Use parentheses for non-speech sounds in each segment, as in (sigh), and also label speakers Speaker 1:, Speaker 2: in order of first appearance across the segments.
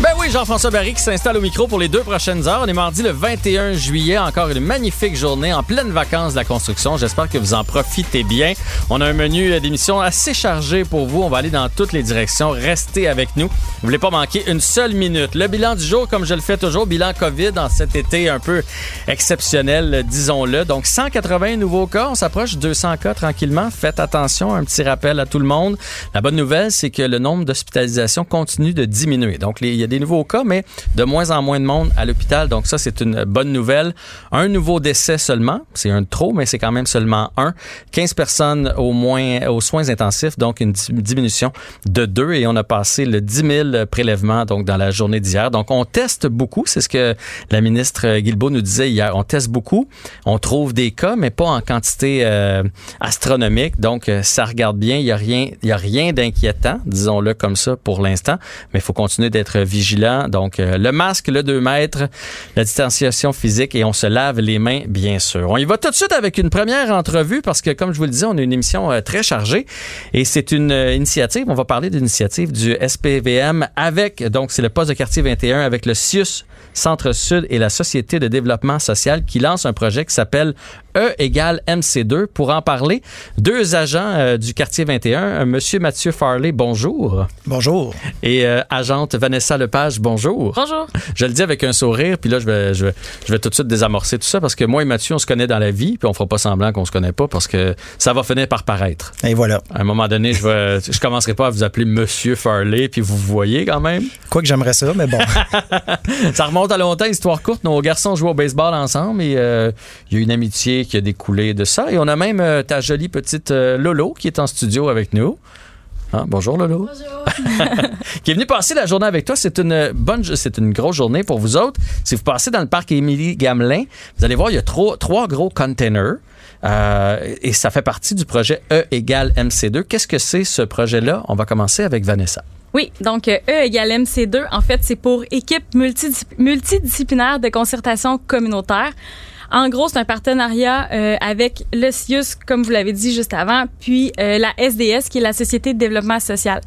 Speaker 1: Ben oui, Jean-François Barry qui s'installe au micro pour les deux prochaines heures. On est mardi le 21 juillet, encore une magnifique journée en pleine vacances de la construction. J'espère que vous en profitez bien. On a un menu d'émission assez chargé pour vous. On va aller dans toutes les directions. Restez avec nous. Vous voulez pas manquer une seule minute. Le bilan du jour, comme je le fais toujours, bilan COVID en cet été un peu exceptionnel, disons-le. Donc 180 nouveaux cas, on s'approche de 200 cas tranquillement. Faites attention, un petit rappel à tout le monde. La bonne nouvelle, c'est que le nombre d'hospitalisations continue de diminuer. Donc les, il y a des nouveaux cas, mais de moins en moins de monde à l'hôpital. Donc ça, c'est une bonne nouvelle. Un nouveau décès seulement. C'est un trop, mais c'est quand même seulement un. 15 personnes au moins aux soins intensifs, donc une diminution de deux. Et on a passé le 10 000 prélèvements donc dans la journée d'hier. Donc on teste beaucoup. C'est ce que la ministre Guilbeault nous disait hier. On teste beaucoup. On trouve des cas, mais pas en quantité euh, astronomique. Donc euh, ça regarde bien. Il y a rien, a rien d'inquiétant, disons-le comme ça pour l'instant. Mais il faut continuer d'être vigilant Donc, euh, le masque, le 2 mètres, la distanciation physique et on se lave les mains, bien sûr. On y va tout de suite avec une première entrevue parce que, comme je vous le disais, on a une émission euh, très chargée et c'est une euh, initiative. On va parler d'initiative du SPVM avec, donc, c'est le poste de quartier 21 avec le CIUS Centre-Sud et la Société de développement social qui lance un projet qui s'appelle E égale MC2. Pour en parler, deux agents du quartier 21, Monsieur Mathieu Farley, bonjour.
Speaker 2: Bonjour.
Speaker 1: Et agente Vanessa Lepage, bonjour.
Speaker 3: Bonjour.
Speaker 1: Je le dis avec un sourire, puis là, je vais, je vais, je vais tout de suite désamorcer tout ça parce que moi et Mathieu, on se connaît dans la vie, puis on fera pas semblant qu'on se connaît pas parce que ça va finir par paraître.
Speaker 2: Et voilà.
Speaker 1: À un moment donné, je vais, (laughs) je commencerai pas à vous appeler Monsieur Farley, puis vous voyez quand même.
Speaker 2: Quoi que j'aimerais ça, mais bon. (laughs)
Speaker 1: ça remonte à longtemps, histoire courte. Nos garçons jouent au baseball ensemble et euh, il y a une amitié qui a découlé de ça. Et on a même euh, ta jolie petite euh, Lolo qui est en studio avec nous. Hein? Bonjour Lolo.
Speaker 3: Bonjour. (laughs)
Speaker 1: qui est venu passer la journée avec toi. C'est une bonne, c'est une grosse journée pour vous autres. Si vous passez dans le parc Émilie Gamelin, vous allez voir, il y a trois, trois gros containers. Euh, et ça fait partie du projet E égale MC2. Qu'est-ce que c'est ce projet-là? On va commencer avec Vanessa.
Speaker 3: Oui, donc E égale MC2, en fait, c'est pour équipe multidisciplinaire de concertation communautaire. En gros, c'est un partenariat euh, avec le CIUS, comme vous l'avez dit juste avant, puis euh, la SDS, qui est la Société de développement social.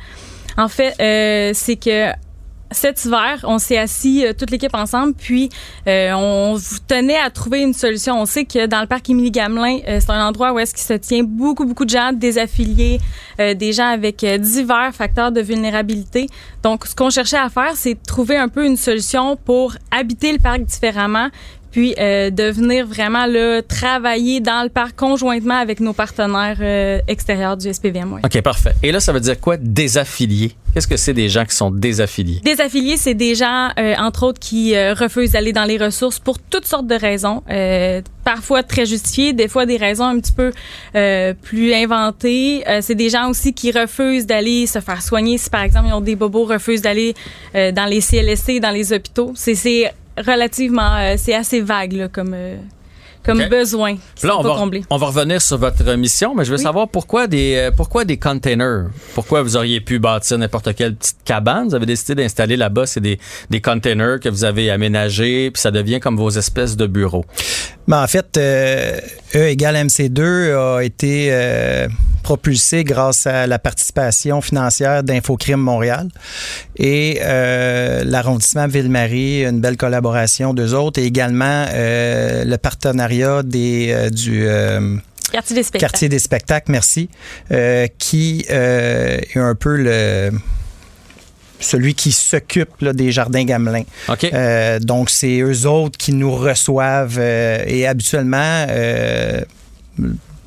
Speaker 3: En fait, euh, c'est que cet hiver, on s'est assis toute l'équipe ensemble, puis on tenait à trouver une solution. On sait que dans le parc Émilie Gamelin, c'est un endroit où est-ce qu'il se tient beaucoup beaucoup de gens désaffiliés, des gens avec divers facteurs de vulnérabilité. Donc, ce qu'on cherchait à faire, c'est trouver un peu une solution pour habiter le parc différemment, puis euh, de venir vraiment là, travailler dans le parc conjointement avec nos partenaires euh, extérieurs du SPVM. Oui.
Speaker 1: OK, parfait. Et là, ça veut dire quoi, désaffiliés? Qu'est-ce que c'est des gens qui sont désaffiliés?
Speaker 3: Désaffiliés, c'est des gens, euh, entre autres, qui euh, refusent d'aller dans les ressources pour toutes sortes de raisons, euh, parfois très justifiées, des fois des raisons un petit peu plus inventées. c'est des gens aussi qui refusent d'aller se faire soigner. Si, par exemple, ils ont des bobos, refusent d'aller dans les CLSC, dans les hôpitaux. C'est relativement, euh, c'est assez vague là, comme euh, comme besoin.
Speaker 1: Là, on va, on va revenir sur votre mission, mais je veux savoir pourquoi des euh, pourquoi des containers? Pourquoi vous auriez pu bâtir n'importe quelle petite cabane? Vous avez décidé d'installer là-bas, c'est des des containers que vous avez aménagés, puis ça devient comme vos espèces de bureaux.
Speaker 2: Ben, en fait, E égale MC2 a été propulsé grâce à la participation financière d'Infocrime Montréal et euh, l'arrondissement Ville-Marie, une belle collaboration d'eux autres et également euh, le partenariat des, euh, du
Speaker 3: Quartier des spectacles.
Speaker 2: Quartier des spectacles, merci, qui est un peu le celui qui s'occupe des jardins Gamelin. donc, c'est eux autres qui nous reçoivent et habituellement,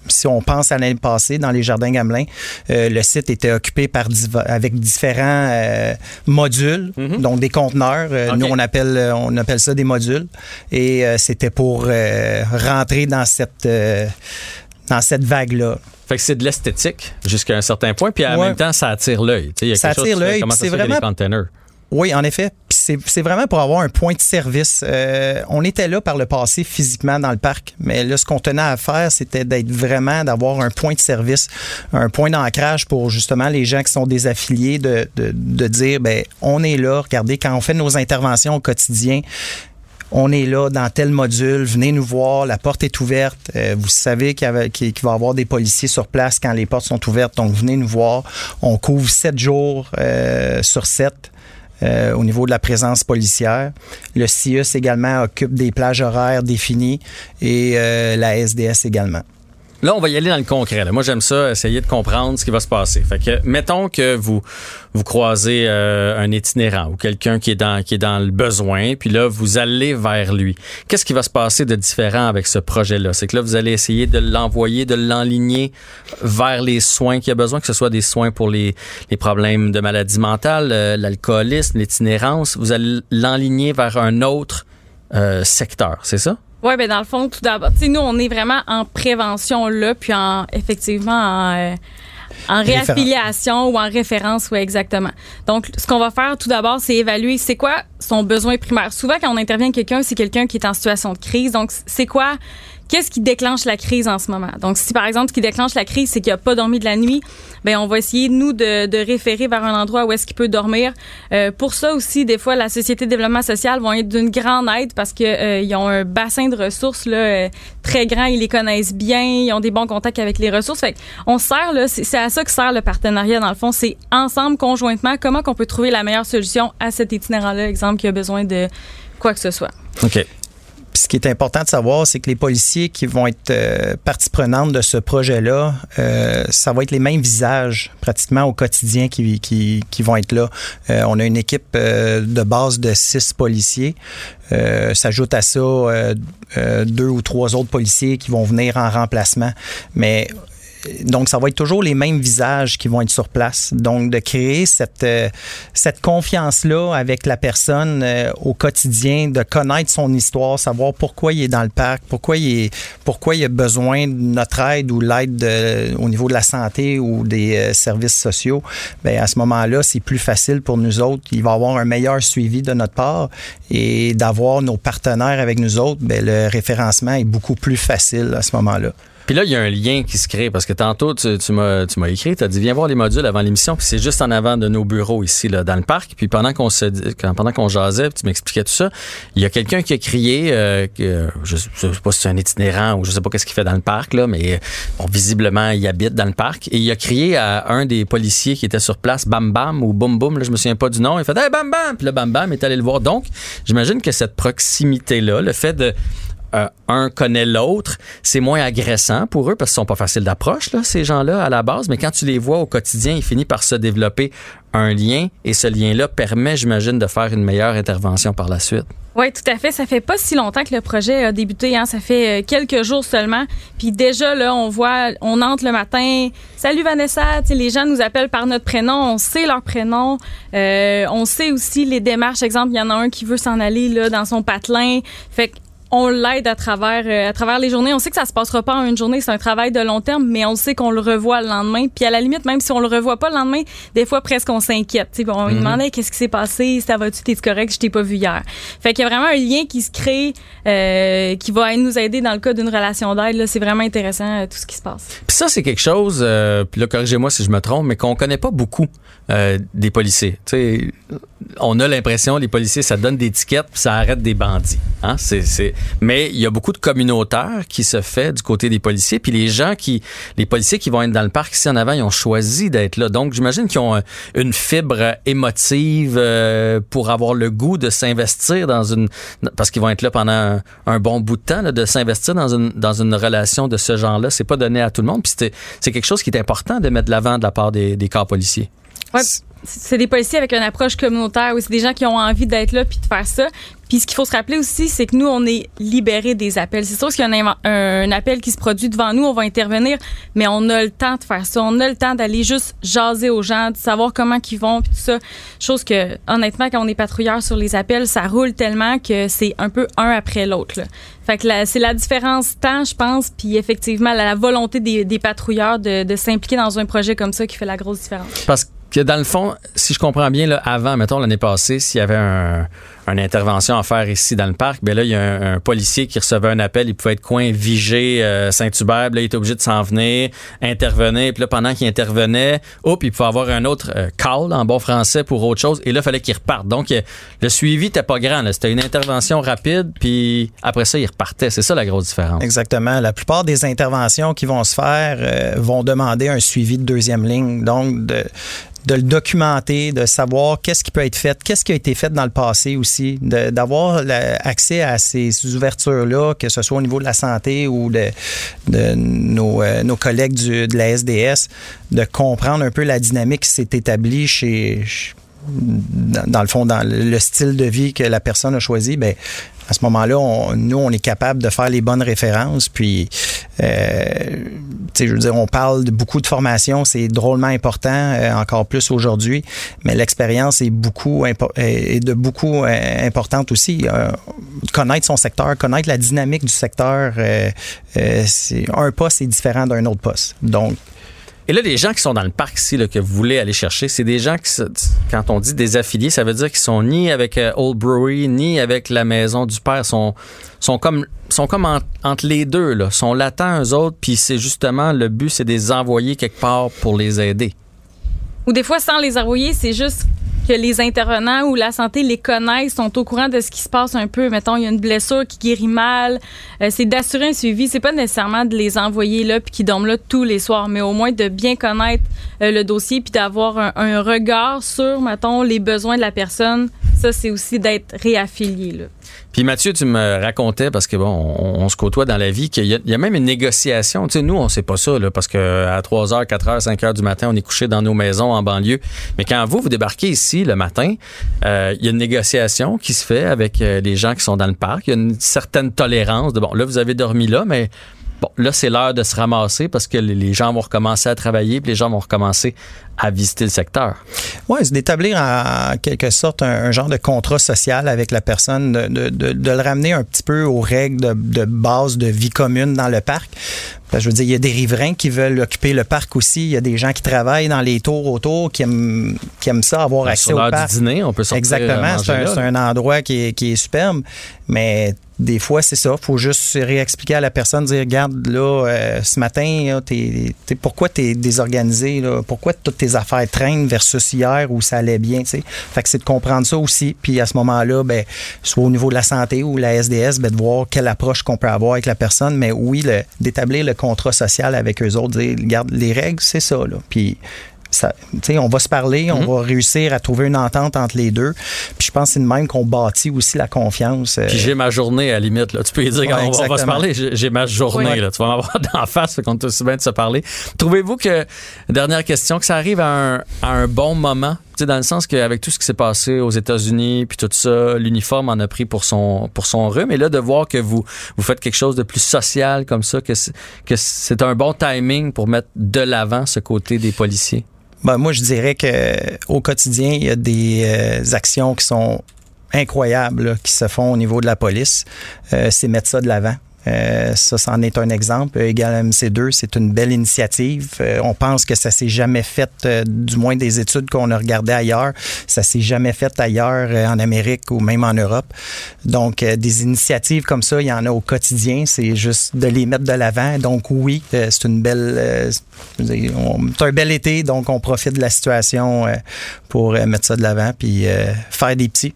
Speaker 2: si on pense à l'année passée, dans les jardins Gamelin, euh, le site était occupé par avec différents euh, modules, mhm. donc des conteneurs. Euh, nous, on appelle, on appelle ça des modules. Et c'était pour rentrer dans cette, dans cette vague-là.
Speaker 1: Fait que c'est de l'esthétique jusqu'à un certain point, puis en même temps, ça attire l'œil.
Speaker 2: Ça attire l'œil, c'est vraiment... Oui, en effet. C'est vraiment pour avoir un point de service. Euh, on était là par le passé physiquement dans le parc, mais là, ce qu'on tenait à faire, c'était d'être vraiment, d'avoir un point de service, un point d'ancrage pour justement les gens qui sont désaffiliés, de, de, de dire, ben, on est là, regardez, quand on fait nos interventions au quotidien, on est là dans tel module, venez nous voir, la porte est ouverte. Euh, vous savez qu'il, va y avoir des policiers sur place quand les portes sont ouvertes, donc venez nous voir. On couvre sept jours euh, sur sept. Euh, au niveau de la présence policière. Le CIUS également occupe des plages horaires définies et euh, la SDS également.
Speaker 1: Là, on va y aller dans le concret. Moi, j'aime ça, essayer de comprendre ce qui va se passer. Fait que, mettons que vous vous croisez euh, un itinérant ou quelqu'un qui est dans qui est dans le besoin, puis là, vous allez vers lui. Qu'est-ce qui va se passer de différent avec ce projet-là? C'est que là, vous allez essayer de l'envoyer, de l'enligner vers les soins qu'il a besoin, que ce soit des soins pour les, les problèmes de maladie mentale, euh, l'alcoolisme, l'itinérance. Vous allez l'enligner vers un autre euh, secteur, c'est ça?
Speaker 3: Oui, ben dans le fond, tout d'abord, nous, on est vraiment en prévention là, puis en effectivement en, euh, en réaffiliation ou en référence, oui, exactement. Donc, ce qu'on va faire tout d'abord, c'est évaluer c'est quoi son besoin primaire. Souvent, quand on intervient quelqu'un, c'est quelqu'un qui est en situation de crise. Donc, c'est quoi qu'est-ce qui déclenche la crise en ce moment? Donc, si par exemple, ce qui déclenche la crise, c'est qu'il n'a pas dormi de la nuit, ben on va essayer, nous, de, de référer vers un endroit où est-ce qu'il peut dormir. Euh, pour ça aussi, des fois, la Société de développement social vont être d'une grande aide parce qu'ils euh, ont un bassin de ressources là, euh, très grand, ils les connaissent bien, ils ont des bons contacts avec les ressources. Fait on sert, là, c'est à ça que sert le partenariat, dans le fond. C'est ensemble, conjointement, comment qu'on peut trouver la meilleure solution à cet itinérant-là, exemple, qui a besoin de quoi que ce soit.
Speaker 1: OK.
Speaker 2: Ce qui est important de savoir, c'est que les policiers qui vont être euh, partie prenante de ce projet-là, euh, ça va être les mêmes visages pratiquement au quotidien qui vont être là. Euh, on a une équipe euh, de base de six policiers. S'ajoute à ça deux ou trois autres policiers qui vont venir en remplacement. Mais donc, ça va être toujours les mêmes visages qui vont être sur place. Donc, de créer cette, euh, cette confiance-là avec la personne euh, au quotidien, de connaître son histoire, savoir pourquoi il est dans le parc, pourquoi il, est, pourquoi il a besoin de notre aide ou l'aide au niveau de la santé ou des euh, services sociaux. Bien, à ce moment-là, c'est plus facile pour nous autres. Il va avoir un meilleur suivi de notre part et d'avoir nos partenaires avec nous autres, bien, le référencement est beaucoup plus facile à ce moment-là.
Speaker 1: Puis là, il y a un lien qui se crée parce que tantôt, tu, m'as écrit, tu as dit viens voir les modules avant l'émission, puis c'est juste en avant de nos bureaux ici, là, dans le parc. Puis pendant qu'on se pendant qu'on jasait, tu m'expliquais tout ça, il y a quelqu'un qui a crié, euh, que, je, sais pas si c'est un itinérant ou je sais pas qu'est-ce qu'il fait dans le parc, là, mais bon, visiblement, il habite dans le parc. Et il a crié à un des policiers qui était sur place, Bam Bam ou Boum Boum, là, je me souviens pas du nom. Il fait Hey Bam Bam! Puis là, Bam Bam est allé le voir. Donc, j'imagine que cette proximité-là, le fait de euh, un connaît l'autre, c'est moins agressant pour eux parce qu'ils sont pas faciles d'approche, là, ces gens-là, à la base. Mais quand tu les vois au quotidien, il finit par se développer un lien et ce lien-là permet, j'imagine, de faire une meilleure intervention par la suite.
Speaker 3: Oui, tout à fait. Ça fait pas si longtemps que le projet a débuté. Hein. Ça fait euh, quelques jours seulement. Puis déjà, là, on voit, on entre le matin. Salut Vanessa. les gens nous appellent par notre prénom. On sait leur prénom. Euh, on sait aussi les démarches. Exemple, il y en a un qui veut s'en aller là dans son patelin. Fait on l'aide à travers euh, à travers les journées. On sait que ça se passera pas en une journée, c'est un travail de long terme, mais on sait qu'on le revoit le lendemain. Puis à la limite, même si on le revoit pas le lendemain, des fois presque on s'inquiète. On lui mhm. demandait qu'est-ce qui s'est passé, ça va-tu, t'es correct, je t'ai pas vu hier. Fait qu'il y a vraiment un lien qui se crée, euh, qui va nous aider dans le cas d'une relation d'aide. C'est vraiment intéressant euh, tout ce qui se passe.
Speaker 1: Puis ça, c'est quelque chose. puis là, corrigez-moi si je me trompe, mais qu'on connaît pas beaucoup des policiers. on a l'impression les policiers, ça donne des tickets, puis ça arrête des bandits. Hein? C'est mais il y a beaucoup de communautaires qui se fait du côté des policiers. Puis les gens qui, les policiers qui vont être dans le parc ici en avant, ils ont choisi d'être là. Donc j'imagine qu'ils ont une fibre émotive euh, pour avoir le goût de s'investir dans une, parce qu'ils vont être là pendant un, bon bout de temps, de s'investir dans une dans une relation de ce genre-là. C'est pas donné à tout le monde. Puis c'est quelque chose qui est important de mettre de l'avant de la part des, des corps policiers.
Speaker 3: Ouais c'est des policiers avec une approche communautaire, c'est des gens qui ont envie d'être là puis de faire ça. Puis ce qu'il faut se rappeler aussi, c'est que nous, on est libérés des appels. C'est sûr qu'il y a un, appel qui se produit devant nous, on va intervenir, mais on a le temps de faire ça. On a le temps d'aller juste jaser aux gens, de savoir comment ils vont, puis tout ça. Chose que, honnêtement, quand on est patrouilleur sur les appels, ça roule tellement que c'est un peu un après l'autre. Fait que c'est la différence temps, je pense, puis effectivement, la, volonté des, patrouilleurs de, de s'impliquer dans un projet comme ça qui fait la grosse différence.
Speaker 1: Parce que dans le fond, si je comprends bien, là, avant, mettons l'année passée, s'il y avait un, une intervention à faire ici dans le parc, ben là, il y a un, policier qui recevait un appel, il pouvait être coin Vigé, euh, Saint-Hubert, là, il était obligé de s'en venir, intervenir, puis là, pendant qu'il intervenait, hop, il pouvait avoir un autre euh, call en bon français pour autre chose, et là, il fallait qu'il reparte. Donc, euh, le suivi n'était pas grand, c'était une intervention rapide, puis après ça, il repartait. C'est ça la grosse différence.
Speaker 2: Exactement. La plupart des interventions qui vont se faire vont demander un suivi de deuxième ligne, donc de de le documenter, de savoir qu'est-ce qui peut être fait, qu'est-ce qui a été fait dans le passé aussi, d'avoir accès à ces, ouvertures-là, que ce soit au niveau de la santé ou de, euh, nos, collègues de la SDS, de comprendre un peu la dynamique qui s'est établie chez, dans, le fond, dans le style de vie que la personne a choisi, ben à ce moment-là, nous, on est capable de faire les bonnes références. Puis, euh, je veux dire, on parle de beaucoup de formation, c'est drôlement important, euh, encore plus aujourd'hui, mais l'expérience est beaucoup est de beaucoup euh, importante aussi. Euh, connaître son secteur, connaître la dynamique du secteur, un poste est différent d'un autre poste. Donc,
Speaker 1: et là, les gens qui sont dans le parc ici, là, que vous voulez aller chercher, c'est des gens qui, quand on dit des affiliés, ça veut dire qu'ils sont ni avec euh, Old Brewery, ni avec la maison du père, sont, sont comme, sont comme entre les deux, là, sont latents eux autres, puis c'est justement le but, c'est de les envoyer quelque part pour les aider.
Speaker 3: Ou des fois, sans les envoyer, c'est juste que les intervenants ou la santé les connaissent, sont au courant de ce qui se passe un peu. Mettons, il y a une blessure qui guérit mal. Euh, c'est d'assurer un suivi. C'est pas nécessairement de les envoyer là puis qu'ils dorment là tous les soirs, mais au moins de bien connaître euh, le dossier puis d'avoir un, un, regard sur, mettons, les besoins de la personne. Ça, c'est aussi d'être réaffilié.
Speaker 1: Puis Mathieu, tu me racontais, parce que bon, on, se côtoie dans la vie, qu'il y, a même une négociation. Tu nous, on sait pas ça, parce que à 3 h, 4 h, 5 h du matin, on est couché dans nos maisons en banlieue. Mais quand vous, vous débarquez ici le matin, euh, il y a une négociation qui se fait avec euh, les gens qui sont dans le parc. Il y a une certaine tolérance de, bon, là, vous avez dormi là, mais Bon, là, c'est l'heure de se ramasser parce que les gens vont recommencer à travailler, puis les gens vont recommencer à visiter le secteur.
Speaker 2: Oui, c'est d'établir en quelque sorte un, genre de contrat social avec la personne, de, le ramener un petit peu aux règles de, base de vie commune dans le parc. Je veux dire, il y a des riverains qui veulent occuper le parc aussi. Il y a des gens qui travaillent dans les tours autour qui aiment, qui aiment ça, avoir ben, accès au parc.
Speaker 1: du dîner, on peut sortir
Speaker 2: Exactement, c'est un, un, endroit qui est, qui est superbe. Mais des fois, c'est ça. faut juste réexpliquer à la personne, dire, regarde, là, euh, ce matin, pourquoi tu es désorganisé? Là? Pourquoi toutes tes affaires traînent versus hier où ça allait bien? Fait que c'est de comprendre ça aussi. Puis à ce moment-là, ben, soit au niveau de la santé ou la SDS, ben, de voir quelle approche qu'on peut avoir avec la personne. Mais oui, d'établir le contrat social avec eux autres, dire, regarde, les règles, c'est ça. Là. On va se parler, on mhm. va réussir à trouver une entente entre les deux. Puis je pense que c'est de même qu'on bâtit aussi la confiance.
Speaker 1: Euh. Puis j'ai ma journée à la limite. Là. Tu peux dire qu'on va, se parler. J'ai ma journée. Là. Tu vas m'avoir (laughs) d'en face, qu'on est aussi bien de se parler. Trouvez-vous que, dernière question, que ça arrive à un, bon moment? dans le sens qu'avec tout ce qui s'est passé aux États-Unis, puis tout ça, l'uniforme en a pris pour son, pour son rhume. Et là, de voir que vous, vous faites quelque chose de plus social comme ça, que c'est un bon timing pour mettre de l'avant ce côté des policiers.
Speaker 2: Ben, moi, je dirais que au quotidien, il y a des euh, actions qui sont incroyables qui se font au niveau de la police. Euh, c'est mettre ça de l'avant. Euh, ça, c'en est un exemple. Égal MC2, c'est une belle initiative. Euh, on pense que ça s'est jamais fait, euh, du moins des études qu'on a regardées ailleurs, ça s'est jamais fait ailleurs en Amérique ou même en Europe. Donc, des initiatives comme ça, il y en a au quotidien. C'est juste de les mettre de l'avant. Donc, oui, c'est une belle, c'est un bel été, donc on profite de la situation pour mettre ça de l'avant puis faire des petits.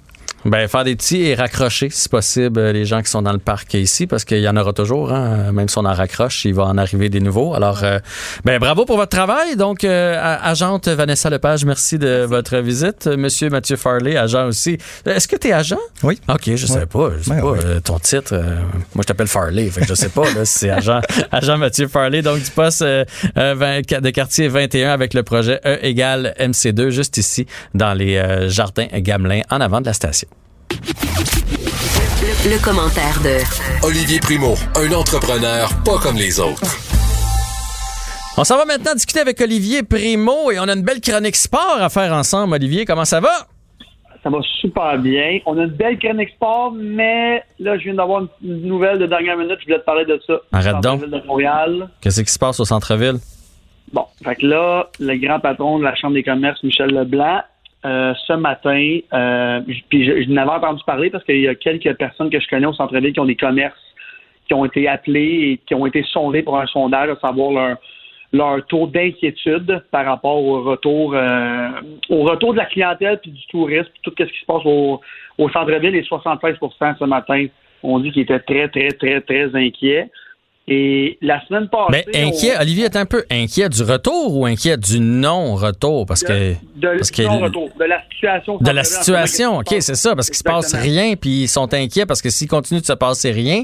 Speaker 1: Ben, faire des petits et raccrocher, si possible, les gens qui sont dans le parc ici, parce qu'il y en aura toujours. Hein? Même si on en raccroche, il va en arriver des nouveaux. Alors, euh, ben, bravo pour votre travail. Donc, euh, agente Vanessa Lepage, merci de votre visite. Monsieur Mathieu Farley, agent aussi. Est-ce que tu es agent?
Speaker 2: Oui.
Speaker 1: OK, je ne sais pas. Je sais pas. Euh, ton titre, moi, je t'appelle Farley. Fait que je sais pas là, si c'est agent, (laughs) agent Mathieu Farley. Donc, du poste de quartier 21 avec le projet E égale MC2, juste ici, dans les jardins Gamelin, en avant de la station.
Speaker 4: Le, commentaire de
Speaker 5: Olivier Primo, un entrepreneur pas comme les autres.
Speaker 1: On s'en va maintenant discuter avec Olivier Primo et on a une belle chronique sport à faire ensemble. Olivier, comment ça va?
Speaker 6: Ça va super bien. On a une belle chronique sport, mais là, je viens d'avoir une nouvelle de dernière minute. Je voulais te parler de ça.
Speaker 1: Arrête donc.
Speaker 6: De Montréal.
Speaker 1: Qu'est-ce qui se passe au centre-ville?
Speaker 6: Bon, fait que là, le grand patron de la Chambre des commerces, Michel Leblanc, euh, ce matin, euh, puis je, je n'avais entendu parler parce qu'il y a quelques personnes que je connais au centre-ville qui ont des commerces qui ont été appelés et qui ont été sondés pour un sondage, à savoir leur, leur taux d'inquiétude par rapport au retour euh, au retour de la clientèle puis du tourisme, puis tout ce qui se passe au, au centre-ville et 76% ce matin on dit qu'ils étaient très, très, très, très inquiets. Et la semaine passée.
Speaker 1: Mais inquiet, Olivier est un peu inquiet du retour ou inquiet du non-retour? Parce que.
Speaker 6: De,
Speaker 1: parce que,
Speaker 6: non-retour, de la situation.
Speaker 1: De la situation, OK, c'est ça, parce qu'il se passe rien, puis ils sont inquiets parce que s'il continue de se passer rien,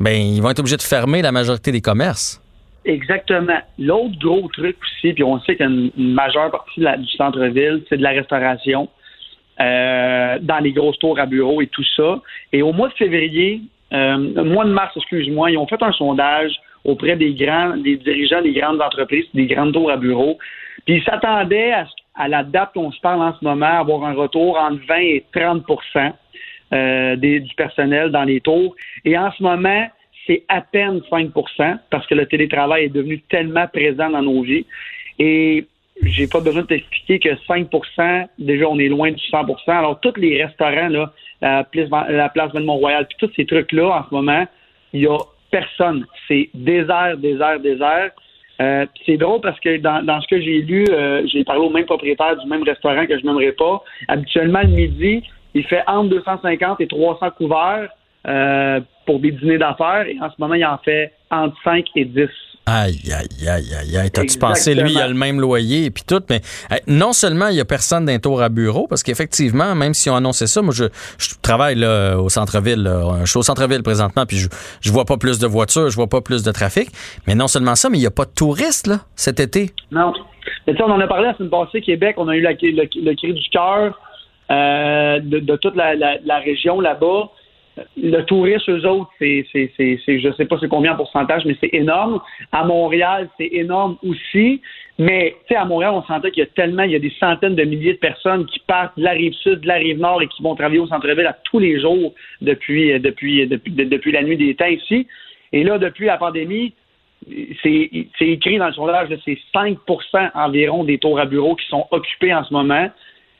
Speaker 1: ben ils vont être obligés de fermer la majorité des commerces.
Speaker 6: Exactement. L'autre gros truc aussi, puis on sait qu'une majeure partie du centre-ville, c'est de la restauration. Euh, dans les grosses tours à bureaux et tout ça. Et au mois de février, mois de mars, excuse-moi, ils ont fait un sondage auprès des grands, des dirigeants des grandes entreprises, des grandes tours à bureaux. Puis ils s'attendaient à, à, la date qu'on se parle en ce moment, à avoir un retour entre 20 et 30 euh, des, du personnel dans les tours. Et en ce moment, c'est à peine 5% parce que le télétravail est devenu tellement présent dans nos vies. Et j'ai pas besoin de t'expliquer que 5% déjà, on est loin du 100% Alors, tous les restaurants, là, la place, la place Mont-Royal, puis tous ces trucs-là, en ce moment, il y a personne. C'est désert, désert, désert. Euh, c'est drôle parce que dans, dans ce que j'ai lu, euh, j'ai parlé au même propriétaire du même restaurant que je n'aimerais pas. Habituellement, le midi, il fait entre 250 et 300 couverts euh, pour des dîners d'affaires. Et en ce moment, il en fait entre 5 et 10.
Speaker 1: Aïe, aïe, aïe, aïe, aïe. T'as-tu pensé, lui, il a le même loyer et puis tout, mais non seulement il y a personne d'un tour à bureau, parce qu'effectivement, même si on annonçait ça, moi, je, je travaille là, au centre-ville, je suis au centre-ville présentement, puis je, je vois pas plus de voitures, je vois pas plus de trafic, mais non seulement ça, mais il n'y a pas de touristes, là, cet été.
Speaker 6: Non. Mais tu sais, on en a parlé la semaine passée, Québec, on a eu la, le, le, cri du cœur euh, de, de, toute la, la, la région là-bas le tourisme, eux autres, c'est, c'est, c'est, c'est je sais pas c'est combien en pourcentage, mais c'est énorme. À Montréal, c'est énorme aussi. Mais, tu sais, à Montréal, on sentait qu'il y a tellement, il y a des centaines de milliers de personnes qui partent de la rive sud, de la rive nord et qui vont travailler au centre-ville à tous les jours depuis, depuis, depuis, depuis la nuit des temps ici. Et là, depuis la pandémie, c'est, c'est écrit dans le sondage, c'est 5% environ des tours à bureaux qui sont occupés en ce moment.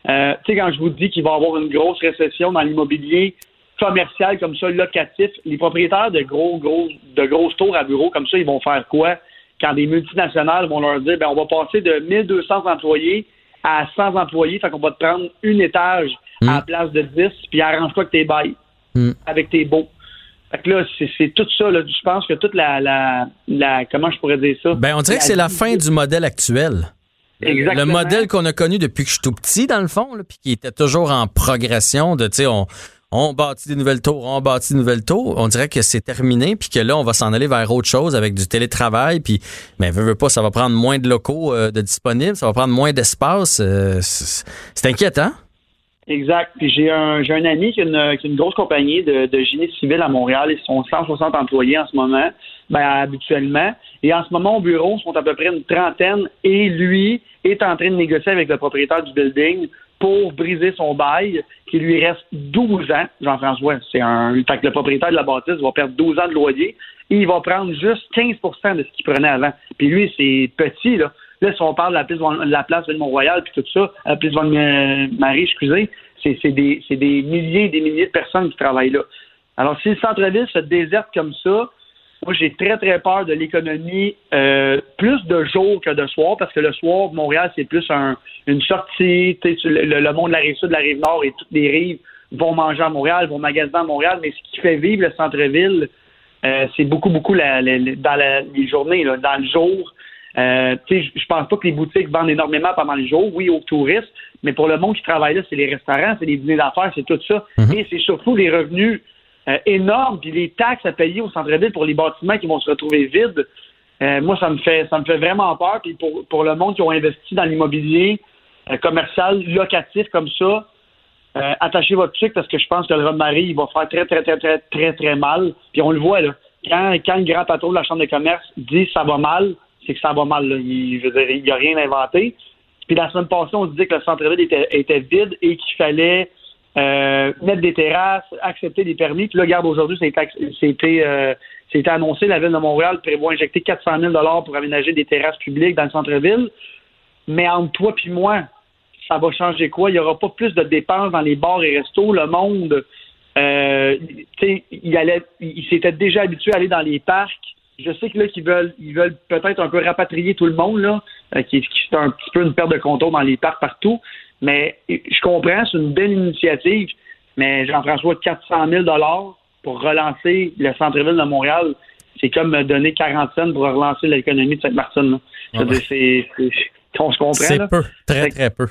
Speaker 6: Euh, tu sais, quand je vous dis qu'il va y avoir une grosse récession dans l'immobilier, commercial comme ça, locatif, les propriétaires de gros, gros, de grosses tours à bureaux comme ça, ils vont faire quoi? Quand des multinationales vont leur dire, ben, on va passer de 1200 employés à 100 employés, fait qu'on va te prendre une étage à la mm. place de 10, puis arrange-toi avec tes bails, mm. avec tes beaux. Fait que là, c'est tout ça. Là, je pense que toute la, la, la, Comment je pourrais dire ça?
Speaker 1: Ben, on dirait que c'est la fin du modèle actuel.
Speaker 6: Exactement.
Speaker 1: Le modèle qu'on a connu depuis que je suis tout petit, dans le fond, puis qui était toujours en progression de, tu sais, on, on bâtit des nouvelles tours, on bâtit des nouvelles tours. On dirait que c'est terminé, puis que là, on va s'en aller vers autre chose avec du télétravail. Puis, mais veut, veut pas, ça va prendre moins de locaux euh, de disponibles, ça va prendre moins d'espace. Euh, c'est inquiétant.
Speaker 6: Exact. Puis j'ai un, j'ai un ami qui a, une, grosse compagnie de, de génie civil à Montréal. Ils sont 160 employés en ce moment, ben, habituellement. Et en ce moment, au bureau, ils sont à peu près une trentaine. Et lui est en train de négocier avec le propriétaire du building pour briser son bail, qui lui reste 12 ans. Jean-François, c'est un. Fait que le propriétaire de la bâtisse va perdre 12 ans de loyer et il va prendre juste 15% de ce qu'il prenait avant. Puis lui, c'est petit, là. Là, si on parle de la place, de Mont-Royal puis tout ça, la place de Marie, excusez, c'est, des, c'est des milliers et des milliers de personnes qui travaillent là. Alors, si le centre-ville se déserte comme ça, moi, j'ai très, très peur de l'économie euh, plus de jour que de soir, parce que le soir, Montréal, c'est plus un, une sortie. Le, le monde de la rive sud, de la rive nord et toutes les rives vont manger à Montréal, vont magasiner à Montréal, mais ce qui fait vivre le centre-ville, euh, c'est beaucoup, beaucoup la, dans les journées, là, dans le jour. Euh, je pense pas que les boutiques vendent énormément pendant les jours, oui, aux touristes, mais pour le monde qui travaille là, c'est les restaurants, c'est les dîners d'affaires, c'est tout ça. Mm-hmm. Et c'est surtout les revenus euh, énorme, puis les taxes à payer au centre-ville pour les bâtiments qui vont se retrouver vides. Euh, moi, ça me fait ça me fait vraiment peur. Puis pour, pour le monde qui ont investi dans l'immobilier euh, commercial, locatif comme ça, attachez votre truc parce que je pense que le Marie il va faire très, très, très, très, très, très mal. Puis on le voit, là. Quand, quand le grand patron de la Chambre de commerce dit ça va mal, c'est que ça va mal. Il, je il n'y a rien inventé. Puis la semaine passée, on disait que le centre-ville était, était vide et qu'il fallait euh, mettre des terrasses, accepter des permis. Puis là, regarde, aujourd'hui, c'était euh, annoncé, la Ville de Montréal prévoit injecter 400 000 pour aménager des terrasses publiques dans le centre-ville. Mais entre toi et moi, ça va changer quoi? Il n'y aura pas plus de dépenses dans les bars et restos. Le monde, euh, il, allait, il s'était déjà habitué à aller dans les parcs. Je sais que là, qu'ils veulent, ils veulent peut-être un peu rapatrier tout le monde, là, euh, qui, qui c'est un petit peu une perte de contrôle dans les parcs partout. Mais je comprends, c'est une belle initiative. Mais Jean-François, 400 000 pour relancer le centre-ville de Montréal, c'est comme me donner 40 cents pour relancer l'économie de Sainte-Martine. Ah c'est, on se comprend.
Speaker 1: C'est peu, très, très peu.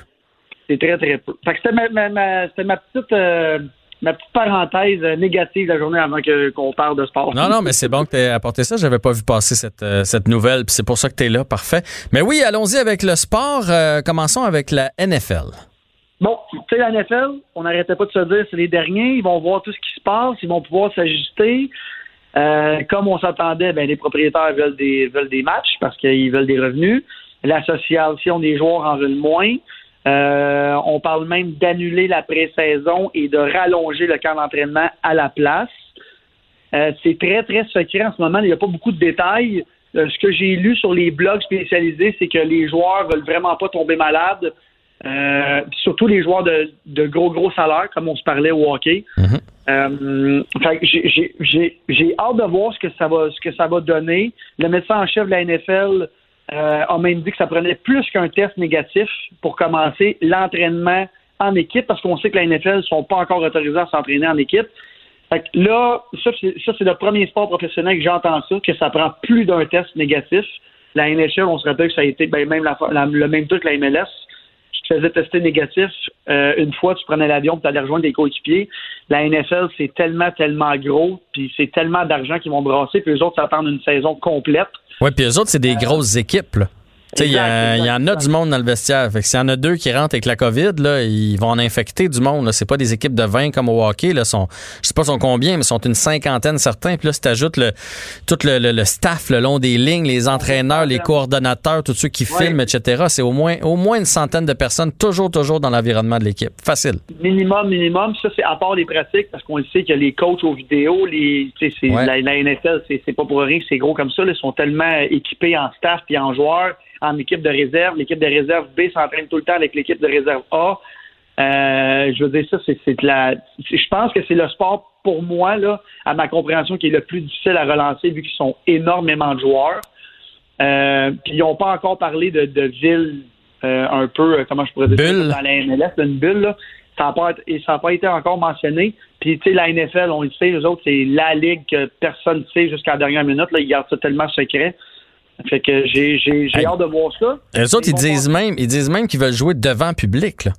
Speaker 6: C'est très, très peu. C'était ma, ma, ma, petite... Euh, ma petite parenthèse négative de la journée avant qu'on parle de sport.
Speaker 1: Non, non, mais c'est bon que tu aies apporté ça. J'avais pas vu passer cette, euh, cette nouvelle, puis c'est pour ça que tu es là. Parfait. Mais oui, allons-y avec le sport. Euh, commençons avec la NFL.
Speaker 6: Bon, tu sais, la NFL, on n'arrêtait pas de se dire c'est les derniers, ils vont voir tout ce qui se passe, ils vont pouvoir s'ajuster. Euh, comme on s'attendait, ben, les propriétaires veulent des, veulent des matchs parce qu'ils veulent des revenus. L'association des joueurs en veut moins. Euh, on parle même d'annuler la pré-saison et de rallonger le camp d'entraînement à la place. Euh, c'est très, très secret en ce moment. Il n'y a pas beaucoup de détails. ce que j'ai lu sur les blogs spécialisés, c'est que les joueurs veulent vraiment pas tomber malades. Euh, surtout les joueurs de, gros, gros salaires, comme on se parlait au hockey. Mhm. Euh, j'ai hâte de voir ce que ça va ce que ça va donner. Le médecin en chef de la NFL euh, a même dit que ça prenait plus qu'un test négatif pour commencer l'entraînement en équipe, parce qu'on sait que la NFL ne sont pas encore autorisés à s'entraîner en équipe. Fait là, ça, c'est le premier sport professionnel que j'entends ça, que ça prend plus d'un test négatif. La NHL, on se rappelle que ça a été ben, même le même truc que la MLS tu faisais tester négatif, euh, une fois, tu prenais l'avion pour aller rejoindre des coéquipiers. La NFL, c'est tellement, tellement gros, puis c'est tellement d'argent qu'ils vont brasser, puis les autres s'attendent une saison complète.
Speaker 1: Oui, puis les autres, c'est des grosses équipes. Là. Il y, en a du monde dans le vestiaire. Fait s'il y en a deux qui rentrent avec la COVID, là, ils vont en infecter du monde. C'est pas des équipes de 20 comme au hockey. Là, sont, je sais pas sont combien, mais sont une cinquantaine certains. Puis là, si tu ajoutes le, tout le, staff le long des lignes, les entraîneurs, les coordonnateurs, tous ceux qui filment, etc., c'est au moins, au moins une centaine de personnes, toujours, toujours dans l'environnement de l'équipe. Facile.
Speaker 6: Minimum, minimum. Ça, c'est à part les pratiques, parce qu'on le sait qu'il y a les coachs aux vidéos. Les, la, la, NFL, c'est pas pour rien que c'est gros comme ça. Ils sont tellement équipés en staff et en joueurs en équipe de réserve. L'équipe de réserve B s'entraîne tout le temps avec l'équipe de réserve A. Euh, je veux dire ça, c'est la. Je pense que c'est le sport pour moi là, à ma compréhension, qui est le plus difficile à relancer vu qu'ils sont énormément de joueurs. Euh, puis ils n'ont pas encore parlé de, de ville euh, un peu, comment je pourrais dire
Speaker 1: bulle.
Speaker 6: dans la MLS, une bulle. Ça n'a pas, pas, été encore mentionné. Puis, tu sais, la NFL, on le sait, les autres, c'est la ligue que personne ne sait jusqu'à la dernière minute. Là, ils gardent ça tellement secret. Fait que j'ai, j'ai, j'ai hâte de voir ça.
Speaker 1: Les autres, ils disent, même, ils disent même qu'ils veulent jouer devant public. Là.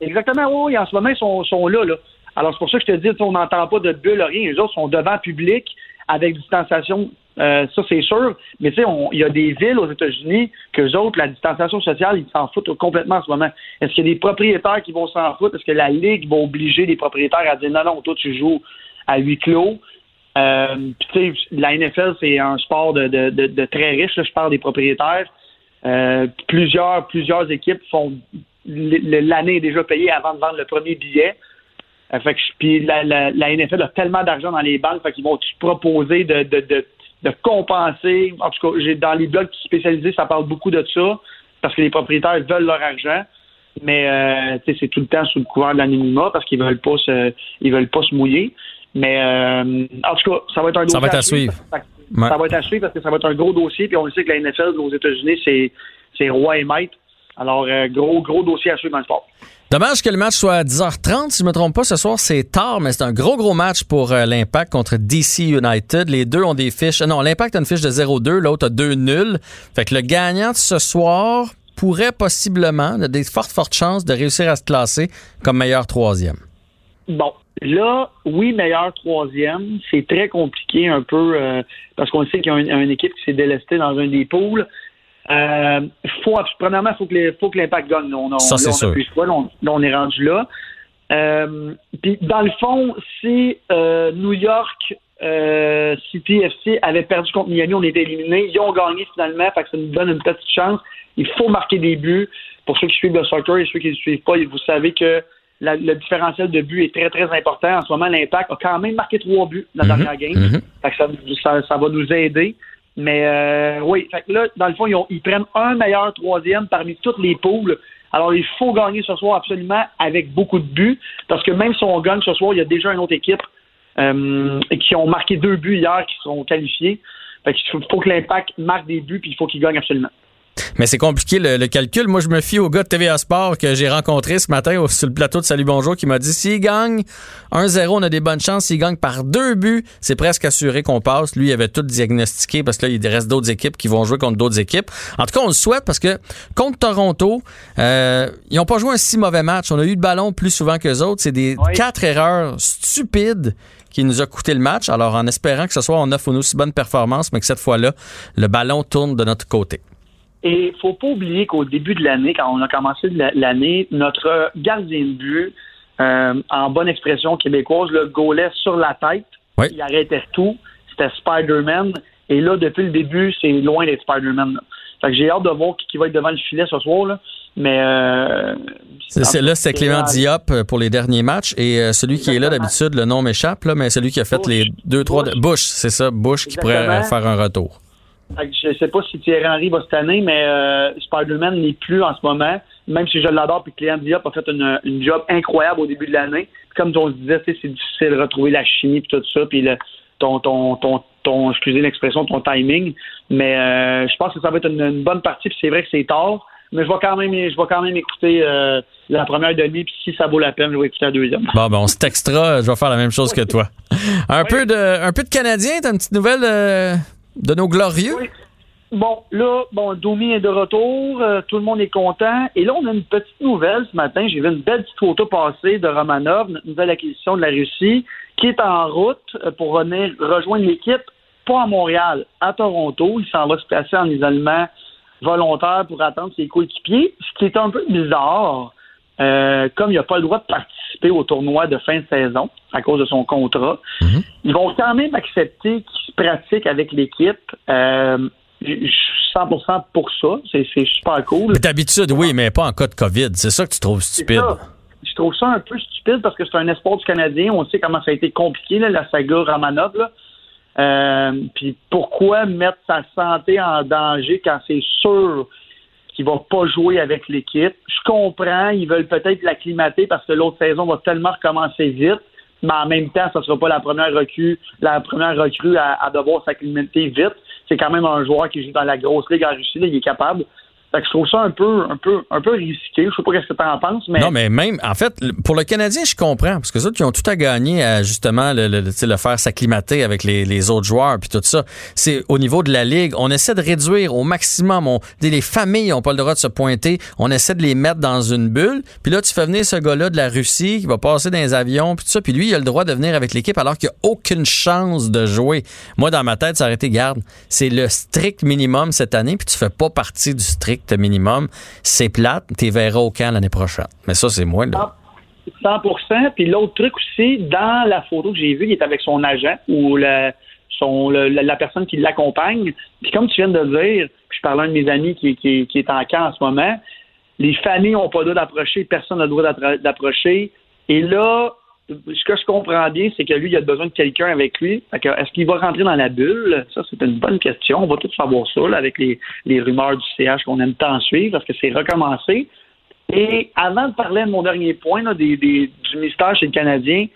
Speaker 6: Exactement, oui, en ce moment, ils sont, sont là, là. Alors, c'est pour ça que je te dis, on n'entend pas de bulle, rien. Les autres sont devant public avec distanciation, euh, ça c'est sûr. Mais tu sais, il y a des villes aux États-Unis que les autres, la distanciation sociale, ils s'en foutent complètement en ce moment. Est-ce qu'il y a des propriétaires qui vont s'en foutre? Est-ce que la Ligue va obliger les propriétaires à dire non, non, toi tu joues à huis clos? Euh, la NFL, c'est un sport de, très riche. je parle des propriétaires. Euh, plusieurs, équipes font l'année déjà payée avant de vendre le premier billet. Euh, puis la, NFL a tellement d'argent dans les banques, qu'ils vont proposer de, compenser. En tout cas, dans les blogs spécialisés, ça parle beaucoup de ça, parce que les propriétaires veulent leur argent. Mais c'est tout le temps sous le couvert de l'anonymat parce qu'ils veulent pas se veulent pas se mouiller. Mais euh, en tout cas, ça va être un dossier.
Speaker 1: Ça va être à, suivre.
Speaker 6: Ça va être à suivre parce que ça va être un gros dossier. Puis on le sait que la NFL aux États-Unis, c'est roi et maître. Alors, euh, gros, gros dossier à suivre dans le sport.
Speaker 1: Dommage que le match soit à 10h30. Si je ne me trompe pas, ce soir, c'est tard, mais c'est un gros, gros match pour euh, l'Impact contre DC United. Les deux ont des fiches. Non, l'Impact a une fiche de 0-2, l'autre a 2 nuls. Fait que le gagnant de ce soir pourrait possiblement, a des fortes, fortes chances de réussir à se classer comme meilleur troisième.
Speaker 6: Bon, Là, oui, meilleur troisième. C'est très compliqué un peu euh, parce qu'on sait qu'il y a une, équipe qui s'est délestée dans un des poules. Euh, faut, premièrement, il faut que, faut que l'impact gagne. On, on,
Speaker 1: Ça, c'est sûr.
Speaker 6: là, on, est rendu là. Euh, puis, dans le fond, si euh, New York euh, City FC avait perdu contre Miami, on était éliminés. Ils ont gagné finalement, fait que ça nous donne une petite chance. Il faut marquer des buts. Pour ceux qui suivent le soccer et ceux qui ne suivent pas, vous savez que le différentiel de but est très, très important. En ce moment, l'Impact a quand même marqué trois buts dans la
Speaker 1: Mhm.
Speaker 6: dernière game.
Speaker 1: Mhm.
Speaker 6: Ça, ça, ça va nous aider. Mais euh, oui, fait que là, dans le fond, ils, ont- ils prennent un meilleur troisième parmi toutes les poules. Alors, il faut gagner ce soir absolument avec beaucoup de buts. Parce que même si on gagne ce soir, il y a déjà une autre équipe euh, qui ont marqué deux buts hier qui seront qualifiés. Fait qu'il faut, faut que l'Impact marque des buts puis il faut qu'il gagne absolument.
Speaker 1: Mais c'est compliqué le, le calcul. Moi, je me fie au gars de TVA Sport que j'ai rencontré ce matin au- sur le plateau de Salut Bonjour qui m'a dit s'il gagne 1-0, on a des bonnes chances. S'il gagne par deux buts, c'est presque assuré qu'on passe. Lui, il avait tout diagnostiqué parce que là, il reste d'autres équipes qui vont jouer contre d'autres équipes. En tout cas, on le souhaite parce que contre Toronto, euh, ils n'ont pas joué un si mauvais match. On a eu le ballon plus souvent que autres. C'est des
Speaker 6: Oui.
Speaker 1: quatre erreurs stupides qui nous a coûté le match. Alors, en espérant que ce soit on offre une aussi bonne performance, mais que cette fois-là, le ballon tourne de notre côté.
Speaker 6: Et faut pas oublier qu'au début de l'année, quand on a commencé la- l'année, notre gardien de but, euh, en bonne expression québécoise, le gaulait sur la tête.
Speaker 1: Oui.
Speaker 6: Il arrêtait tout. C'était Spider-Man. Et là, depuis le début, c'est loin d'être Spider-Man. Fait que j'ai hâte de voir qui, qui va être devant le filet ce soir. Là. Mais euh,
Speaker 1: C'est- là, c'est Clément Diop euh, pour les derniers matchs. Et euh, celui qui est là d'habitude, le nom m'échappe, là, mais celui qui a fait
Speaker 6: Bush.
Speaker 1: les deux, trois.
Speaker 6: Bush.
Speaker 1: Bush, c'est ça, Bush qui pourrait faire un retour.
Speaker 6: Je sais pas si Thierry Henry va cette année, mais euh, Spider-Man n'est plus en ce moment. Même si je l'adore, puis Clément Diop a fait une, une job incroyable au début de l'année. Comme on se disait, c'est difficile de retrouver la chimie puis tout ça, puis le, ton, ton, ton, ton, excusez l'expression, ton timing. Mais euh, je pense que ça va être une, une bonne partie, puis c'est vrai que c'est tard. Mais je vais quand même, je vais quand même écouter euh, la première demi, puis si ça vaut la peine, je vais écouter la deuxième.
Speaker 1: Bon, ben, on se textera. Je vais faire la même chose que toi. Un, peu, de, un peu de Canadien. T'as une petite nouvelle euh, de nos glorieux?
Speaker 6: Bon, là, bon, Domi est de retour, euh, tout le monde est content. Et là, on a une petite nouvelle ce matin. J'ai vu une belle petite photo passer de Romanov, notre nouvelle acquisition de la Russie, qui est en route euh, pour venir rejoindre l'équipe, pas à Montréal, à Toronto. Il s'en va se placer en isolement volontaire pour attendre ses coéquipiers, ce qui est un peu bizarre. Euh, comme il n'a pas le droit de participer au tournoi de fin de saison à cause de son contrat, ils vont quand même accepter qu'il se pratique avec l'équipe. Euh, je suis 100% pour ça. C'est super cool.
Speaker 1: D'habitude, oui, mais pas en cas de COVID. C'est ça que tu trouves stupide.
Speaker 6: Je trouve ça un peu stupide parce que c'est un espoir du Canadien. On sait comment ça a été compliqué, là, la saga Ramanov. là. Euh, Puis pourquoi mettre sa santé en danger quand c'est sûr qu'il va pas jouer avec l'équipe? Je comprends, ils veulent peut-être l'acclimater parce que l'autre saison va tellement recommencer vite. Mais en même temps, ça sera pas la première recrue, la première recrue à, à devoir s'acclimater vite. C'est quand même un joueur qui joue dans la grosse ligue en Russie, il est capable. Fait que je trouve ça un peu, un peu, un peu risqué. Je sais pas ce que tu en penses, mais.
Speaker 1: Non, mais même, en fait, pour le Canadien, je comprends, parce que ça, qui ont tout à gagner à justement le, le, le- faire s'acclimater avec les, autres joueurs, puis tout ça. C'est au niveau de la Ligue, on essaie de réduire au maximum. On, les familles n'ont pas le droit de se pointer. On essaie de les mettre dans une bulle. Puis là, tu fais venir ce gars-là de la Russie qui va passer dans les avions, puis tout ça. Puis lui, il a le droit de venir avec l'équipe alors qu'il n'y a aucune chance de jouer. Moi, dans ma tête, ça aurait été, garde, c'est le strict minimum cette année, puis tu fais pas partie du strict minimum. C'est plate, tu verras au camp l'année prochaine. Mais ça, c'est moi, là.
Speaker 6: 100 Puis l'autre truc aussi, dans la photo que j'ai vue, il est avec son agent ou le- son, le- la, la personne qui l'accompagne. Puis comme tu viens de dire, puis je parlais à un de mes amis qui, qui- est en camp en ce moment, les familles n'ont pas le droit d'approcher, personne n'a le droit d'appro- d'approcher. Et là, ce que je comprends bien, c'est que lui, il a besoin de quelqu'un avec lui. Est-ce qu'il va rentrer dans la bulle? Ça, c'est une bonne question. On va tous savoir ça là, avec les, les rumeurs du CH qu'on aime tant suivre parce que c'est recommencé. Et avant de parler de mon dernier point là, des, des- du mystère chez le Canadien,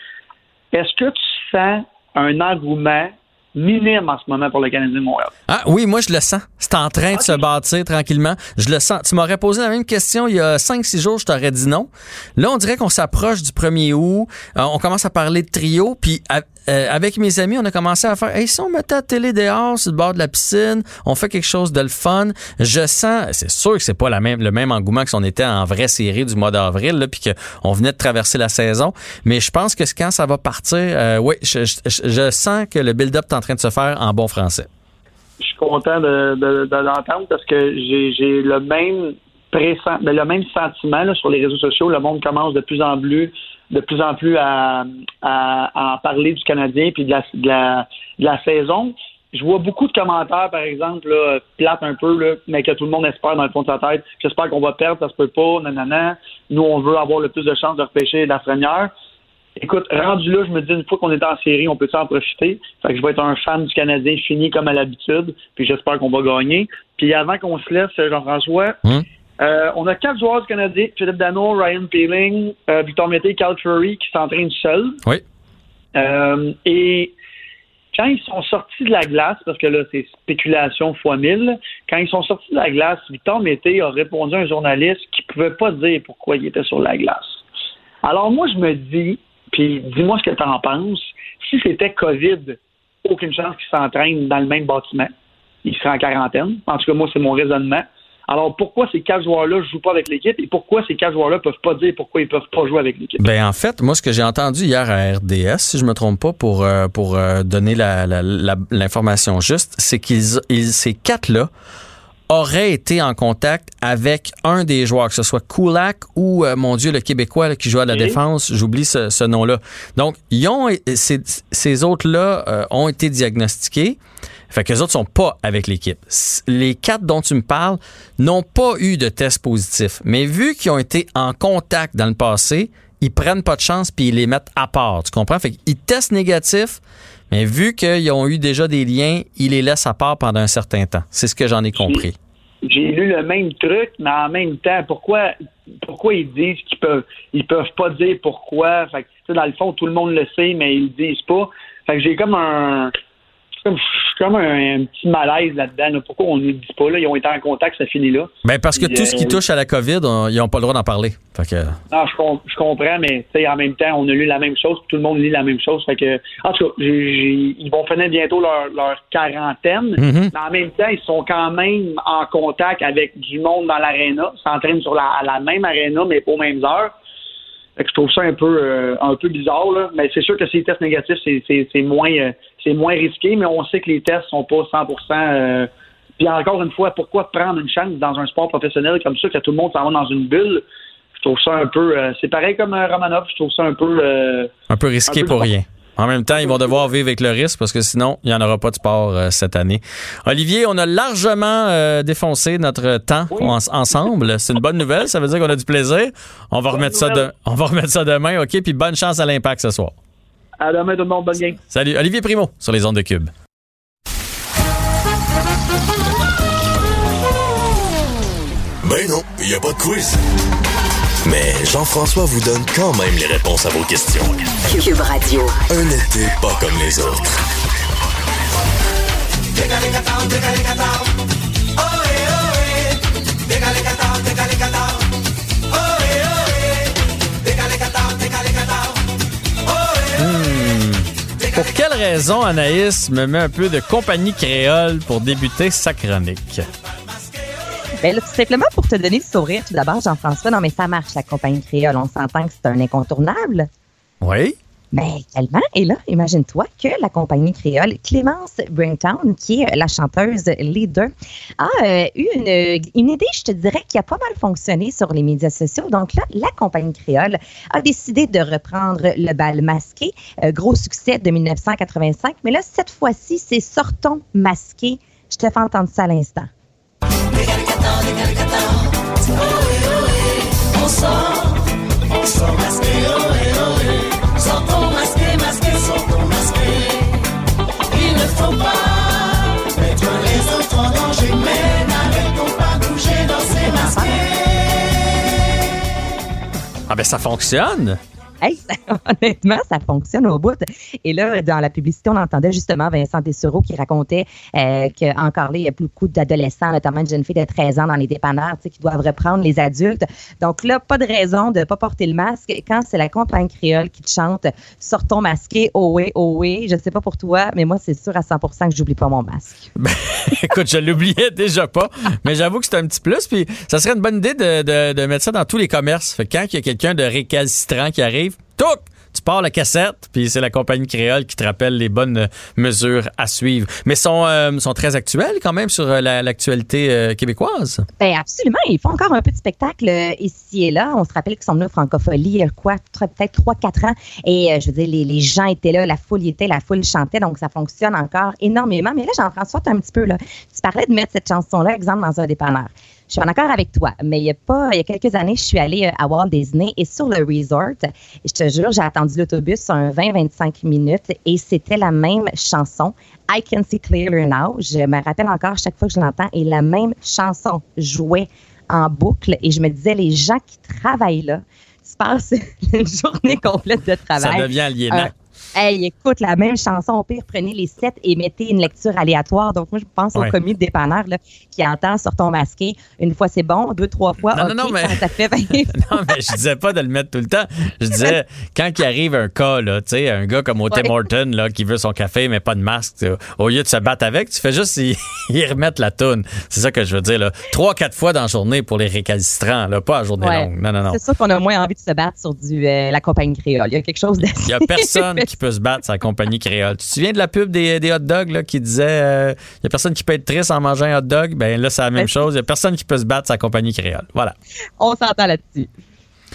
Speaker 6: est-ce que tu sens un engouement minime en ce moment pour le Canadien de Montréal?
Speaker 1: Ah oui, moi je le sens. C'est en train de se bâtir tranquillement. Je le sens. Tu m'aurais posé la même question il y a 5-6 jours, je t'aurais dit non. Là, on dirait qu'on s'approche du 1er août. Euh, on commence à parler de trio. Puis à- euh, avec mes amis, on a commencé à faire Hey, si on mettait la télé dehors sur le bord de la piscine, on fait quelque chose de le fun. Je sens, c'est sûr que c'est pas même, le même engouement que si on était en vraie série du mois d'avril, puis qu'on venait de traverser la saison. Mais je pense que quand ça va partir, euh, oui, je, sens que le build-up est en train de se faire en bon français.
Speaker 6: Je suis content de, l'entendre parce que j'ai le même ben, le même sentiment sur les réseaux sociaux. Le monde commence de plus en plus de plus en plus à, à- à en parler du Canadien puis de la, de la, de la saison. je vois beaucoup de commentaires, par exemple, là, plates un peu, là, mais que tout le monde espère dans le fond de sa tête. J'espère qu'on va perdre, ça se peut pas, nanana. Nous, on veut avoir le plus de chances de repêcher la première. Écoute, rendu là, je me dis, une fois qu'on est en série, on peut en profiter? Fait que je vais être un fan du Canadien fini comme à l'habitude, puis j'espère qu'on va gagner. Puis avant qu'on se laisse, Jean-François,
Speaker 1: Hum.
Speaker 6: Euh, on a quatre joueurs du Canadien, Philippe Dano, Ryan Peeling, euh, Victor Mété, Cal Curry, qui s'entraînent seuls.
Speaker 1: Oui.
Speaker 6: Euh, et quand ils sont sortis de la glace, parce que là, c'est spéculation fois mille, quand ils sont sortis de la glace, Victor Mété a répondu à un journaliste qui pouvait pas dire pourquoi il était sur la glace. Alors moi, je me dis, puis dis-moi ce que tu en penses, si c'était COVID, aucune chance qu'ils s'entraînent dans le même bâtiment. Ils seraient en quarantaine. En tout cas, moi, c'est mon raisonnement. Alors, pourquoi ces quatre joueurs-là ne jouent pas avec l'équipe et pourquoi ces quatre joueurs-là peuvent pas dire pourquoi ils peuvent pas jouer avec l'équipe?
Speaker 1: Ben en fait, moi ce que j'ai entendu hier à RDS, si je me trompe pas, pour euh, pour euh, donner la- la- la- l'information juste, c'est qu'ils ils- ces quatre là auraient été en contact avec un des joueurs, que ce soit Kulak ou euh, mon Dieu le Québécois là, qui joue à la
Speaker 6: Oui.
Speaker 1: défense, j'oublie ce, ce nom-là. Donc ils ont ces, ces autres là ont été diagnostiqués. Fait que les autres sont pas avec l'équipe. Les quatre dont tu me parles n'ont pas eu de test positif. Mais vu qu'ils ont été en contact dans le passé, ils prennent pas de chance puis ils les mettent à part. Tu comprends? Fait qu'ils testent négatif, mais vu qu'ils ont eu déjà des liens, ils les laissent à part pendant un certain temps. C'est ce que j'en ai compris.
Speaker 6: J'ai lu le même truc, mais en même temps, pourquoi pourquoi ils disent qu'ils peuvent ils peuvent pas dire pourquoi? Fait que, dans le fond, tout le monde le sait, mais ils le disent pas. Fait que j'ai comme un comme, comme un, un petit malaise là-dedans. là. Pourquoi on ne le dit pas là? Ils ont été en contact, ça finit là.
Speaker 1: Ben parce que
Speaker 6: Puis,
Speaker 1: tout ce qui
Speaker 6: euh,
Speaker 1: touche à la COVID, on- ils n'ont pas le droit d'en parler. Fait que,
Speaker 6: Non, je, com- je comprends, mais tu sais, en même temps, on a lu la même chose, tout le monde lit la même chose. Fait que, en tout cas, ils vont finir bientôt leur, leur quarantaine,
Speaker 1: Mhm.
Speaker 6: mais en même temps, ils sont quand même en contact avec du monde dans l'aréna, Ils s'entraînent sur la, la même aréna, mais pas aux mêmes heures. Fait que je trouve ça un peu euh, un peu bizarre, là. mais c'est sûr que ces tests négatifs, c'est moins euh, c'est moins risqué, mais on sait que les tests sont pas 100% euh, Puis encore une fois, pourquoi prendre une chance dans un sport professionnel comme ça, que tout le monde s'en va dans une bulle? Je trouve ça un peu. euh, c'est pareil comme euh, Romanov, je trouve ça un peu. euh,
Speaker 1: un peu risqué
Speaker 6: un peu
Speaker 1: pour rien. En même temps, ils vont devoir vivre avec le risque parce que sinon, il n'y en aura pas de sport euh, cette année. Olivier, on a largement euh, défoncé notre temps
Speaker 6: Oui.
Speaker 1: en- ensemble. C'est une bonne nouvelle. Ça veut dire qu'on a du plaisir. On va,
Speaker 6: Bonne
Speaker 1: remettre ça, de, on va remettre ça demain, OK? Puis bonne chance à l'impact ce soir.
Speaker 6: À demain, tout le monde, bonne game.
Speaker 1: Salut. Olivier Primo sur les ondes de Cube.
Speaker 5: Ben non, il n'y a pas de quiz. Mais Jean-François vous donne quand même les réponses à vos questions.
Speaker 4: Cube Radio.
Speaker 5: Un été pas comme les autres.
Speaker 1: Pour quelle raison Anaïs me met un peu de compagnie créole pour débuter sa chronique?
Speaker 7: Ben là, tout simplement pour te donner le sourire, tout d'abord, Jean-François, non, mais ça marche, la compagnie créole. On s'entend que c'est un incontournable.
Speaker 1: Oui?
Speaker 7: Mais tellement. Et là, imagine-toi que la compagnie créole, Clémence Bringtown, qui est la chanteuse leader, a euh, eu une, une idée, je te dirais, qui a pas mal fonctionné sur les médias sociaux. Donc là, la compagnie créole a décidé de reprendre le bal masqué, euh, gros succès de 1985. Mais là, cette fois-ci, c'est Sortons masqué. Je te fais entendre ça à l'instant.
Speaker 1: Ah ben ça fonctionne. (laughs)
Speaker 7: Honnêtement, ça fonctionne au bout. Et là, dans la publicité, on entendait justement Vincent Dessureau qui racontait euh, qu'encore là, il y a beaucoup d'adolescents, notamment de jeunes filles de 13 ans dans les dépanneurs, qui doivent reprendre les adultes. Donc là, pas de raison de ne pas porter le masque. Quand c'est la compagnie créole qui te chante « Sortons masqués, oh oui, oh oui », je sais pas pour toi, mais moi, c'est sûr à 100 que j'oublie pas mon masque. (laughs)
Speaker 1: Écoute, je l'oubliais déjà pas, mais j'avoue que c'est un petit plus. Puis ça serait une bonne idée de, mettre ça dans tous les commerces. Quand il y a quelqu'un de récalcitrant qui arrive, tu pars la cassette, puis c'est la compagnie créole qui te rappelle les bonnes mesures à suivre. Mais sont, euh, sont très actuels quand même sur euh, l'actualité euh, québécoise?
Speaker 7: Ben absolument. Ils font encore un de spectacle ici et là. On se rappelle qu'ils sont venus au Francophonie, quoi, peut-être 3-4 ans. Et je veux dire, les, les, gens étaient là, la foule y était, la foule chantait, donc ça fonctionne encore énormément. Mais là, Jean-François, un petit peu, là, tu parlais de mettre cette chanson-là, exemple, dans un dépanneur. Je suis en accord avec toi, mais il y a pas, il y a quelques années, je suis allée euh, à Walt Disney et sur le resort, je te jure, j'ai attendu l'autobus un 20-25 minutes et c'était la même chanson. I Can See Clearly Now. Je me rappelle encore chaque fois que je l'entends et la même chanson jouait en boucle et je me disais, les gens qui travaillent là, tu passes (laughs) une journée complète de travail.
Speaker 1: Ça devient aliénant. Euh,
Speaker 7: Hey, écoute, la même chanson, au pire, prenez les sept et mettez une lecture aléatoire. Donc, moi, je pense au commis de dépanneur là, qui entend sur ton masqué. Une fois, c'est bon. Deux, trois fois, non, non, mais... ça fait (laughs)
Speaker 1: Non, mais je disais pas de le mettre tout le temps. Je disais, quand il arrive un cas, là, tu sais, un gars comme Tim Morton, là, qui veut son café, mais pas de masque, au lieu de se battre avec, tu fais juste (laughs) y, remettre la toune. C'est ça que je veux dire, là. Trois, quatre fois dans la journée pour les récalcitrants, là, pas à journée longue. Non, non, non.
Speaker 7: C'est sûr qu'on a moins envie de se battre sur du, euh, la compagnie créole. Il y a quelque chose d'assez...
Speaker 1: Il y a personne qui peut se battre, sa compagnie créole. Tu te souviens de la pub des, des hot dogs là, qui disait il euh, y a personne qui peut être triste en mangeant un hot dog? Ben là, c'est la même chose. Il y a personne qui peut se battre, sa compagnie créole. Voilà.
Speaker 7: On s'entend là-dessus.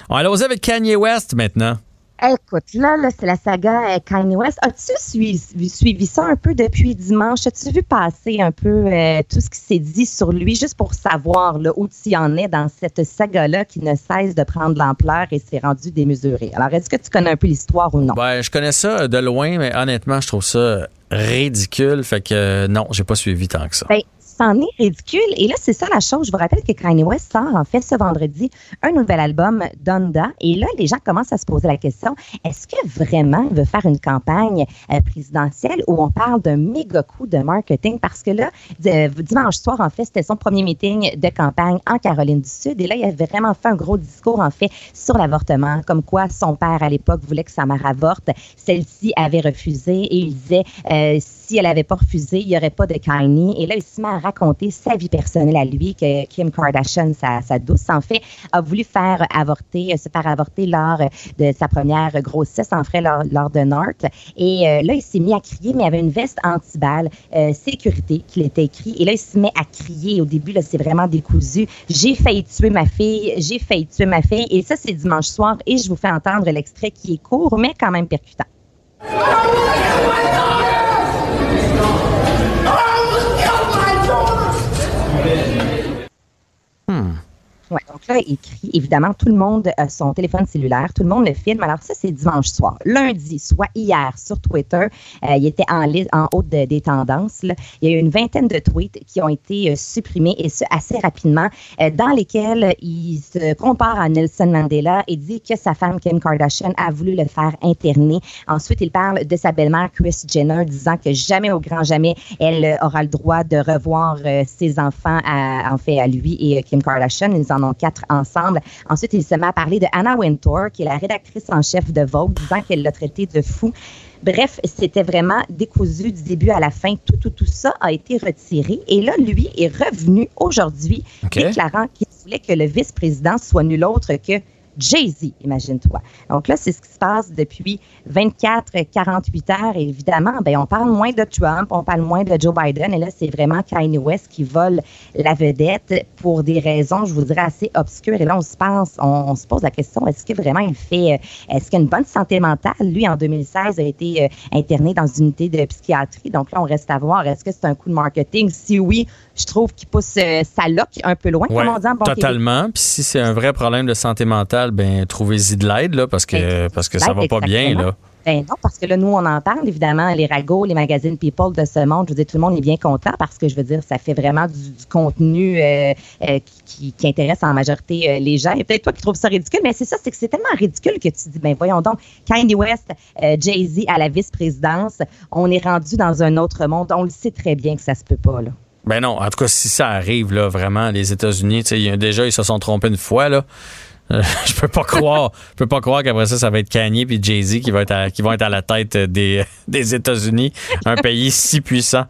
Speaker 1: On va oser avec Kanye West maintenant.
Speaker 7: Écoute, là, là c'est la saga euh, Kanye West. As-tu suivi, suivi, ça un peu depuis dimanche? As-tu vu passer un peu euh, tout ce qui s'est dit sur lui, juste pour savoir là, où tu en es dans cette saga-là qui ne cesse de prendre l'ampleur et s'est rendu démesuré? Alors, est-ce que tu connais un peu l'histoire ou non?
Speaker 1: Ben, je connais ça de loin, mais honnêtement, je trouve ça ridicule. Fait que non, j'ai pas suivi tant que ça.
Speaker 7: Ben, c'en est ridicule. Et là, c'est ça la chose. Je vous rappelle que Kanye West sort en fait ce vendredi un nouvel album, Donda. Et là, les gens commencent à se poser la question est-ce que vraiment il veut faire une campagne euh, présidentielle où on parle d'un méga coup de marketing? Parce que là, dimanche soir, en fait, c'était son premier meeting de campagne en Caroline du Sud. Et là, il avait vraiment fait un gros discours, en fait, sur l'avortement, comme quoi son père à l'époque voulait que sa mère avorte. Celle-ci avait refusé et il disait euh, si elle n'avait pas refusé, il n'y aurait pas de Kanye. Et là, il se met à raconter sa vie personnelle à lui, que Kim Kardashian, sa, douce, en fait, a voulu faire avorter, euh, se faire avorter lors de sa première grossesse, en fait, lors, de North. Et euh, là, il s'est mis à crier, mais il avait une veste anti-balle, euh, sécurité, qu'il était écrit. Et là, il se met à crier. Au début, c'est vraiment décousu. J'ai failli tuer ma fille, j'ai failli tuer ma fille. Et ça, c'est dimanche soir. Et je vous fais entendre l'extrait qui est court, mais quand même percutant. Hmm. Donc là, il crie. Évidemment, tout le monde a son téléphone cellulaire, tout le monde le filme. Alors, ça, c'est dimanche soir. Lundi, soit hier, sur Twitter, euh, il était en, en haut des tendances. Il y a eu une vingtaine de tweets qui ont été euh, supprimés, et ce, assez rapidement, euh, dans lesquels il se compare à Nelson Mandela et dit que sa femme, Kim Kardashian, a voulu le faire interner. Ensuite, il parle de sa belle-mère, Chris Jenner, disant que jamais, au grand jamais, elle aura le droit de revoir ses enfants, en fait, à lui et Kim Kardashian. En ont quatre ensemble. Ensuite, il se met à parler de Anna Wintour, qui est la rédactrice en chef de Vogue, disant qu'elle l'a traité de fou. Bref, c'était vraiment décousu du début à la fin. Tout, tout, tout ça a été retiré. Et là, lui est revenu aujourd'hui, déclarant qu'il voulait que le vice-président soit nul autre que Jay-Z, imagine-toi. Donc là, c'est ce qui se passe depuis 24, 48 heures. Et évidemment, ben, on parle moins de Trump, on parle moins de Joe Biden. Et là, c'est vraiment Kanye West qui vole la vedette pour des raisons, je vous dirais, assez obscures. Et là, on se pense, on, se pose la question, est-ce que vraiment il fait, euh, est-ce qu'il a une bonne santé mentale? Lui, en 2016, a été euh, interné dans une unité de psychiatrie. Donc là, on reste à voir, est-ce que c'est un coup de marketing? Si oui, je trouve qu'il pousse euh, sa loque un peu loin,
Speaker 1: comme on dit en bon Totalement. Puis si c'est un vrai problème de santé mentale, ben trouvez-y de l'aide, là, parce que, ben, parce que ça va pas bien, là.
Speaker 7: Ben non, parce que là, nous, on en parle, évidemment, les ragots, les magazines People de ce monde. Je veux dire, tout le monde est bien content parce que, je veux dire, ça fait vraiment du, contenu euh, euh, qui, qui, intéresse en majorité les gens. Et peut-être toi qui trouves ça ridicule, mais c'est ça, c'est que c'est tellement ridicule que tu dis, ben voyons donc, Kanye West, Jay-Z à la vice-présidence, on est rendu dans un autre monde. On le sait très bien que ça se peut pas, là.
Speaker 1: Ben non, en tout cas, si ça arrive, là, vraiment, les États-Unis, déjà, ils se sont trompés une fois, là. Euh, (laughs) je peux pas croire, je peux pas croire qu'après ça, ça va être Kanye puis Jay-Z qui, vont être à, qui vont être à la tête des, (laughs) des États-Unis, un pays si puissant.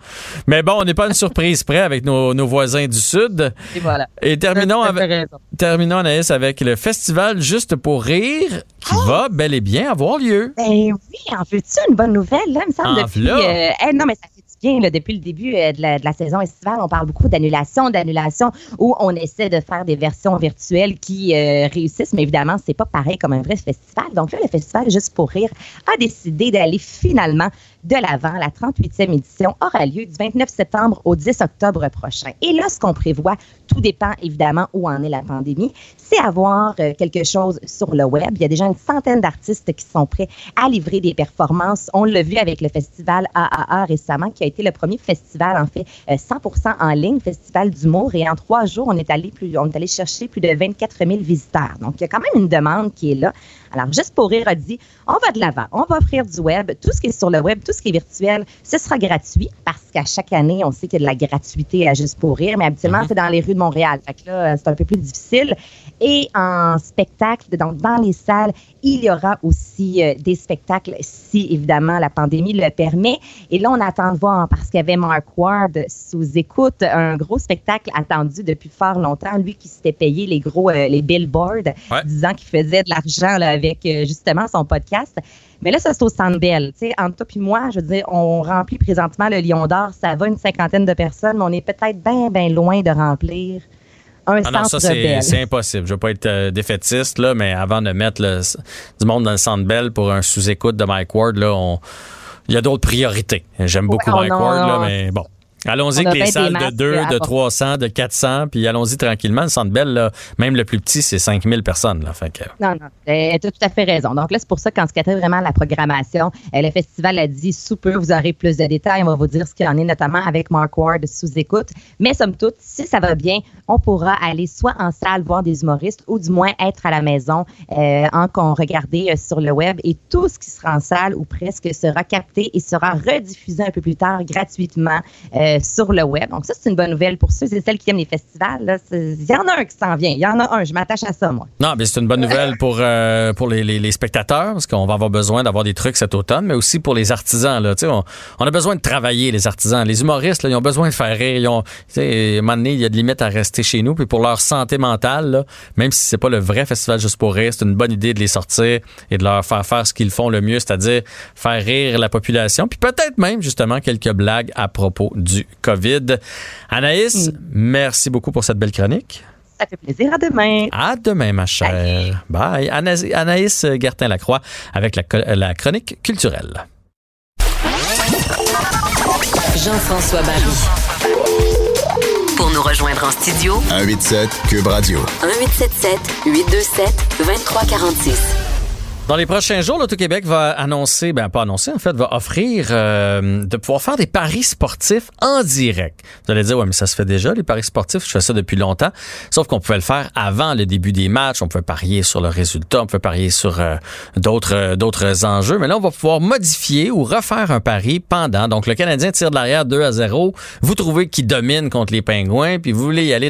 Speaker 1: Mais bon, on n'est pas une surprise près avec nos, nos, voisins du Sud.
Speaker 7: Et voilà.
Speaker 1: Et terminons, avec, terminons Anaïs, avec le festival Juste pour rire qui oh! va bel et bien avoir lieu.
Speaker 7: Ben oui, en veux-tu une bonne nouvelle, là, il me semble, depuis... Euh, non, mais ça depuis le début euh, de la, saison estivale, on parle beaucoup d'annulation, d'annulation, où on essaie de faire des versions virtuelles qui euh, réussissent, mais évidemment, c'est pas pareil comme un vrai festival. Donc là, le festival Juste pour rire a décidé d'aller finalement de l'avant. La 38e édition aura lieu du 29 septembre au 10 octobre prochain. Et là, ce qu'on prévoit, tout dépend évidemment où en est la pandémie, c'est avoir euh, quelque chose sur le web. Il y a déjà une centaine d'artistes qui sont prêts à livrer des performances. On l'a vu avec le festival AAA récemment, qui a été le premier festival, en fait, 100% euh, en ligne, festival d'humour. Et en trois jours, on est allé plus, on est allé chercher plus de 24 000 visiteurs. Donc, il y a quand même une demande qui est là. Alors, Juste pour rire a dit, on va de l'avant, on va offrir du web, tout ce qui est sur le web, tout ce qui est virtuel, ce sera gratuit parce qu'à chaque année, on sait qu'il y a de la gratuité à Juste pour rire, mais habituellement, mhm. c'est dans les rues de Montréal. Fait que là, c'est un peu plus difficile. Et en spectacle, donc dans les salles, il y aura aussi euh, des spectacles si, évidemment, la pandémie le permet. Et là, on attend de voir parce qu'il y avait Mark Ward sous écoute, un gros spectacle attendu depuis fort longtemps. Lui qui s'était payé les gros, euh, les billboards, disant qu'il faisait de l'argent avec euh, justement son podcast. Mais là, ça, c'est au Centre Bell. Tu sais, entre toi et moi, je veux dire, on remplit présentement le Lion d'Or. Ça va une cinquantaine de personnes, mais on est peut-être bien, bien loin de remplir un ah non, ça,
Speaker 1: c'est impossible. Je veux pas être euh, défaitiste, là, mais avant de mettre du monde dans le Centre Bell pour un sous-écoute de Mike Ward, là, on, il y a d'autres priorités. J'aime beaucoup Mike Ward, là, mais bon. Allons-y avec les salles de 2, de 300, de 400, puis allons-y tranquillement. Le Centre Bell, même le plus petit, c'est 5000 personnes. Là, fait que...
Speaker 7: Non, non, tu as tout à fait raison. Donc là, c'est pour ça qu'en ce qui a vraiment la programmation, euh, le festival a dit sous peu, vous aurez plus de détails. On va vous dire ce qu'il y en est, notamment avec Mark Ward sous écoute. Mais somme toute, si ça va bien, on pourra aller soit en salle voir des humoristes ou du moins être à la maison euh, en qu'on regarder euh, sur le web et tout ce qui sera en salle ou presque sera capté et sera rediffusé un peu plus tard gratuitement. Euh, sur le web. Donc, ça, c'est une bonne nouvelle pour ceux et celles qui aiment les festivals. Il y en a un qui s'en vient. Il y en a un. Je m'attache à ça, moi.
Speaker 1: Non, mais c'est une bonne nouvelle (laughs) pour, euh, pour les, les, spectateurs, parce qu'on va avoir besoin d'avoir des trucs cet automne, mais aussi pour les artisans. Là. On, on a besoin de travailler, les artisans. Les humoristes, là, ils ont besoin de faire rire. Ils ont, à un moment donné, il y a de limites à rester chez nous. Puis pour leur santé mentale, là, même si c'est pas le vrai festival juste pour rire, c'est une bonne idée de les sortir et de leur faire faire ce qu'ils font le mieux, c'est-à-dire faire rire la population. Puis peut-être même, justement, quelques blagues à propos du COVID. Anaïs, mm. merci beaucoup pour cette belle chronique.
Speaker 7: Ça fait plaisir. À demain.
Speaker 1: À demain, ma chère. Bye. Anaïs, Gertin-Lacroix avec la, la chronique culturelle.
Speaker 4: Jean-François Barry. Pour nous rejoindre en studio,
Speaker 5: 187 Cube Radio.
Speaker 4: 1877 827 2346.
Speaker 1: Dans les prochains jours, l'Auto-Québec va annoncer, ben pas annoncer, en fait, va offrir euh, de pouvoir faire des paris sportifs en direct. Vous allez dire, ouais, mais ça se fait déjà, les paris sportifs, je fais ça depuis longtemps. Sauf qu'on pouvait le faire avant le début des matchs, on pouvait parier sur le résultat, on pouvait parier sur euh, d'autres euh, d'autres enjeux. Mais là, on va pouvoir modifier ou refaire un pari pendant. Donc, le Canadien tire de l'arrière 2 à 0. Vous trouvez qu'il domine contre les Pingouins, puis vous voulez y aller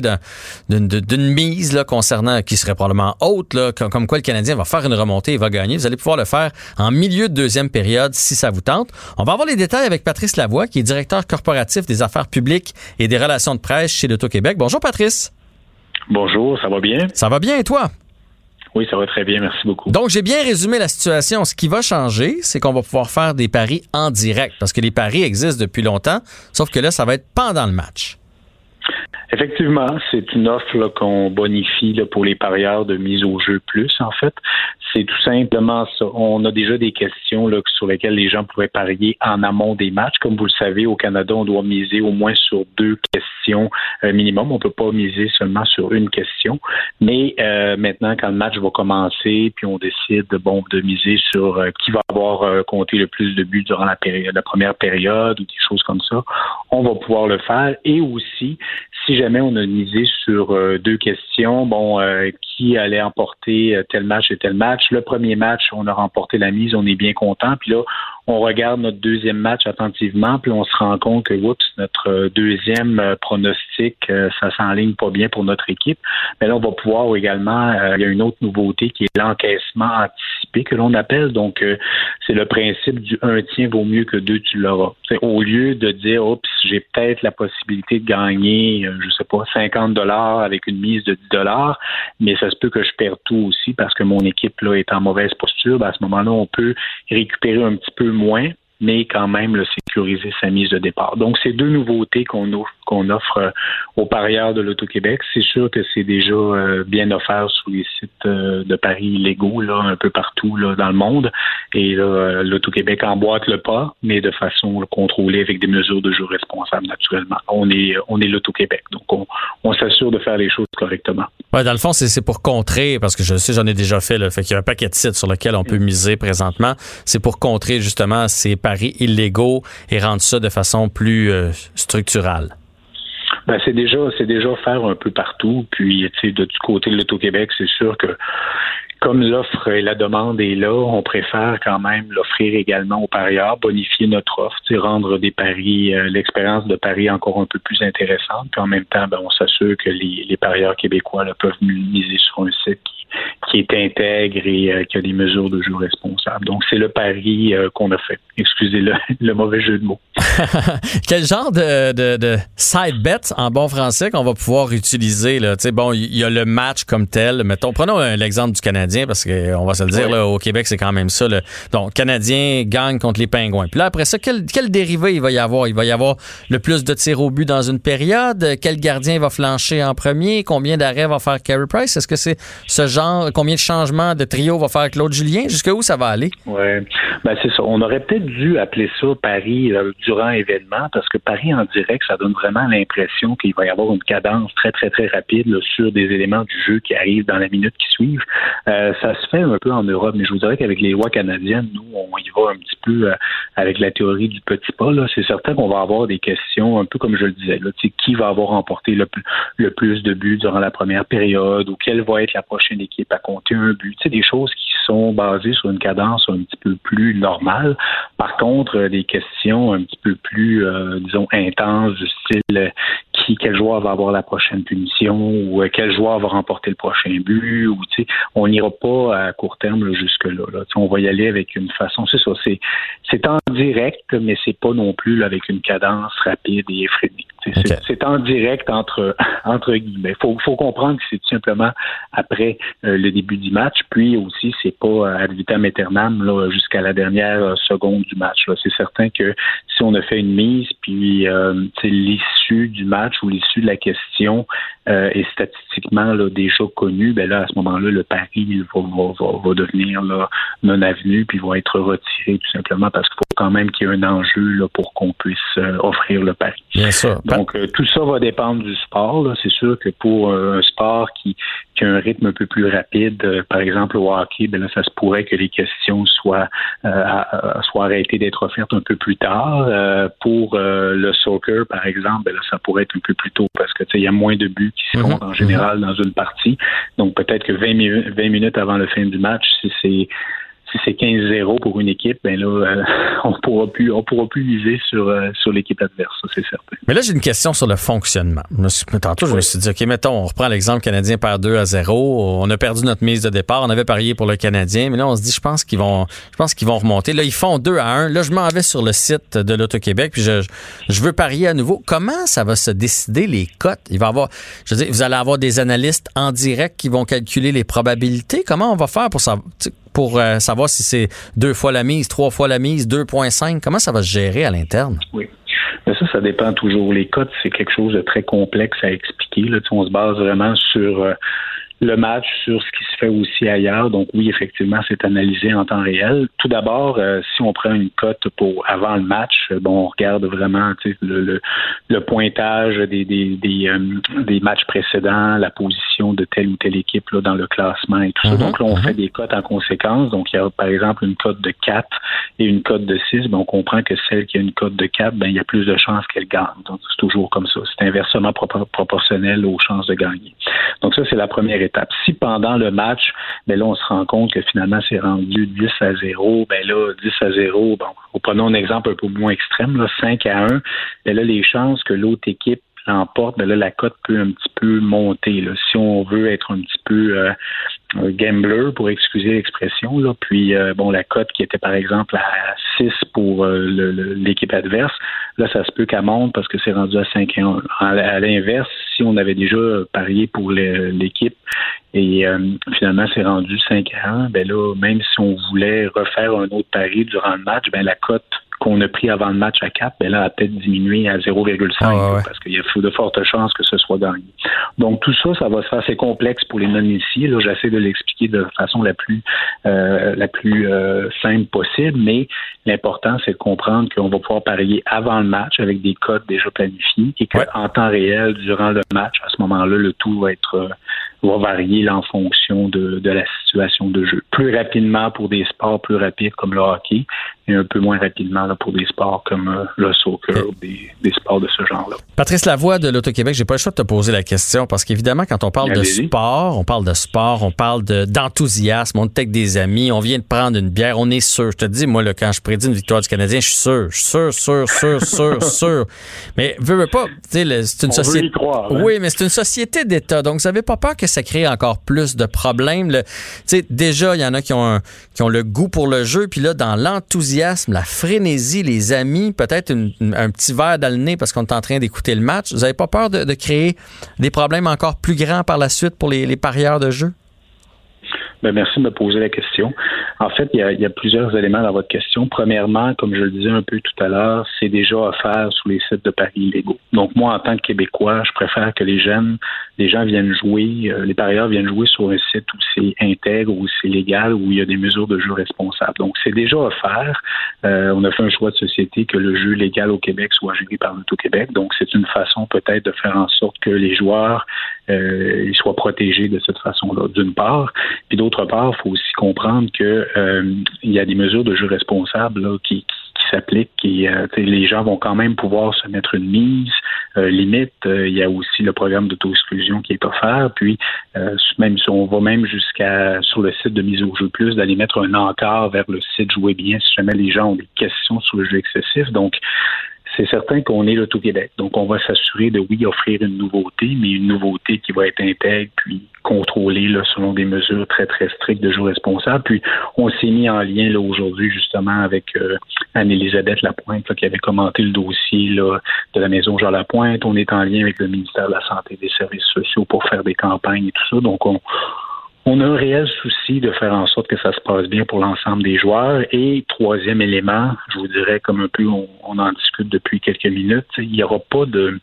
Speaker 1: d'une mise là, concernant qui serait probablement haute, là, comme, comme quoi le Canadien va faire une remontée et va gagner vous allez pouvoir le faire en milieu de deuxième période si ça vous tente. On va avoir les détails avec Patrice Lavoie, qui est directeur corporatif des affaires publiques et des relations de presse chez l'Auto-Québec. Bonjour, Patrice.
Speaker 8: Bonjour, ça va bien?
Speaker 1: Ça va bien et toi?
Speaker 8: Oui, ça va très bien, merci beaucoup.
Speaker 1: Donc, j'ai bien résumé la situation. Ce qui va changer, c'est qu'on va pouvoir faire des paris en direct, parce que les paris existent depuis longtemps, sauf que là, ça va être pendant le match.
Speaker 8: Effectivement, c'est une offre qu'on bonifie pour les parieurs de mise au jeu plus, en fait. C'est tout simplement ça. On a déjà des questions sur lesquelles les gens pourraient parier en amont des matchs. Comme vous le savez, au Canada, on doit miser au moins sur deux questions euh, minimum. On peut pas miser seulement sur une question. Mais euh, maintenant, quand le match va commencer, puis on décide bon, de miser sur euh, qui va avoir compté le plus de buts durant la, la première période ou des choses comme ça, on va pouvoir le faire. Et aussi, si jamais on a misé sur euh, deux questions, bon, euh, qui allait emporter euh, tel match et tel match. Le premier match, on a remporté la mise, on est bien content. Puis là, on regarde notre deuxième match attentivement, puis on se rend compte que, oups, notre deuxième pronostic, ça s'enligne pas bien pour notre équipe. Mais là, on va pouvoir également, il y a une autre nouveauté qui est l'encaissement anticipé que l'on appelle. Donc, c'est le principe du un tien vaut mieux que deux, tu l'auras. Au lieu de dire, oups, j'ai peut-être la possibilité de gagner, je sais pas, 50 dollars avec une mise de 10 dollars, mais ça se peut que je perde tout aussi parce que mon équipe là est en mauvaise posture. Ben, à ce moment-là, on peut récupérer un petit peu moins, mais quand même le sécuriser sa mise de départ. Donc, c'est deux nouveautés qu'on offre, offre euh, aux parieurs de l'Auto-Québec. C'est sûr que c'est déjà euh, bien offert sur les sites euh, de paris légaux, là, un peu partout là, dans le monde. Et l'Auto-Québec emboîte le pas, mais de façon contrôlée avec des mesures de jeu responsables, naturellement. On est, on est l'Auto-Québec. Donc, on, on s'assure de faire les choses correctement.
Speaker 1: Dans le fond, c'est pour contrer, parce que je sais, j'en ai déjà fait, là, fait qu'il y a un paquet de sites sur lesquels on peut miser présentement. C'est pour contrer justement ces paris illégaux et rendre ça de façon plus euh, structurale?
Speaker 8: Ben, c'est déjà c'est déjà faire un peu partout. Puis, tu sais, de, du côté de l'Auto-Québec, c'est sûr que comme l'offre et la demande est là, on préfère quand même l'offrir également aux parieurs, bonifier notre offre, rendre euh, l'expérience de paris encore un peu plus intéressante. Puis en même temps, ben, on s'assure que les, parieurs québécois peuvent miser sur un site qui, est intègre et euh, qui a des mesures de jeu responsables. Donc, c'est le pari euh, qu'on a fait. Excusez le, (laughs) le, mauvais jeu de mots. (laughs)
Speaker 1: Quel genre de, de, de, side bet en bon français qu'on va pouvoir utiliser? Bon, il y a le match comme tel. Mettons, prenons l'exemple du Canadien, parce qu'on va se le dire, là, au Québec, c'est quand même ça. Là. Donc, Canadien gagne contre les Pingouins. Puis là, après ça, quel, quel dérivé il va y avoir? Il va y avoir le plus de tirs au but dans une période? Quel gardien va flancher en premier? Combien d'arrêts va faire Carey Price? Est-ce que c'est ce genre combien de changements de trio va faire Claude Julien? Jusqu'où ça va aller?
Speaker 8: Oui, ben, c'est ça. On aurait peut-être dû appeler ça Paris euh, durant événement parce que Paris en direct, ça donne vraiment l'impression qu'il va y avoir une cadence très, très, très rapide sur des éléments du jeu qui arrivent dans la minute qui suivent. Euh, ça se fait un peu en Europe, mais je vous dirais qu'avec les lois canadiennes, nous, on y va un petit peu euh, avec la théorie du petit pas. C'est certain qu'on va avoir des questions, un peu comme je le disais, qui va avoir remporté le, plus de buts durant la première période ou quelle va être la prochaine équipe à compter un but. Des choses qui sont basées sur une cadence un petit peu plus normale. Par contre, euh, des questions un petit peu plus, euh, disons, intenses, du style euh, qui, quel joueur va avoir la prochaine punition ou quel joueur va remporter le prochain but. Ou, on n'ira pas à court terme jusque-là. Là. On va y aller avec une façon, c'est ça, c'est, c'est en direct, mais c'est pas non plus avec une cadence rapide et effrénée. C'est en direct entre (laughs) entre guillemets. Faut faut comprendre que c'est tout simplement après euh, le début du match, puis aussi c'est pas euh, ad vitam aeternam là jusqu'à la dernière euh, seconde du match. C'est certain que si on a fait une mise, puis l'issue du match ou l'issue de la question est statistiquement là, déjà connue, ben là à ce moment-là le pari va, va, va, devenir là, non avenu puis va être retiré tout simplement parce qu'il faut quand même qu'il y ait un enjeu là, pour qu'on puisse offrir le pari.
Speaker 1: Bien sûr.
Speaker 8: Donc, euh, tout ça va dépendre du sport. C'est sûr que pour euh, un sport qui, qui, a un rythme un peu plus rapide, euh, par exemple au hockey, ben là, ça se pourrait que les questions soient, soient arrêtées d'être offertes un peu plus tard. pour le soccer, par exemple, ben là, ça pourrait être un peu plus tôt parce que il y a moins de buts qui se comptent mhm. en général dans une partie. Donc, peut-être que 20, 20 minutes avant le fin du match, si si c'est 15-0 pour une équipe, ben là, euh, (laughs) on pourra plus, on pourra plus viser sur, euh, sur l'équipe adverse, c'est certain.
Speaker 1: Mais là, j'ai une question sur le fonctionnement. tantôt, je me suis dit, OK, mettons, on reprend l'exemple canadien par 2 à 0. On a perdu notre mise de départ. On avait parié pour le Canadien, mais là, on se dit, je pense qu'ils vont, je pense qu'ils vont remonter. Là, ils font 2 à 1. Là, je m'en vais sur le site de l'Auto-Québec, puis je, je veux parier à nouveau. Comment ça va se décider les cotes? Il va avoir, je veux dire, vous allez avoir des analystes en direct qui vont calculer les probabilités. Comment on va faire pour savoir? Pour euh, savoir si c'est deux fois la mise, trois fois la mise, 2,5? Comment ça va se gérer à l'interne?
Speaker 8: Oui. Mais ça, ça dépend toujours. Les cotes, c'est quelque chose de très complexe à expliquer. Là. On se base vraiment sur euh, le match sur ce qui se fait aussi ailleurs. Donc oui, effectivement, c'est analysé en temps réel. Tout d'abord, euh, si on prend une cote pour avant le match, euh, bon, on regarde vraiment le, le, le, pointage des, des, des, euh, des, matchs précédents, la position de telle ou telle équipe là, dans le classement et tout ça. Mhm, donc là, on mhm. fait des cotes en conséquence. Donc il y a par exemple une cote de 4 et une cote de 6. Ben, on comprend que celle qui a une cote de 4, ben, il y a plus de chances qu'elle gagne. Donc c'est toujours comme ça. C'est inversement proportionnel aux chances de gagner. Donc ça, c'est la première Si pendant le match, ben là, on se rend compte que finalement, c'est rendu 10 à 0, ben là, 10 à 0, bon, prenons un exemple un peu moins extrême, là, 5 à 1, ben là, les chances que l'autre équipe l'emporte, ben là, la cote peut un petit peu monter. Là. Si on veut être un petit peu euh, gambler, pour excuser l'expression, là, puis euh, bon, la cote qui était par exemple à 6 pour euh, l'équipe adverse, là, ça se peut qu'elle monte parce que c'est rendu à 5 et 1. À, l'inverse, si on avait déjà parié pour l'équipe et euh, finalement c'est rendu 5 à 1, ben là, même si on voulait refaire un autre pari durant le match, ben la cote qu'on a pris avant le match à 4, ben là, a peut-être diminué à 0,5 ah, parce qu'il y a de fortes chances que ce soit gagné. Donc tout ça, ça va se faire assez complexe pour les non-initiés. Là, j'essaie de l'expliquer de façon la plus euh, la plus euh, simple possible, mais l'important, c'est de comprendre qu'on va pouvoir parier avant le match avec des codes déjà planifiés et qu'en temps réel, durant le match, à ce moment-là, le tout va être euh, va varier en fonction de, de, la situation de jeu. Plus rapidement pour des sports plus rapides comme le hockey et un peu moins rapidement là, pour des sports comme euh, le soccer ou des, des, sports de ce genre-là.
Speaker 1: Patrice Lavoie de l'Auto-Québec, j'ai pas le choix de te poser la question parce qu'évidemment, quand on parle de sport, on parle de sport, on parle d'enthousiasme, on est avec des amis, on vient de prendre une bière, on est sûr. Je te dis, moi, là, quand je prédis une victoire du Canadien, je suis sûr, je suis sûr, sûr, sûr, (laughs) sûr, sûr. Mais veux, veux pas, c'est une société.
Speaker 8: Hein.
Speaker 1: Oui, mais c'est une société d'État, donc vous n'avez pas peur que ça crée encore plus de problèmes? Le, déjà, il y en a qui ont, qui ont le goût pour le jeu, puis là, dans l'enthousiasme, la frénésie, les amis, peut-être un petit verre dans parce qu'on est en train d'écouter le match. Vous n'avez pas peur de, créer des problèmes encore plus grands par la suite pour les, les parieurs de jeu?
Speaker 8: Ben, merci de me poser la question. En fait, il y, a, plusieurs éléments dans votre question. Premièrement, comme je le disais un peu tout à l'heure, c'est déjà offert sur les sites de paris légaux. Donc moi, en tant que Québécois, je préfère que les jeunes, les gens viennent jouer, euh, les parieurs viennent jouer sur un site où c'est intègre, où c'est légal, où il y a des mesures de jeu responsables. Donc c'est déjà offert. Euh, on a fait un choix de société que le jeu légal au Québec soit géré par l'Auto-Québec. Donc c'est une façon peut-être de faire en sorte que les joueurs euh, soient protégés de cette façon-là, d'une part. Puis d'autre part, il faut aussi comprendre que euh, il y a des mesures de jeu responsables qui, qui, s'appliquent et euh, les gens vont quand même pouvoir se mettre une mise euh, limite. il y a aussi le programme d'auto-exclusion qui est offert. Puis même si on va même jusqu'à sur le site de mise au jeu plus d'aller mettre un encart vers le site jouer bien si jamais les gens ont des questions sur le jeu excessif. Donc c'est certain qu'on est tout Québec. Donc, on va s'assurer de, oui, offrir une nouveauté, mais une nouveauté qui va être intègre puis contrôlée là, selon des mesures très, très strictes de jeu responsable. Puis, on s'est mis en lien là aujourd'hui, justement, avec euh, Anne-Élisabeth Lapointe, qui avait commenté le dossier là, de la Maison Jean Lapointe. On est en lien avec le ministère de la Santé et des Services sociaux pour faire des campagnes et tout ça. Donc, on, on a un réel souci de faire en sorte que ça se passe bien pour l'ensemble des joueurs. Et troisième élément, je vous dirais comme un peu on, en discute depuis quelques minutes, il n'y aura pas de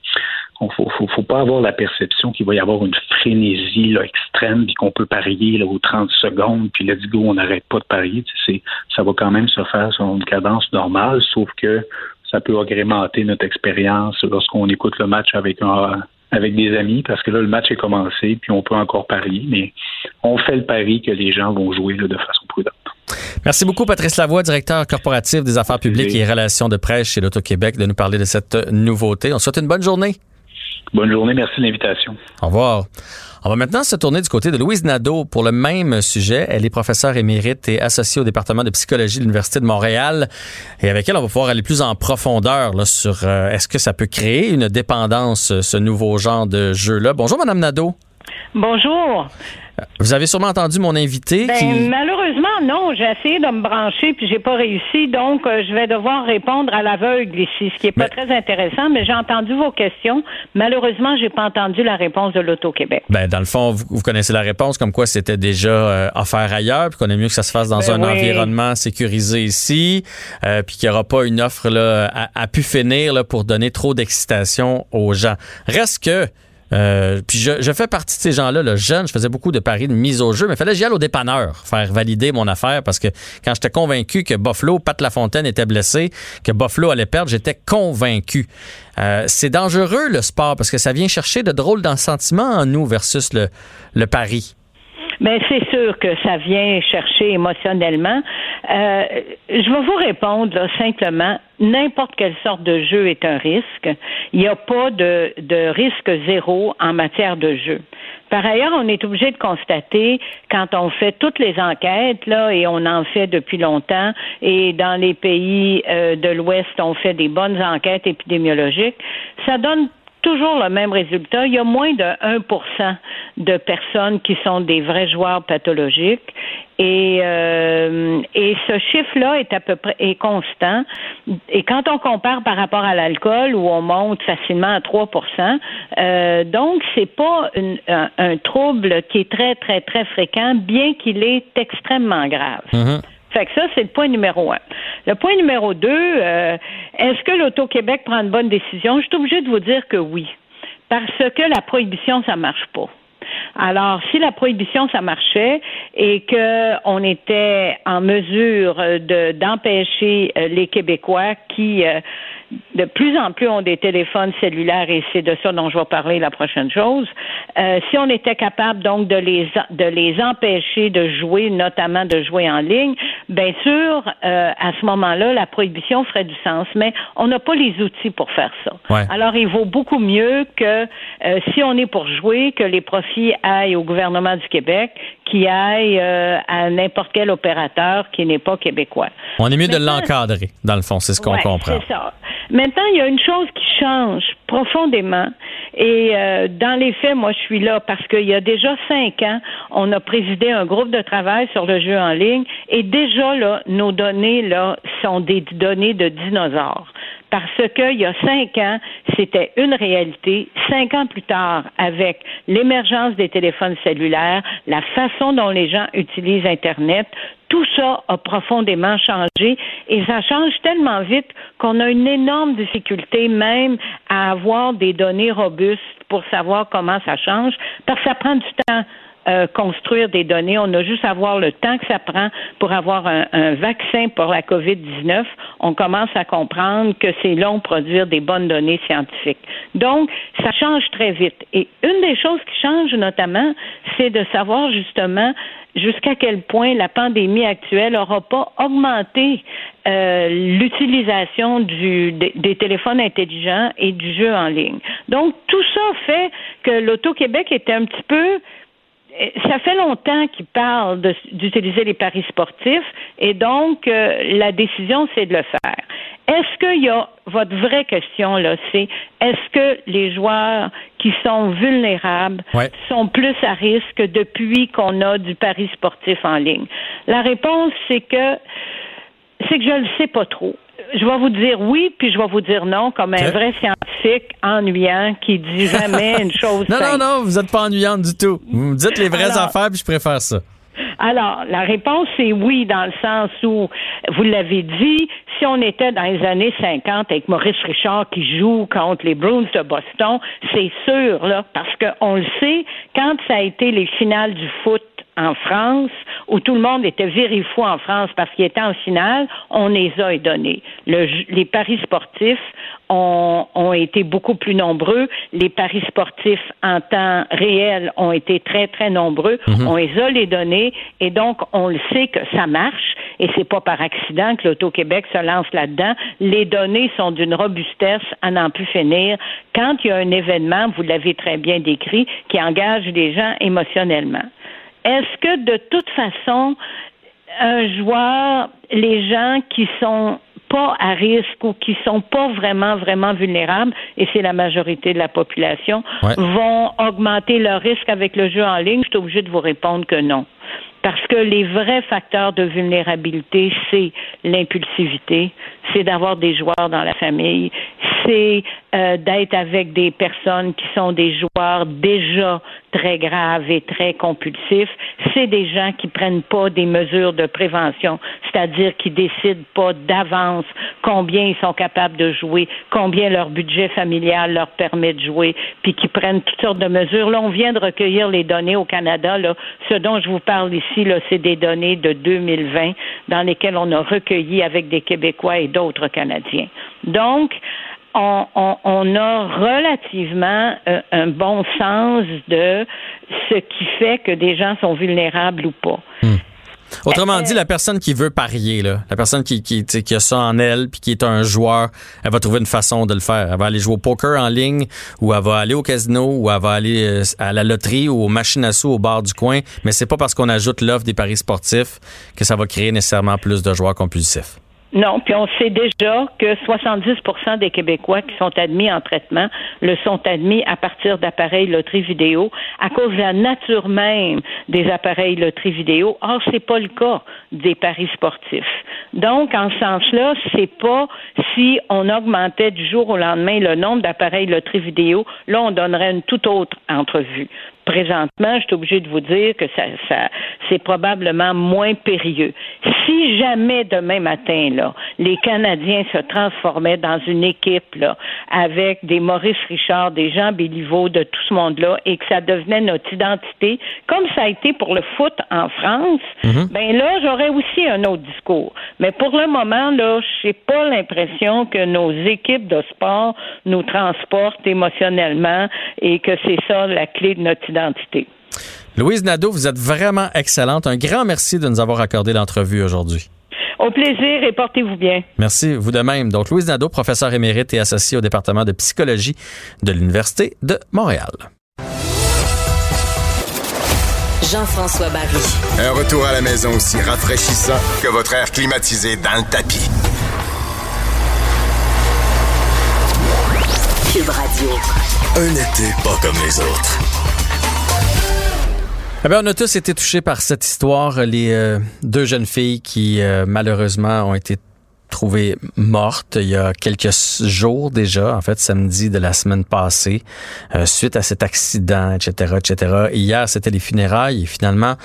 Speaker 8: faut, pas avoir la perception qu'il va y avoir une frénésie là, extrême, puis qu'on peut parier là, aux 30 secondes, puis let's go, on n'arrête pas de parier. Ça va quand même se faire sur une cadence normale, sauf que ça peut agrémenter notre expérience lorsqu'on écoute le match avec un, avec des amis parce que là, le match est commencé, puis on peut encore parier, mais on fait le pari que les gens vont jouer de façon prudente.
Speaker 1: Merci beaucoup, Patrice Lavoie, directeur corporatif des affaires publiques et relations de presse chez l'Auto-Québec, de nous parler de cette nouveauté. On souhaite une bonne journée.
Speaker 8: Bonne journée, merci de l'invitation.
Speaker 1: Au revoir. On va maintenant se tourner du côté de Louise Nadeau pour le même sujet. Elle est professeure émérite et associée au département de psychologie de l'Université de Montréal. Et avec elle, on va pouvoir aller plus en profondeur sur euh, est-ce que ça peut créer une dépendance, ce nouveau genre de jeu-là. Bonjour, Madame Nadeau.
Speaker 9: Bonjour.
Speaker 1: Vous avez sûrement entendu mon invité.
Speaker 9: Ben, Malheureusement, non. J'ai essayé de me brancher puis j'ai pas réussi. Donc, euh, je vais devoir répondre à l'aveugle ici, ce qui est pas très intéressant. Mais j'ai entendu vos questions. Malheureusement, j'ai pas entendu la réponse de l'Auto-Québec.
Speaker 1: Ben, dans le fond, vous, connaissez la réponse, comme quoi c'était déjà euh, offert ailleurs, puis qu'on est mieux que ça se fasse dans ben un environnement sécurisé ici, euh, puis qu'il n'y aura pas une offre là, à, à pu finir là, pour donner trop d'excitation aux gens. Reste que euh, puis je, fais partie de ces gens-là, le jeune, je faisais beaucoup de paris de mise au jeu, mais fallait que j'y aille au dépanneur, faire valider mon affaire, parce que quand j'étais convaincu que Buffalo, Pat Lafontaine était blessé, que Buffalo allait perdre, j'étais convaincu. Euh, c'est dangereux le sport, parce que ça vient chercher de drôles dans sentiments en nous versus le, le pari.
Speaker 9: Mais c'est sûr que ça vient chercher émotionnellement. Euh, je vais vous répondre simplement. N'importe quelle sorte de jeu est un risque. Il n'y a pas de, de risque zéro en matière de jeu. Par ailleurs, on est obligé de constater, quand on fait toutes les enquêtes, là, et on en fait depuis longtemps, et dans les pays euh, de l'Ouest, on fait des bonnes enquêtes épidémiologiques, ça donne toujours le même résultat. Il y a moins de 1% de personnes qui sont des vrais joueurs pathologiques. Et, euh, et ce chiffre-là est à peu près est constant. Et quand on compare par rapport à l'alcool, où on monte facilement à 3% euh, donc c'est pas un, un, trouble qui est très, très, très fréquent, bien qu'il est extrêmement grave.
Speaker 1: Mm-hmm.
Speaker 9: Fait que ça, c'est le point numéro un. Le point numéro deux, euh, est-ce que l'Auto-Québec prend une bonne décision? Je suis obligée de vous dire que oui. Parce que la prohibition, ça marche pas. Alors, si la prohibition, ça marchait et qu'on était en mesure de, d'empêcher euh, les Québécois qui euh, de plus en plus ont des téléphones cellulaires et c'est de ça dont je vais parler la prochaine chose. Euh, si on était capable donc de les de les empêcher de jouer, notamment de jouer en ligne, bien sûr, euh, à ce moment-là, la prohibition ferait du sens. Mais on n'a pas les outils pour faire ça. Alors, il vaut beaucoup mieux que euh, si on est pour jouer, que les profits aillent au gouvernement du Québec, qui aillent à n'importe quel opérateur qui n'est pas québécois.
Speaker 1: On est mieux de l'encadrer, dans le fond, c'est ce qu'on comprend.
Speaker 9: C'est ça. Maintenant, il y a une chose qui change profondément. Et euh, dans les faits, moi, je suis là parce qu'il y a déjà cinq ans, on a présidé un groupe de travail sur le jeu en ligne. Et déjà, là, nos données, là, sont des données de dinosaures parce qu'il y a cinq ans, c'était une réalité. Cinq ans plus tard, avec l'émergence des téléphones cellulaires, la façon dont les gens utilisent Internet, tout ça a profondément changé et ça change tellement vite qu'on a une énorme difficulté même à avoir des données robustes pour savoir comment ça change, parce que ça prend du temps. Euh, construire des données. On a juste à voir le temps que ça prend pour avoir un, vaccin pour la COVID-19. On commence à comprendre que c'est long de produire des bonnes données scientifiques. Donc, ça change très vite. Et une des choses qui change notamment, c'est de savoir justement jusqu'à quel point la pandémie actuelle n'aura pas augmenté euh, l'utilisation des, téléphones intelligents et du jeu en ligne. Donc, tout ça fait que l'Auto-Québec était un petit peu ça fait longtemps qu'il parle d'utiliser les paris sportifs et donc euh, la décision, c'est de le faire. Est-ce qu'il y a votre vraie question là, c'est est-ce que les joueurs qui sont vulnérables sont plus à risque depuis qu'on a du pari sportif en ligne? La réponse, c'est que c'est que je ne le sais pas trop je vais vous dire oui, puis je vais vous dire non, comme un vrai scientifique ennuyant qui dit jamais une (laughs) chose.
Speaker 1: non, non, non, vous n'êtes pas ennuyante du tout. Vous me dites les vraies affaires, puis je préfère ça.
Speaker 9: Alors, la réponse est oui, dans le sens où, vous l'avez dit, si on était dans les années 50 avec Maurice Richard qui joue contre les Bruins de Boston, c'est sûr, là, parce qu'on le sait, quand ça a été les finales du foot en France, où tout le monde était fou en France parce qu'il était en finale, on les a donnés. les paris sportifs ont, ont, été beaucoup plus nombreux. Les paris sportifs en temps réel ont été très, très nombreux. Mhm. On les a les données et donc on le sait que ça marche et c'est pas par accident que l'Auto-Québec se lance là-dedans. Les données sont d'une robustesse à n'en plus finir. Quand il y a un événement, vous l'avez très bien décrit, qui engage les gens émotionnellement. Est-ce que de toute façon, un joueur, les gens qui sont pas à risque ou qui sont pas vraiment, vraiment vulnérables, et c'est la majorité de la population, vont augmenter leur risque avec le jeu en ligne? Je suis obligée de vous répondre que non. Parce que les vrais facteurs de vulnérabilité, c'est l'impulsivité, c'est d'avoir des joueurs dans la famille, c'est euh, d'être avec des personnes qui sont des joueurs déjà très graves et très compulsifs. C'est des gens qui prennent pas des mesures de prévention, c'est-à-dire qui décident pas d'avance combien ils sont capables de jouer, combien leur budget familial leur permet de jouer, puis qui prennent toutes sortes de mesures. Là, on vient de recueillir les données au Canada. Là, ce dont je vous parle ici, là, c'est des données de 2020 dans lesquelles on a recueilli avec des Québécois et d'autres Canadiens. Donc, on, a relativement euh, un bon sens de ce qui fait que des gens sont vulnérables ou pas.
Speaker 1: Hmm. Autrement dit, la personne qui veut parier, là, la personne qui, qui, qui a ça en elle, puis qui est un joueur, elle va trouver une façon de le faire. Elle va aller jouer au poker en ligne, ou elle va aller au casino, ou elle va aller euh, à la loterie ou aux machines à sous au bar du coin. Mais c'est pas parce qu'on ajoute l'offre des paris sportifs que ça va créer nécessairement plus de joueurs compulsifs.
Speaker 9: Non, puis on sait déjà que 70% des Québécois qui sont admis en traitement le sont admis à partir d'appareils loterie vidéo à cause de la nature même des appareils loterie vidéo. Or, c'est pas le cas des paris sportifs. Donc, en ce sens-là, c'est pas si on augmentait du jour au lendemain le nombre d'appareils loterie vidéo, là, on donnerait une toute autre entrevue présentement, je suis obligée de vous dire que ça, ça c'est probablement moins périlleux. Si jamais demain matin, là, les Canadiens se transformaient dans une équipe là, avec des Maurice Richard, des Jean Béliveau, de tout ce monde-là, et que ça devenait notre identité, comme ça a été pour le foot en France, mhm. ben là, j'aurais aussi un autre discours. Mais pour le moment, là, j'ai pas l'impression que nos équipes de sport nous transportent émotionnellement et que c'est ça la clé de notre identité.
Speaker 1: Louise Nadeau, vous êtes vraiment excellente. Un grand merci de nous avoir accordé l'entrevue aujourd'hui.
Speaker 9: Au plaisir et portez-vous bien.
Speaker 1: Merci, vous de même. Donc, Louise Nadeau, professeure émérite et associée au département de psychologie de l'Université de Montréal.
Speaker 4: Jean-François Barry.
Speaker 10: Un retour à la maison aussi rafraîchissant que votre air climatisé dans le tapis.
Speaker 4: Cube Radio.
Speaker 5: Un été pas comme les autres.
Speaker 1: Eh bien, on a tous été touchés par cette histoire. Les euh, deux jeunes filles qui, euh, malheureusement, ont été trouvée morte il y a quelques jours déjà, en fait samedi de la semaine passée, euh, suite à cet accident, etc., etc. hier, c'était les funérailles et finalement,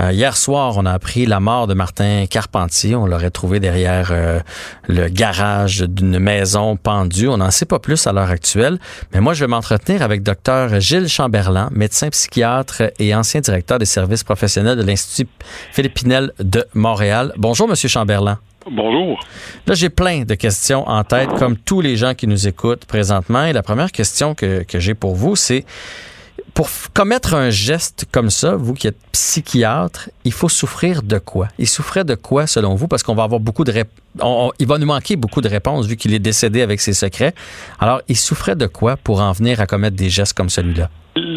Speaker 1: euh, hier soir, on a appris la mort de Martin Carpentier. On l'aurait trouvé derrière euh, le garage d'une maison pendue. On n'en sait pas plus à l'heure actuelle, mais moi, je vais m'entretenir avec docteur Gilles Chamberlain, médecin psychiatre et ancien directeur des services professionnels de l'Institut Philippe Pinel de Montréal. Bonjour, Monsieur Chamberlain.
Speaker 11: Bonjour.
Speaker 1: Là, j'ai plein de questions en tête, comme tous les gens qui nous écoutent présentement. Et la première question que, que j'ai pour vous, c'est pour commettre un geste comme ça, vous qui êtes psychiatre, il faut souffrir de quoi? Il souffrait de quoi selon vous? Parce qu'on va avoir beaucoup de réponses. Il va nous manquer beaucoup de réponses vu qu'il est décédé avec ses secrets. Alors, il souffrait de quoi pour en venir à commettre des gestes comme celui-là?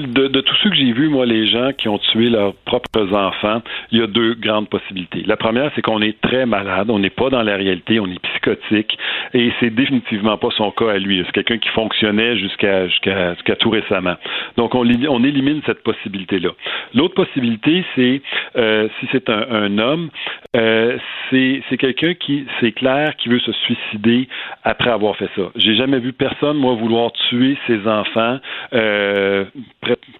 Speaker 11: De, de tous ceux que j'ai vus, moi, les gens qui ont tué leurs propres enfants, il y a deux grandes possibilités. La première, c'est qu'on est très malade, on n'est pas dans la réalité, on est psychotique, et c'est définitivement pas son cas à lui. C'est quelqu'un qui fonctionnait jusqu'à jusqu'à tout récemment. Donc, on, élimine cette possibilité-là. L'autre possibilité, c'est euh, si c'est un, un, homme, euh, c'est quelqu'un qui, c'est clair, qui veut se suicider après avoir fait ça. J'ai jamais vu personne, moi, vouloir tuer ses enfants. Euh,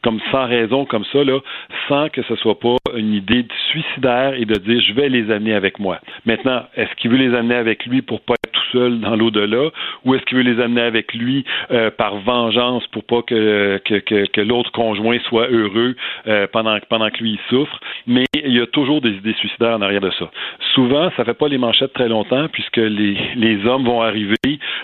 Speaker 11: comme sans raison comme ça, là, sans que ce soit pas une idée suicidaire et de dire je vais les amener avec moi. Maintenant, est-ce qu'il veut les amener avec lui pour pas être tout seul dans l'au-delà, ou est-ce qu'il veut les amener avec lui euh, par vengeance pour pas que, que, que, l'autre conjoint soit heureux euh, pendant, pendant que lui il souffre? Mais il y a toujours des idées suicidaires en arrière de ça. Souvent, ça fait pas les manchettes très longtemps puisque les, les hommes vont arriver,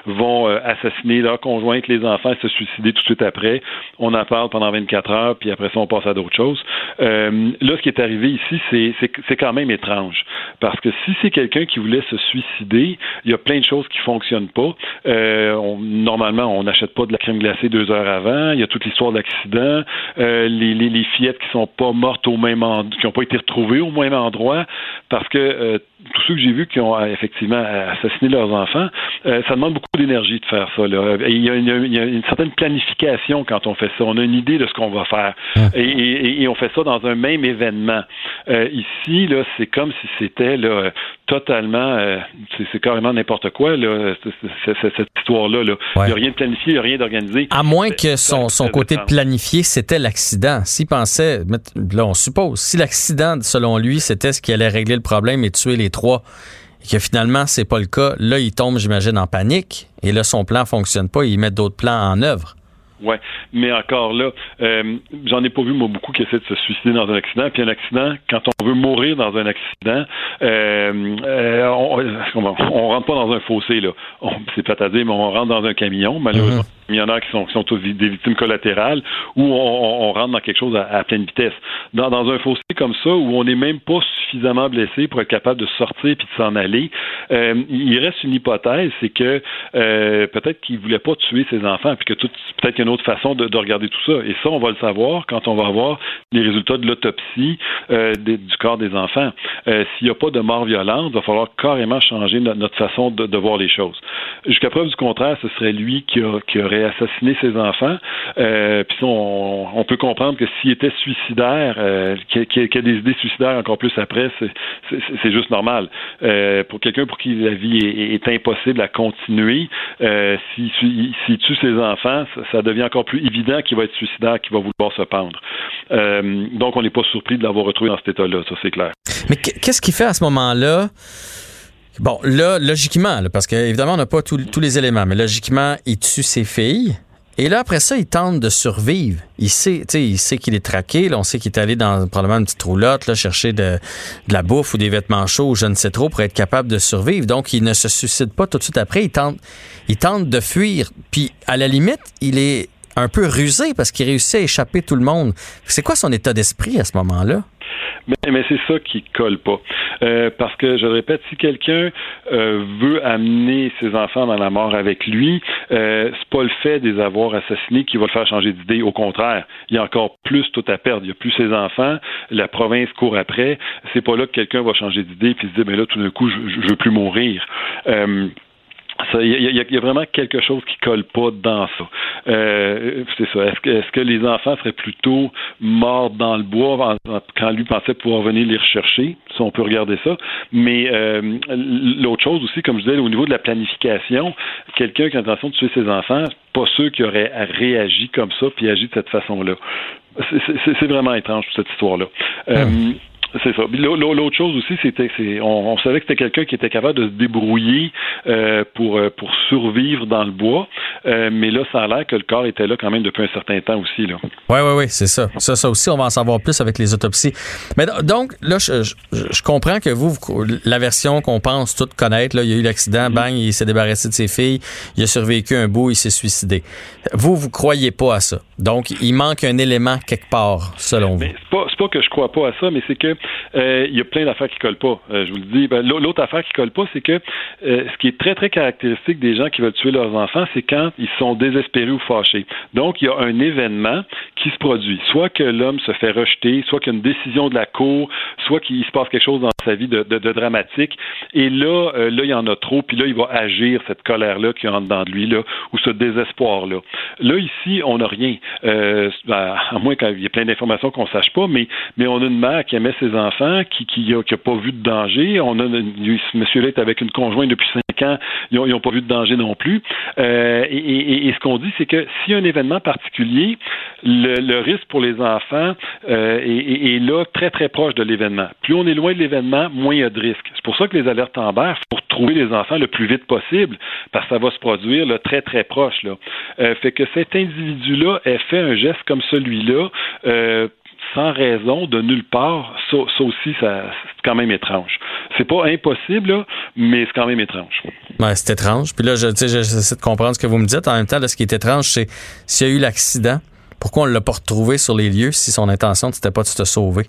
Speaker 11: vont euh, assassiner leur conjointe, les enfants, et se suicider tout de suite après. On en parle pendant 24 heures, puis après ça, on passe à d'autres choses. Euh, là, ce qui est arrivé ici, c'est quand même étrange. Parce que si c'est quelqu'un qui voulait se suicider, il y a plein de choses qui fonctionnent pas. Euh, normalement, on n'achète pas de la crème glacée deux heures avant. Il y a toute l'histoire d'accident. Euh, les, fillettes qui sont pas mortes au même endroit, qui n'ont pas été retrouvées au même endroit, parce que tous ceux que j'ai vus qui ont effectivement assassiné leurs enfants, euh, ça demande beaucoup d'énergie de faire ça. Là. il, y a une, il, y a une, certaine planification quand on fait ça. On a une idée de ce qu'on va faire. Et, et, et, on fait ça dans un même événement. Euh, ici, là, c'est comme si c'était là, totalement, euh, c'est carrément n'importe quoi, là, cette histoire-là. Là. Il n'y a rien de planifié, il n'y a rien d'organisé.
Speaker 1: À moins que son, son côté planifié, c'était l'accident. S'il pensait, là, on suppose, si l'accident, selon lui, c'était ce qui allait régler le problème et tuer les trois, et que finalement, c'est pas le cas, là, il tombe, j'imagine, en panique, et là, son plan fonctionne pas, il met d'autres plans en œuvre.
Speaker 11: Oui, mais encore là, euh, j'en ai pas vu moi beaucoup qui essaient de se suicider dans un accident. Puis un accident, quand on veut mourir dans un accident, euh, euh on, on, rentre pas dans un fossé là. C'est pas à dire, mais on rentre dans un camion. Malheureusement, Il y en a qui sont, sont des victimes collatérales où on, rentre dans quelque chose à, pleine vitesse. Dans, un fossé comme ça, où on n'est même pas suffisamment blessé pour être capable de sortir puis de s'en aller, euh, il reste une hypothèse, c'est que euh, peut-être qu'il voulait pas tuer ses enfants, puis que peut-être qu'il y a une autre façon de, de, regarder tout ça. Et ça, on va le savoir quand on va avoir les résultats de l'autopsie euh, du corps des enfants. S'il n'y a pas de mort violente, il va falloir carrément changer notre, façon de, voir les choses. Jusqu'à preuve du contraire, ce serait lui qui aurait assassiné ses enfants. Euh, puis on, peut comprendre que s'il était suicidaire, euh, qu'il y, a des idées suicidaires encore plus après, c'est juste normal. Euh, pour quelqu'un pour qui la vie est, impossible à continuer, s'il si, tue ses enfants, ça, devient encore plus évident qu'il va être suicidaire, qu'il va vouloir se pendre. Donc on n'est pas surpris de l'avoir retrouvé dans cet état-là, ça c'est clair.
Speaker 1: Mais qu'est-ce qu'il fait à ce moment-là? Bon, là, logiquement, parce qu'évidemment, on n'a pas tous les éléments, mais logiquement, il tue ses filles. Et là, après ça, il tente de survivre. Il sait, il sait qu'il est traqué. Là, on sait qu'il est allé dans probablement une petite roulotte, là, chercher de, de, la bouffe ou des vêtements chauds, je ne sais trop, pour être capable de survivre. Donc, il ne se suicide pas tout de suite après. Il tente, il tente de fuir. Puis, à la limite, il est un peu rusé parce qu'il réussit à échapper tout le monde. C'est quoi son état d'esprit à ce moment-là?
Speaker 11: Mais, c'est ça qui colle pas. Euh, parce que, je le répète, si quelqu'un euh, veut amener ses enfants dans la mort avec lui, euh, c'est pas le fait de les avoir assassinés qui va le faire changer d'idée. Au contraire, il y a encore plus tout à perdre. Il n'y a plus ses enfants, la province court après. C'est pas là que quelqu'un va changer d'idée puis se dire, mais là, tout d'un coup, je, je veux plus mourir. Euh, il y, a vraiment quelque chose qui colle pas dans ça. Euh, c'est ça. Est-ce que, les enfants seraient plutôt morts dans le bois quand lui pensait pouvoir venir les rechercher? Si on peut regarder ça. Mais euh, l'autre chose aussi, comme je disais, au niveau de la planification, quelqu'un qui a l'intention de tuer ses enfants, pas ceux qui auraient réagi comme ça puis agi de cette façon-là. C'est, vraiment étrange cette histoire-là. Euh, hum. C'est ça. L'autre chose aussi, c'était, on, on, savait que c'était quelqu'un qui était capable de se débrouiller euh, pour euh, pour survivre dans le bois, euh, mais là, ça a l'air que le corps était là quand même depuis un certain temps aussi là.
Speaker 1: Oui, oui, oui, c'est ça. Ça, ça aussi, on va en savoir plus avec les autopsies. Mais donc là, je, je, comprends que vous, la version qu'on pense toutes connaître, là, il y a eu l'accident, mm-hmm. bang, il s'est débarrassé de ses filles, il a survécu un bout, il s'est suicidé. Vous, vous croyez pas à ça. Donc, il manque un élément quelque part, selon vous.
Speaker 11: C'est pas, pas que je crois pas à ça, mais c'est que euh, il y a plein d'affaires qui collent pas. Euh, je vous le dis. Ben, l'autre affaire qui colle pas, c'est que euh, ce qui est très très caractéristique des gens qui veulent tuer leurs enfants, c'est quand ils sont désespérés ou fâchés. Donc il y a un événement qui se produit, soit que l'homme se fait rejeter, soit qu'il y a une décision de la cour, soit qu'il se passe quelque chose dans sa vie de, dramatique. Et là, là il y en a trop, puis là il va agir cette colère là qui entre dans lui là, ou ce désespoir là. Là ici, on n'a rien. À moins qu'il y ait plein d'informations qu'on sache pas, mais mais on a une mère qui aimait ses enfants, qui qui pas vu de danger. Ce monsieur-là est avec une conjointe depuis cinq ans, ils n'ont pas vu de danger non plus. Euh, et, ce qu'on dit, c'est que s'il y a un événement particulier, le, risque pour les enfants euh, est, là très très proche de l'événement. Plus on est loin de l'événement, moins il y a de risques. C'est pour ça que les alertes en il faut trouver les enfants le plus vite possible, parce que ça va se produire là, très très proche. Là. Euh, fait que cet individu-là ait fait un geste comme celui-là sans raison, de nulle part, ça, aussi, c'est quand même étrange. C'est pas impossible, mais c'est quand même étrange.
Speaker 1: C'est étrange. Puis là, je, j'essaie de comprendre ce que vous me dites. En même temps, ce qui est étrange, c'est s'il y a eu l'accident, pourquoi on ne l'a pas retrouvé sur les lieux si son intention n'était pas de se sauver?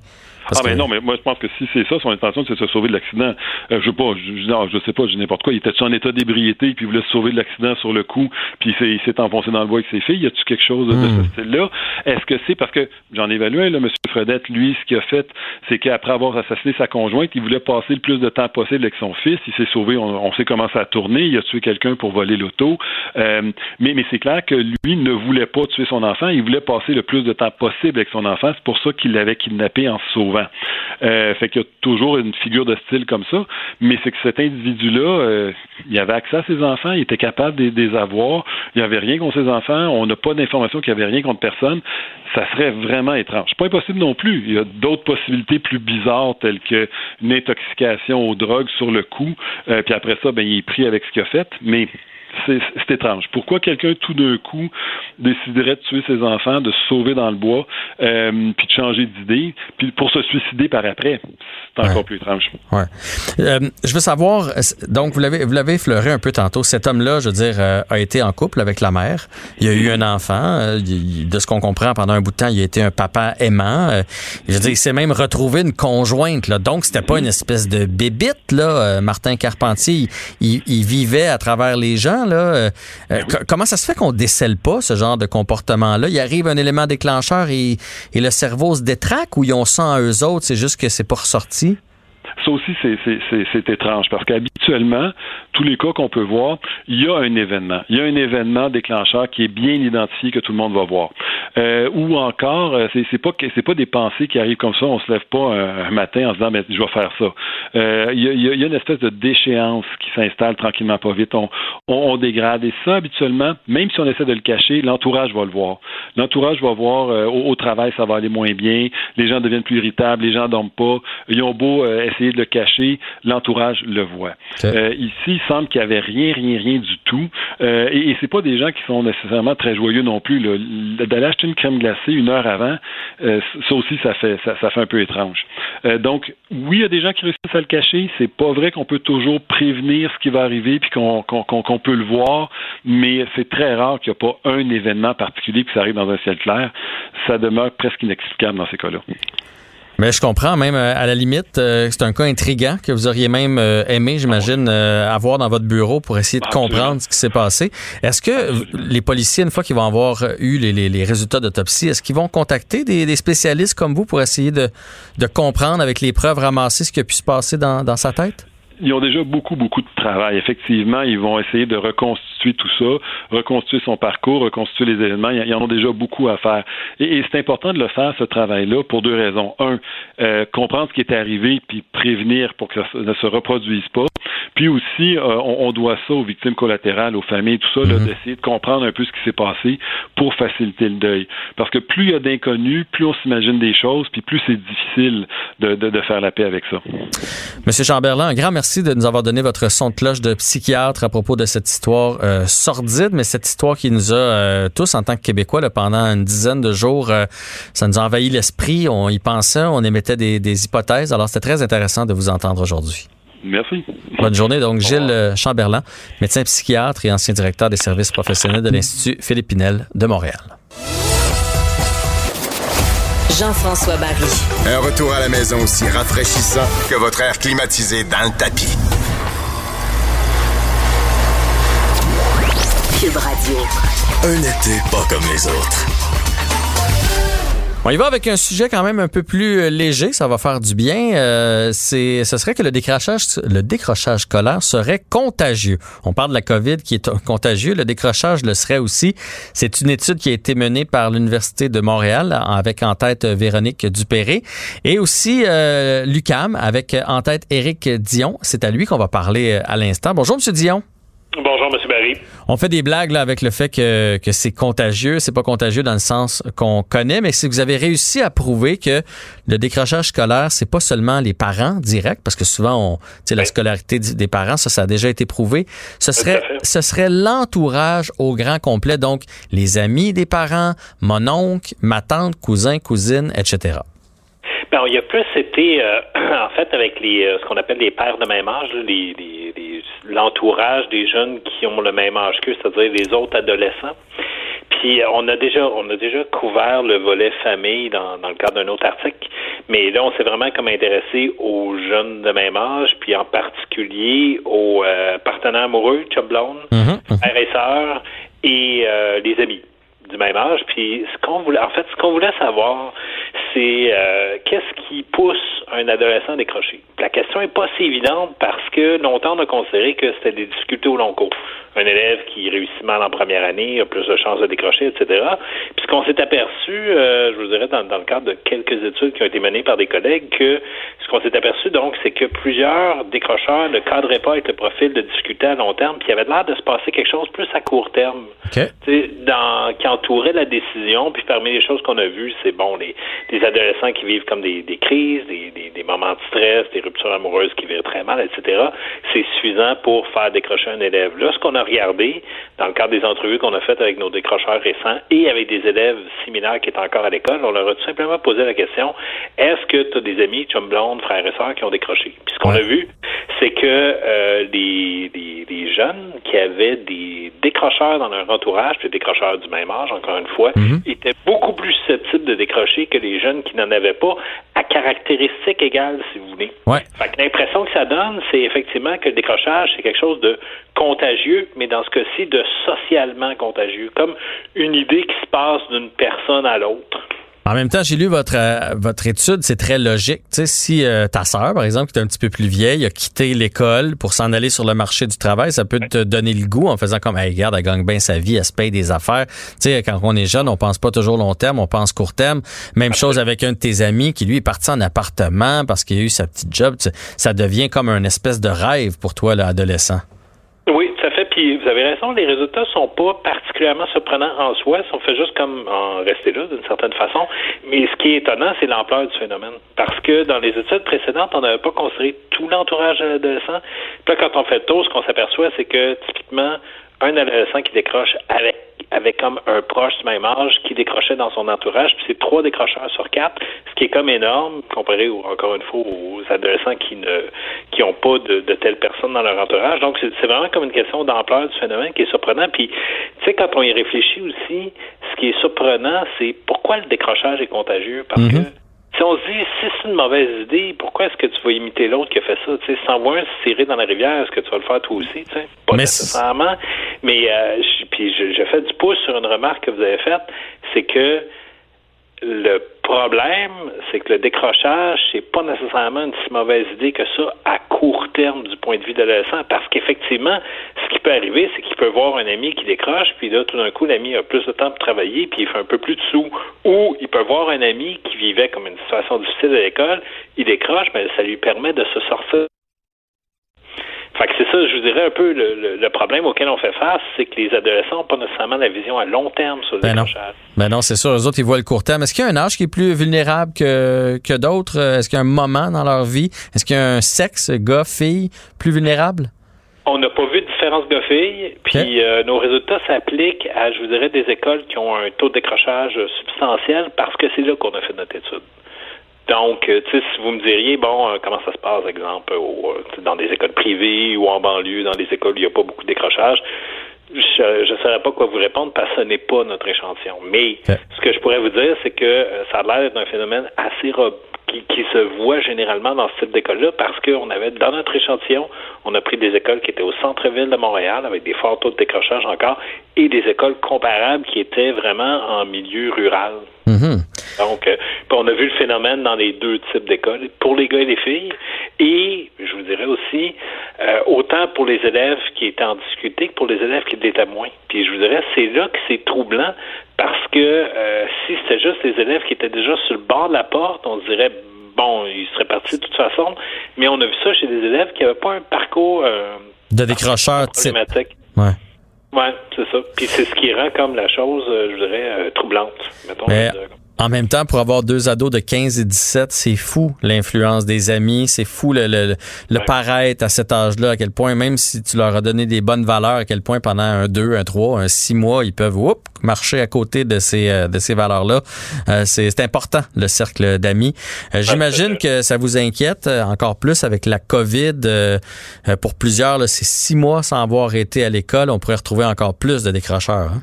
Speaker 11: Ah, mais non, mais moi, je pense que si c'est ça, son intention, c'est de se sauver de l'accident. Euh, je sais pas, je, je sais pas, je n'importe quoi. Il était en état d'ébriété, puis il voulait se sauver de l'accident sur le coup, puis il s'est enfoncé dans le bois avec ses filles? Y a-tu quelque chose de ce hmm. style-là? Est-ce que c'est parce que, j'en ai évalué un, là, M. Fredette, lui, ce qu'il a fait, c'est qu'après avoir assassiné sa conjointe, il voulait passer le plus de temps possible avec son fils. Il s'est sauvé, on, sait comment ça a tourné. Il a tué quelqu'un pour voler l'auto. Euh, mais mais c'est clair que lui ne voulait pas tuer son enfant. Il voulait passer le plus de temps possible avec son enfant. C'est pour ça qu'il l'avait kidnappé en se sauvant. Euh, fait qu'il y a toujours une figure de style comme ça, mais c'est que cet individu-là, euh, il avait accès à ses enfants, il était capable de les avoir, il n'y avait rien contre ses enfants, on n'a pas d'information qu'il n'y avait rien contre personne. Ça serait vraiment étrange. Pas impossible non plus. Il y a d'autres possibilités plus bizarres telles qu'une intoxication aux drogues sur le coup, euh, puis après ça, ben, il est pris avec ce qu'il a fait, mais c'est étrange. Pourquoi quelqu'un tout d'un coup déciderait de tuer ses enfants, de se sauver dans le bois, euh, puis de changer d'idée, puis pour se suicider par après? c'est encore plus étrange.
Speaker 1: Ouais. Euh, je veux savoir, donc vous l'avez vous l'avez effleuré un peu tantôt. Cet homme-là, je veux dire, euh, a été en couple avec la mère. Il a eu un enfant. Euh, de ce qu'on comprend, pendant un bout de temps, il a été un papa aimant. je veux dire, il s'est même retrouvé une conjointe. Là. Donc, c'était pas une espèce de bébite. Là. Martin Carpentier, il, il, vivait à travers les gens. Là. comment ça se fait qu'on décèle pas ce genre de comportement-là? Il arrive un élément déclencheur et, et le cerveau se détraque ou ils ont ça à eux autres? C'est juste que c'est pas ressorti?
Speaker 11: Ça aussi, c'est étrange parce qu'habituellement, tous les cas qu'on peut voir, il y a un événement. Il y a un événement déclencheur qui est bien identifié que tout le monde va voir. Euh, ou encore, euh, c'est pas c'est pas des pensées qui arrivent comme ça. On se lève pas un, matin en se disant, mais je vais faire ça. Euh, il, y a, une espèce de déchéance qui s'installe tranquillement, pas vite. On, on, dégrade et ça habituellement, même si on essaie de le cacher, l'entourage va le voir. L'entourage va voir au, travail, ça va aller moins bien. Les gens deviennent plus irritables. Les gens dorment pas. Ils ont beau essayer de le cacher, l'entourage le voit. ici, il semble qu'il n'y avait rien, rien, rien du tout. et, et c'est pas des gens qui sont nécessairement très joyeux non plus. D'aller acheter une crème glacée une heure avant, euh, ça aussi, ça fait, ça, fait un peu étrange. Euh, donc, oui, il y a des gens qui réussissent à le cacher. C'est pas vrai qu'on peut toujours prévenir ce qui va arriver puis qu'on peut le voir, mais c'est très rare qu'il n'y ait pas un événement particulier qui ça arrive dans un ciel clair. Ça demeure presque inexplicable dans ces cas-là.
Speaker 1: Mais je comprends, même euh, à la limite, euh, c'est un cas intriguant que vous auriez même euh, aimé, j'imagine, avoir dans votre bureau pour essayer de comprendre ce qui s'est passé. Est-ce que les policiers, une fois qu'ils vont avoir eu les, les, les résultats d'autopsie, est-ce qu'ils vont contacter des, des, spécialistes comme vous pour essayer de, de comprendre avec les preuves ramassées ce qui a pu se passer dans, dans sa tête?
Speaker 11: Ils ont déjà beaucoup, beaucoup de travail. Effectivement, ils vont essayer de reconstituer tout ça, reconstituer son parcours, reconstituer les événements. Ils en ont déjà beaucoup à faire. Et, c'est important de le faire, ce travail-là, pour deux raisons. Un, euh, comprendre ce qui est arrivé, puis prévenir pour que ça ne se reproduise pas. Puis aussi, euh, on, doit ça aux victimes collatérales, aux familles, tout ça, mm-hmm. d'essayer de comprendre un peu ce qui s'est passé pour faciliter le deuil. Parce que plus il y a d'inconnus, plus on s'imagine des choses, puis plus c'est difficile de, de, de, faire la paix avec ça.
Speaker 1: Monsieur Chamberlain, un grand merci merci de nous avoir donné votre son de cloche de psychiatre à propos de cette histoire euh, sordide, mais cette histoire qui nous a euh, tous, en tant que Québécois, là, pendant une dizaine de jours, euh, ça nous a envahi l'esprit. On y pensait, on émettait des, des hypothèses. Alors, c'était très intéressant de vous entendre aujourd'hui.
Speaker 11: Merci.
Speaker 1: Bonne journée. Donc, Gilles Chamberlain, médecin psychiatre et ancien directeur des services professionnels de l'Institut Philippe Pinel de Montréal.
Speaker 4: Jean-François Barry.
Speaker 10: Un retour à la maison aussi rafraîchissant que votre air climatisé dans le tapis.
Speaker 4: Cube Radio.
Speaker 5: Un été pas comme les autres.
Speaker 1: On y va avec un sujet quand même un peu plus euh, léger, ça va faire du bien. Euh, c'est, ce serait que le décrochage, le décrochage scolaire serait contagieux. On parle de la COVID qui est contagieux, le décrochage le serait aussi. C'est une étude qui a été menée par l'Université de Montréal avec en tête Véronique Dupéré et aussi euh, l'UCAM avec en tête Éric Dion. C'est à lui qu'on va parler à l'instant. Bonjour, Monsieur Dion.
Speaker 12: Bonjour, M. Barry.
Speaker 1: On fait des blagues là, avec le fait que, que c'est contagieux. C'est pas contagieux dans le sens qu'on connaît, mais si vous avez réussi à prouver que le décrochage scolaire, c'est pas seulement les parents directs, parce que souvent, on, la scolarité des parents, ça, ça a déjà été prouvé. Ce serait, ce serait l'entourage au grand complet, donc les amis des parents, mon oncle, ma tante, cousin, cousine, etc.
Speaker 12: Ben, il y a plus été, euh, (clears throat) en fait, avec les, euh, ce qu'on appelle les pères de même âge, les, l'entourage des jeunes qui ont le même âge qu'eux, c'est-à-dire les autres adolescents. Puis euh, on a déjà on a déjà couvert le volet famille dans, dans le cadre d'un autre article, mais là on s'est vraiment comme intéressé aux jeunes de même âge, puis en particulier aux partenaires amoureux, chum mm-hmm. frères et sœurs et les amis du même âge. Puis ce qu'on voulait, en fait, ce qu'on voulait savoir, c'est euh, qu'est-ce qui pousse un adolescent à décrocher? La question est pas si évidente parce que longtemps on a considéré que c'était des difficultés au long cours. Un élève qui réussit mal en première année a plus de chances de décrocher, etc. Puis ce qu'on s'est aperçu, euh, je vous dirais dans, dans, le cadre de quelques études qui ont été menées par des collègues, que ce qu'on s'est aperçu donc, c'est que plusieurs décrocheurs ne cadraient pas avec le profil de difficulté à long terme, puis il y avait l'air de se passer quelque chose plus à court terme.
Speaker 1: Okay.
Speaker 12: Dans, en entourait la décision. Puis parmi les choses qu'on a vues, c'est bon, les, les adolescents qui vivent comme des, crises, des, des, moments de stress, des ruptures amoureuses qui vivent très mal, etc. C'est suffisant pour faire décrocher un élève. Là, ce qu'on a regardé dans le cadre des entrevues qu'on a faites avec nos décrocheurs récents et avec des élèves similaires qui étaient encore à l'école, on leur a tout simplement posé la question est-ce que tu as des amis, chum blondes, frères et sœurs qui ont décroché? Puis ce qu'on a vu, c'est que euh, les, les, les, jeunes qui avaient des décrocheurs dans leur entourage, puis des décrocheurs du même âge, encore une fois,
Speaker 1: Mhm.
Speaker 12: étaient beaucoup plus susceptibles de décrocher que les jeunes qui n'en avaient pas, à caractéristiques égales, si vous voulez.
Speaker 1: Ouais.
Speaker 12: Fait que l'impression que ça donne, c'est effectivement que le décrochage, c'est quelque chose de contagieux, mais dans ce cas-ci, de socialement contagieux, comme une idée qui se passe d'une personne à l'autre.
Speaker 1: En même temps, j'ai lu votre euh, votre étude, c'est très logique. Tu sais, si euh, ta sœur, par exemple, qui est un petit peu plus vieille, a quitté l'école pour s'en aller sur le marché du travail, ça peut te donner le goût en faisant comme, hey, regarde, elle gagne bien sa vie, elle se paye des affaires. Tu sais, quand on est jeune, on pense pas toujours long terme, on pense court terme. Même chose avec un de tes amis qui lui est parti en appartement parce qu'il a eu sa petite job. Tu sais, ça devient comme un espèce de rêve pour toi, l'adolescent.
Speaker 12: Oui, tout à fait. Vous avez raison, les résultats sont pas particulièrement surprenants en soi. Si on fait juste comme en rester là d'une certaine façon. Mais ce qui est étonnant, c'est l'ampleur du phénomène. Parce que dans les études précédentes, on n'avait pas considéré tout l'entourage de l'adolescent. Puis là, quand on fait le tour, ce qu'on s'aperçoit, c'est que typiquement, un adolescent qui décroche avec avec comme un proche du même âge qui décrochait dans son entourage, puis c'est trois décrocheurs sur quatre, ce qui est comme énorme comparé au, encore une fois aux adolescents qui ne qui ont pas de, de telles personnes dans leur entourage. Donc c'est vraiment comme une question d'ampleur du phénomène qui est surprenant. Puis tu sais quand on y réfléchit aussi, ce qui est surprenant, c'est pourquoi le décrochage est contagieux? Parce
Speaker 1: Mhm.
Speaker 12: que si on se dit, si c'est une mauvaise idée, pourquoi est-ce que tu vas imiter l'autre qui a fait ça? Tu sais, si t'en vois un se tirer dans la rivière, est-ce que tu vas le faire toi aussi? Tu sais? Pas
Speaker 1: Mais
Speaker 12: nécessairement. Mais euh, je- puis je, je fais du pouce sur une remarque que vous avez faite, c'est que le problème, c'est que le décrochage, c'est pas nécessairement une si mauvaise idée que ça à court terme du point de vue de l'adolescent, parce qu'effectivement, ce qui peut arriver, c'est qu'il peut voir un ami qui décroche, puis là, tout d'un coup, l'ami a plus de temps pour travailler, puis il fait un peu plus de sous. Ou il peut voir un ami qui vivait comme une situation difficile à l'école, il décroche, mais ça lui permet de se sortir fait que c'est ça, je vous dirais un peu le, le- le problème auquel on fait face, c'est que les adolescents n'ont pas nécessairement la vision à long terme sur le
Speaker 1: Ben non.
Speaker 12: décrochage.
Speaker 1: Ben non, c'est sûr. Eux autres, ils voient le court terme. Est-ce qu'il y a un âge qui est plus vulnérable que, que d'autres? Euh, Est-ce qu'il y a un moment dans leur vie? Est-ce qu'il y a un sexe, gars, fille, plus vulnérable?
Speaker 12: On n'a pas vu de différence gars-filles, puis euh, nos résultats s'appliquent à, je vous dirais, des écoles qui ont un taux de décrochage substantiel parce que c'est là qu'on a fait notre étude. Donc, euh, tu sais, si vous me diriez, bon, euh, comment ça se passe, exemple, au, euh, dans des écoles privées ou en banlieue, dans des écoles où il n'y a pas beaucoup de décrochage, je ne saurais pas quoi vous répondre parce que ce n'est pas notre échantillon. Mais ce que je pourrais vous dire, c'est que euh, ça a l'air d'être un phénomène assez qui, qui se voit généralement dans ce type d'école-là parce qu'on avait dans notre échantillon, on a pris des écoles qui étaient au centre-ville de Montréal avec des forts taux de décrochage encore et des écoles comparables qui étaient vraiment en milieu rural. Donc, euh, on a vu le phénomène dans les deux types d'écoles, pour les gars et les filles, et je vous dirais aussi, euh, autant pour les élèves qui étaient en difficulté que pour les élèves qui l'étaient moins. Puis je vous dirais, c'est là que c'est troublant, parce que euh, si c'était juste les élèves qui étaient déjà sur le bord de la porte, on se dirait, bon, ils seraient partis de toute façon, mais on a vu ça chez des élèves qui n'avaient pas un parcours euh,
Speaker 1: De décrocheur type. Ouais.
Speaker 12: Ouais, c'est ça. Puis c'est ce qui rend comme la chose, euh, je dirais, euh, troublante. Mettons,
Speaker 1: Mais. En même temps, pour avoir deux ados de 15 et 17, c'est fou l'influence des amis, c'est fou le, le, le paraître à cet âge-là, à quel point, même si tu leur as donné des bonnes valeurs, à quel point pendant un 2, un 3, un 6 mois, ils peuvent whoop, marcher à côté de ces, euh, de ces valeurs-là. Euh, c'est important, le cercle d'amis. Euh, J'imagine que ça vous inquiète encore plus avec la COVID. euh, pour plusieurs, c'est six mois sans avoir été à l'école. On pourrait retrouver encore plus de décrocheurs. hein?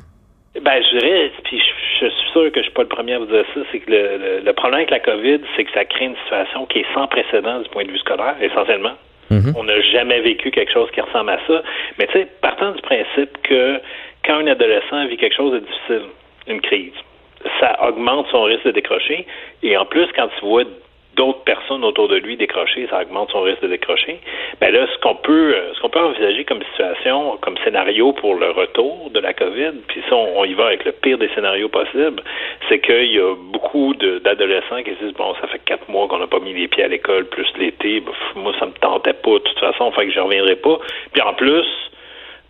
Speaker 12: Ben, je dirais, puis je, je suis sûr que je suis pas le premier à vous dire ça, c'est que le, le- le problème avec la COVID, c'est que ça crée une situation qui est sans précédent du point de vue scolaire, essentiellement. On n'a jamais vécu quelque chose qui ressemble à ça. Mais tu sais, partant du principe que quand un adolescent vit quelque chose de difficile, une crise, ça augmente son risque de décrocher. Et en plus, quand tu vois d'autres personnes autour de lui décrocher, ça augmente son risque de décrocher. Ben là, ce qu'on peut, euh, ce qu'on peut envisager comme situation, comme scénario pour le retour de la COVID, puis ça, on, on y va avec le pire des scénarios possibles, c'est qu'il y a beaucoup d'adolescents qui se disent bon, ça fait quatre mois qu'on n'a pas mis les pieds à l'école, plus l'été, ben, moi ça me tentait pas de toute façon, fait que je reviendrai pas. Puis en plus,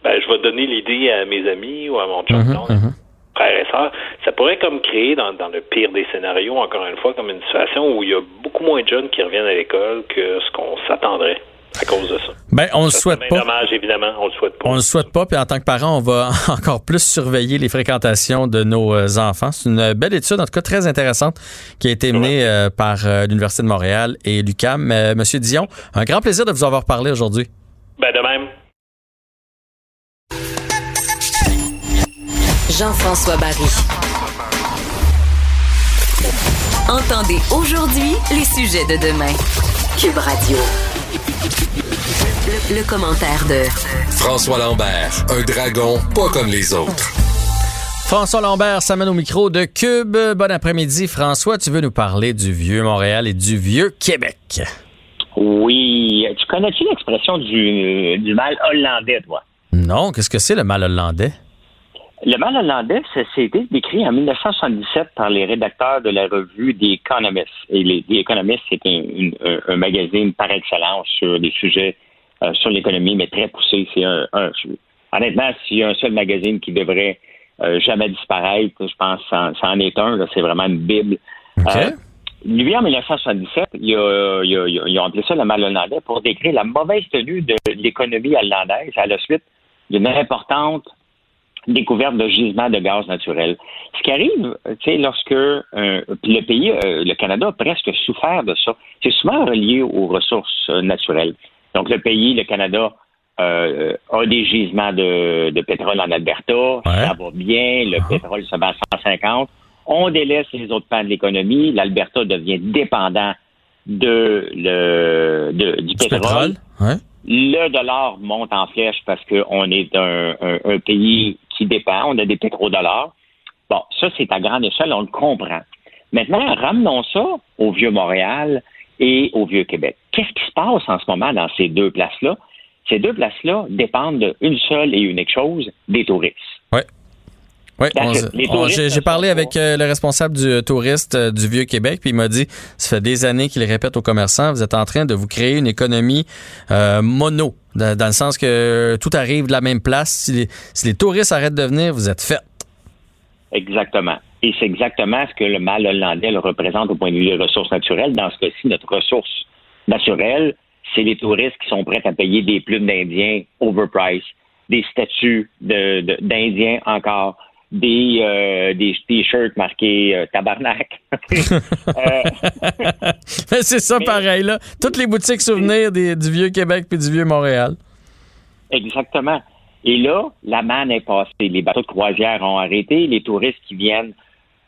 Speaker 12: ben je vais donner l'idée à mes amis ou à mon chum. Blonde. Frères et sœurs, ça pourrait comme créer, dans, dans le pire des scénarios, encore une fois, comme une situation où il y a beaucoup moins de jeunes qui reviennent à l'école que ce qu'on s'attendrait à cause de ça.
Speaker 1: Ben, on le
Speaker 12: Ça,
Speaker 1: souhaite
Speaker 12: c'est
Speaker 1: pas.
Speaker 12: dommage, évidemment, on le souhaite pas.
Speaker 1: On le souhaite pas, puis en tant que parent, on va (laughs) encore plus surveiller les fréquentations de nos euh, enfants. C'est une belle étude, en tout cas très intéressante, qui a été menée euh, par euh, l'Université de Montréal et l'UCAM. Euh, Monsieur Dion, un grand plaisir de vous avoir parlé aujourd'hui.
Speaker 12: Ben, de même.
Speaker 4: Jean-François Barry. Entendez aujourd'hui les sujets de demain. Cube Radio. Le, le commentaire de
Speaker 5: François Lambert, un dragon pas comme les autres.
Speaker 1: François Lambert s'amène au micro de Cube. Bon après-midi. François, tu veux nous parler du vieux Montréal et du vieux Québec?
Speaker 13: Oui. Tu connais-tu l'expression du, du mal hollandais, toi?
Speaker 1: Non, qu'est-ce que c'est le mal hollandais?
Speaker 13: Le mal hollandais, été décrit en 1977 par les rédacteurs de la revue The Economist. Et les, The Economist, c'est un, un- un magazine par excellence sur des sujets euh, sur l'économie, mais très poussé. C'est un, un- honnêtement, s'il y a un seul magazine qui devrait euh, jamais disparaître, je pense que ça, ça en est un. C'est vraiment une bible. Euh, lui, en 1977, il a- il a- a- appelé ça le mal hollandais pour décrire la mauvaise tenue de l'économie hollandaise à la suite d'une importante découverte de gisements de gaz naturel. Ce qui arrive, tu sais, lorsque euh, le pays, euh, le Canada a presque souffert de ça. C'est souvent relié aux ressources naturelles. Donc le pays, le Canada, euh, a des gisements de, de pétrole en Alberta, ça va bien, le pétrole se bat à 150. On délaisse les autres pans de l'économie. L'Alberta devient dépendant de le de- du, pétrole.
Speaker 1: pétrole, ouais.
Speaker 13: Le dollar monte en flèche parce qu'on est un, un- un pays qui dépend. On a des pétrodollars. Bon, ça, c'est à grande échelle, on le comprend. Maintenant, ramenons ça au Vieux-Montréal et au Vieux-Québec. Qu'est-ce qui se passe en ce moment dans ces deux places-là? Ces deux places-là dépendent d'une seule et unique chose, des touristes.
Speaker 1: Oui. J'ai parlé avec euh, le responsable du euh, touriste euh, du Vieux-Québec, puis il m'a dit, ça fait des années qu'il répète aux commerçants, vous êtes en train de vous créer une économie mono, dans, dans le sens que tout arrive de la même place. Si les, si les touristes arrêtent de venir, vous êtes fait.
Speaker 13: Exactement. Et c'est exactement ce que le mal hollandais le représente au point de vue des ressources naturelles. Dans ce cas-ci, notre ressource naturelle, c'est les touristes qui sont prêts à payer des plumes d'Indiens overpriced, des statues de- de- d'Indiens encore, des, euh, des t-shirts marqués euh, tabarnak. (laughs) (laughs)
Speaker 1: Mais c'est ça pareil, là. Toutes les boutiques souvenirs des- du Vieux-Québec puis du Vieux-Montréal.
Speaker 13: Exactement. Et là, la manne est passée. Les bateaux de croisière ont arrêté. Les touristes qui viennent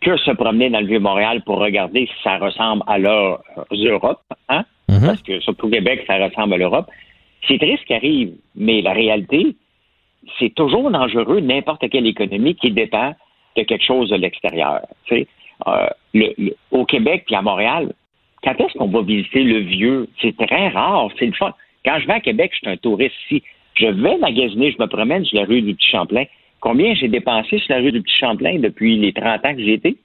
Speaker 13: que se promener dans le Vieux-Montréal pour regarder si ça ressemble à leur Europe, hein? Parce que surtout au Québec, ça ressemble à l'Europe. C'est triste ce qui arrive, mais la réalité, c'est toujours dangereux n'importe quelle économie qui dépend de quelque chose de l'extérieur. Euh, le- le- au Québec puis à Montréal, quand est-ce qu'on va visiter le vieux? C'est très rare, c'est le fun. Quand je vais à Québec, je suis un touriste ici. Je vais magasiner, je me promène sur la rue du Petit Champlain. Combien j'ai dépensé sur la rue du Petit Champlain depuis les 30 ans que j'ai été?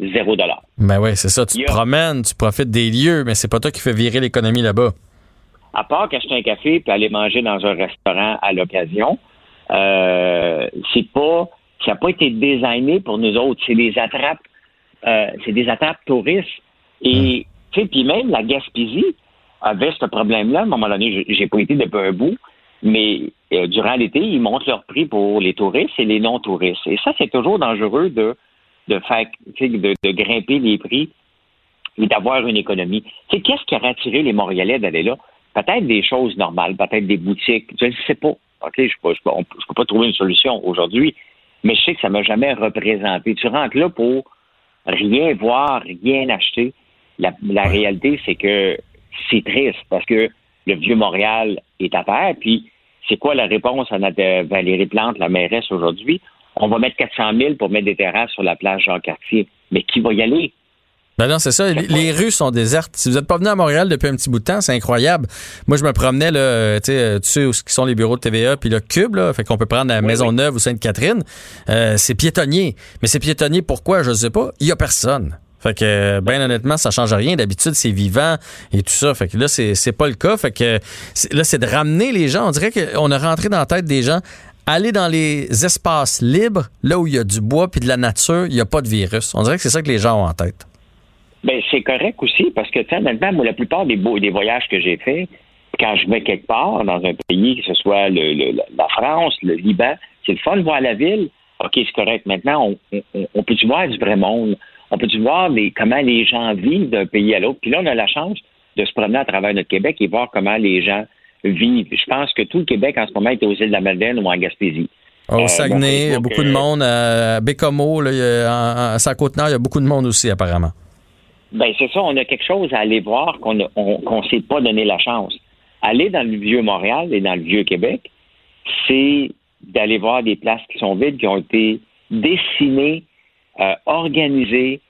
Speaker 13: Zéro dollar.
Speaker 1: Ben oui, c'est ça. Tu te promènes, tu profites des lieux, mais c'est pas toi qui fais virer l'économie là-bas.
Speaker 13: À part qu'acheter un café puis aller manger dans un restaurant à l'occasion, euh, c'est pas, ça n'a pas été designé pour nous autres. C'est des attrapes, euh, c'est des attrapes touristes. Et, tu sais, puis même la Gaspésie avait ce problème-là. À un moment donné, j'ai- pas été depuis un bout, mais euh, durant l'été, ils montent leur prix pour les touristes et les non-touristes. Et ça, c'est toujours dangereux de, de faire, de, de grimper les prix et d'avoir une économie. Tu sais, qu'est-ce qui aurait attiré les Montréalais d'aller là? Peut-être des choses normales, peut-être des boutiques. Je ne sais pas. OK, je ne peux, pas trouver une solution aujourd'hui, mais je sais que ça m'a jamais représenté. Tu rentres là pour rien voir, rien acheter. La, la réalité, c'est que c'est triste parce que le vieux Montréal est à terre. Puis, c'est quoi la réponse à notre euh, Valérie Plante, la mairesse, aujourd'hui? On va mettre 400 000 pour mettre des terrasses sur la plage Jean-Cartier. Mais qui va y aller?
Speaker 1: Ben non, c'est ça. Les, rues sont désertes. Si vous n'êtes pas venu à Montréal depuis un petit bout de temps, c'est incroyable. Moi, je me promenais, là, euh, tu sais, euh, tu sais où sont les bureaux de TVA, puis le Cube, là, fait qu'on peut prendre la Maisonneuve ou Sainte-Catherine. Euh, c'est piétonnier. Mais c'est piétonnier pourquoi? Je sais pas. Il y a personne. Fait que, ben honnêtement, ça change rien. D'habitude, c'est vivant et tout ça. Fait que là, c'est c'est pas le cas. Fait que là, c'est de ramener les gens. On dirait qu'on a rentré dans la tête des gens aller dans les espaces libres, là où il y a du bois puis de la nature, il n'y a pas de virus. On dirait que c'est ça que les gens ont en tête.
Speaker 13: Ben, c'est correct aussi, parce que, tu sais, maintenant, moi, la plupart des, des voyages que j'ai faits, quand je vais quelque part dans un pays, que ce soit le, la France, le Liban, c'est le fun de voir la ville. OK, c'est correct. Maintenant, on, on, peut-tu voir du vrai monde? On peut-tu voir comment les gens vivent d'un pays à l'autre? Puis là, on a la chance de se promener à travers notre Québec et voir comment les gens vivent. Je pense que tout le Québec, en ce moment, est aux îles de la Madeleine ou en Gaspésie.
Speaker 1: Au euh, Saguenay, il y a beaucoup de monde. À Bécomo, là, à Côte-Nord, il y a beaucoup de monde aussi, apparemment.
Speaker 13: Ben c'est ça, on a quelque chose à aller voir qu'on ne s'est pas donné la chance. Aller dans le vieux Montréal et dans le vieux Québec, c'est d'aller voir des places qui sont vides, qui ont été dessinées, euh, organisées,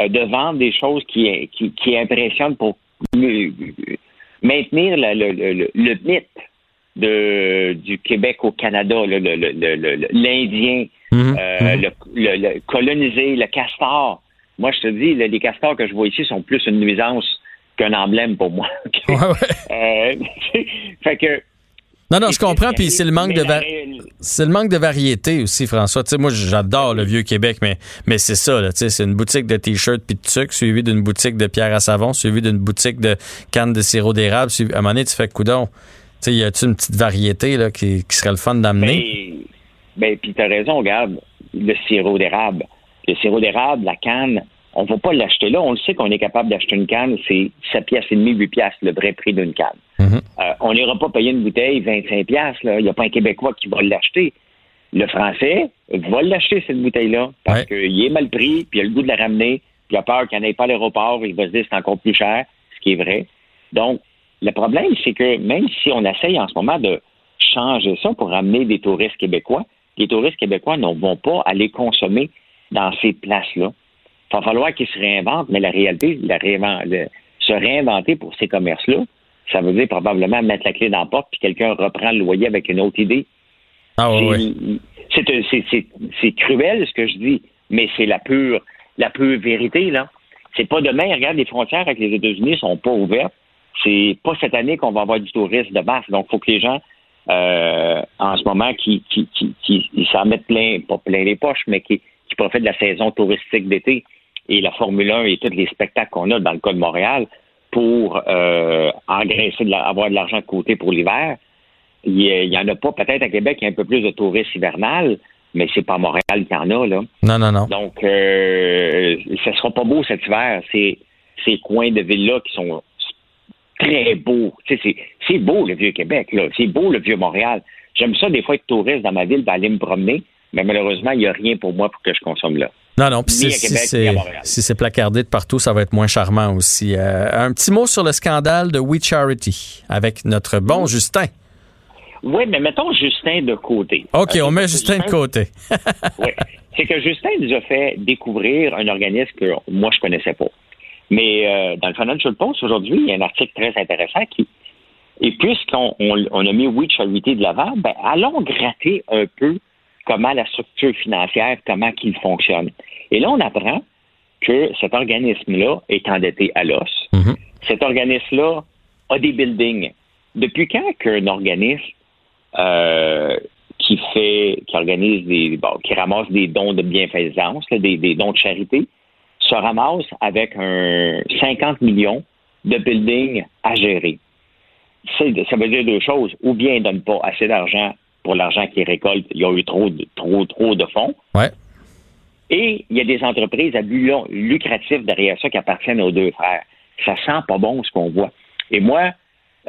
Speaker 13: euh, de vendre des choses qui, qui, qui impressionnent pour maintenir le, mythe de, du Québec au Canada, l'Indien, euh, le, coloniser, le castor. Moi, je te dis, les castors que je vois ici sont plus une nuisance qu'un emblème pour moi. (laughs)
Speaker 1: euh, (laughs) fait que. Non, non, je comprends, puis c'est le manque de c'est le manque de variété aussi, François. Tu sais, moi, j'adore le vieux Québec, mais mais c'est ça, tu sais, c'est une boutique de t-shirts puis de sucre, suivi d'une boutique de pierre à savon, suivi d'une boutique de cannes de sirop d'érable. À un moment donné, tu fais coudon. Tu sais, y a-tu une petite variété là qui, serait le fun d'amener?
Speaker 13: Ben, ben puis t'as raison, regarde, le sirop d'érable le sirop d'érable, la canne, on ne va pas l'acheter là. On le sait qu'on est capable d'acheter une canne, c'est 7 piastres et demi, 8 piastres, le vrai prix d'une canne. Mhm. Euh, on n'ira pas payer une bouteille 25 piastres. Il n'y a pas un Québécois qui va l'acheter. Le Français va l'acheter, cette bouteille-là, parce qu'il est mal pris, puis il a le goût de la ramener, puis il a peur qu'il n'y en ait pas à l'aéroport, il va se dire que c'est encore plus cher, ce qui est vrai. Donc, le problème, c'est que même si on essaye en ce moment de changer ça pour ramener des touristes québécois, les touristes québécois ne vont pas aller consommer dans ces places-là. Il va falloir qu'ils se réinventent, mais la réalité, la se réinventer pour ces commerces-là, ça veut dire probablement mettre la clé dans la porte puis quelqu'un reprend le loyer avec une autre idée.
Speaker 1: Ah oui.
Speaker 13: C'est cruel ce que je dis, mais c'est la pure, la pure vérité, là. C'est pas demain, regarde, les frontières avec les États-Unis sont pas ouvertes. C'est pas cette année qu'on va avoir du tourisme de masse. Donc, il faut que les gens, euh, en ce moment, qui, qui, qui, qui s'en mettent plein, pas plein les poches, mais qui, qui profitent de la saison touristique d'été et la Formule 1 et tous les spectacles qu'on a dans le cas de Montréal pour euh, engraisser, de avoir de l'argent de côté pour l'hiver. Il n'y en a pas. Peut-être à Québec, il y a un peu plus de touristes hivernal, mais c'est pas à Montréal qu'il y en a. Là.
Speaker 1: Non, non, non.
Speaker 13: Donc, euh, ce sera pas beau cet hiver. Ces, ces coins de ville-là qui sont très beaux. c'est beau, le Vieux-Québec. C'est beau, le Vieux-Montréal. J'aime ça, des fois, être touriste dans ma ville, aller me promener mais malheureusement, il n'y a rien pour moi pour que je consomme là.
Speaker 1: Non, non, puis si, c'est placardé de partout, ça va être moins charmant aussi. Euh, un petit mot sur le scandale de We Charity avec notre bon Justin.
Speaker 13: Oui, mais mettons Justin de côté.
Speaker 1: OK, on met Justin, de côté. (laughs)
Speaker 13: oui. C'est que Justin nous a fait découvrir un organisme que moi, je ne connaissais pas. Mais euh, dans le Financial Post, aujourd'hui, il y a un article très intéressant qui. Et puisqu'on on, a mis We Charity de l'avant, ben, allons gratter un peu comment la structure financière, comment qu'il fonctionne. Et là, on apprend que cet organisme-là est endetté à l'os. Mhm. Cet organisme-là a des buildings. Depuis quand qu'un organisme euh, qui fait, qui organise des, qui ramasse des dons de bienfaisance, des, des, dons de charité, se ramasse avec un 50 millions de buildings à gérer? Ça veut dire deux choses. Ou bien ils ne donnent pas assez d'argent pour l'argent qu'ils récoltent, il y a eu trop de, trop, trop de fonds.
Speaker 1: Ouais.
Speaker 13: Et il y a des entreprises à but lucratif derrière ça qui appartiennent aux deux frères. Ça sent pas bon ce qu'on voit. Et moi,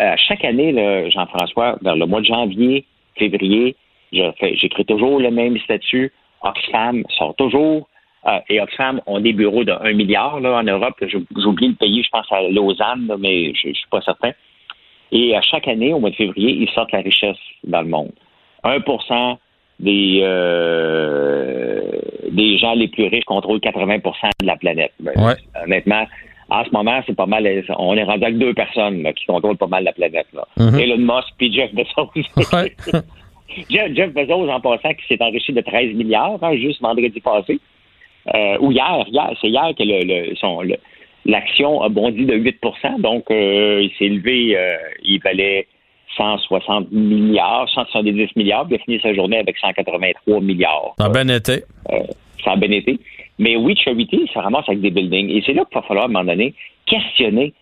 Speaker 13: euh, chaque année, Jean-François, vers le mois de janvier, février, j'écris toujours le même statut. Oxfam sort toujours. Euh, et Oxfam ont des bureaux de 1 milliard là, en Europe. J'oublie le pays, je pense à Lausanne, mais je ne suis pas certain. Et à chaque année, au mois de février, ils sortent la richesse dans le monde. 1% des, euh, des gens les plus riches contrôlent 80% de la planète. Ben, honnêtement, en ce moment, c'est pas mal. On est rendu avec deux personnes qui contrôlent pas mal la planète. Là. Mm-hmm. Elon Musk et Jeff Bezos. (laughs) (laughs) Jeff, Bezos, en passant, qui s'est enrichi de 13 milliards, hein, juste vendredi passé. Euh, ou hier, hier, c'est hier que le, l'action a bondi de 8% donc euh, il s'est élevé, il valait 160 milliards, 170 milliards, puis il a fini sa journée avec 183 milliards.
Speaker 1: Ça a bien été.
Speaker 13: Euh, ça a bien été. Mais oui, Charity, ça ramasse avec des buildings. Et c'est là qu'il va falloir, à un moment donné, questionner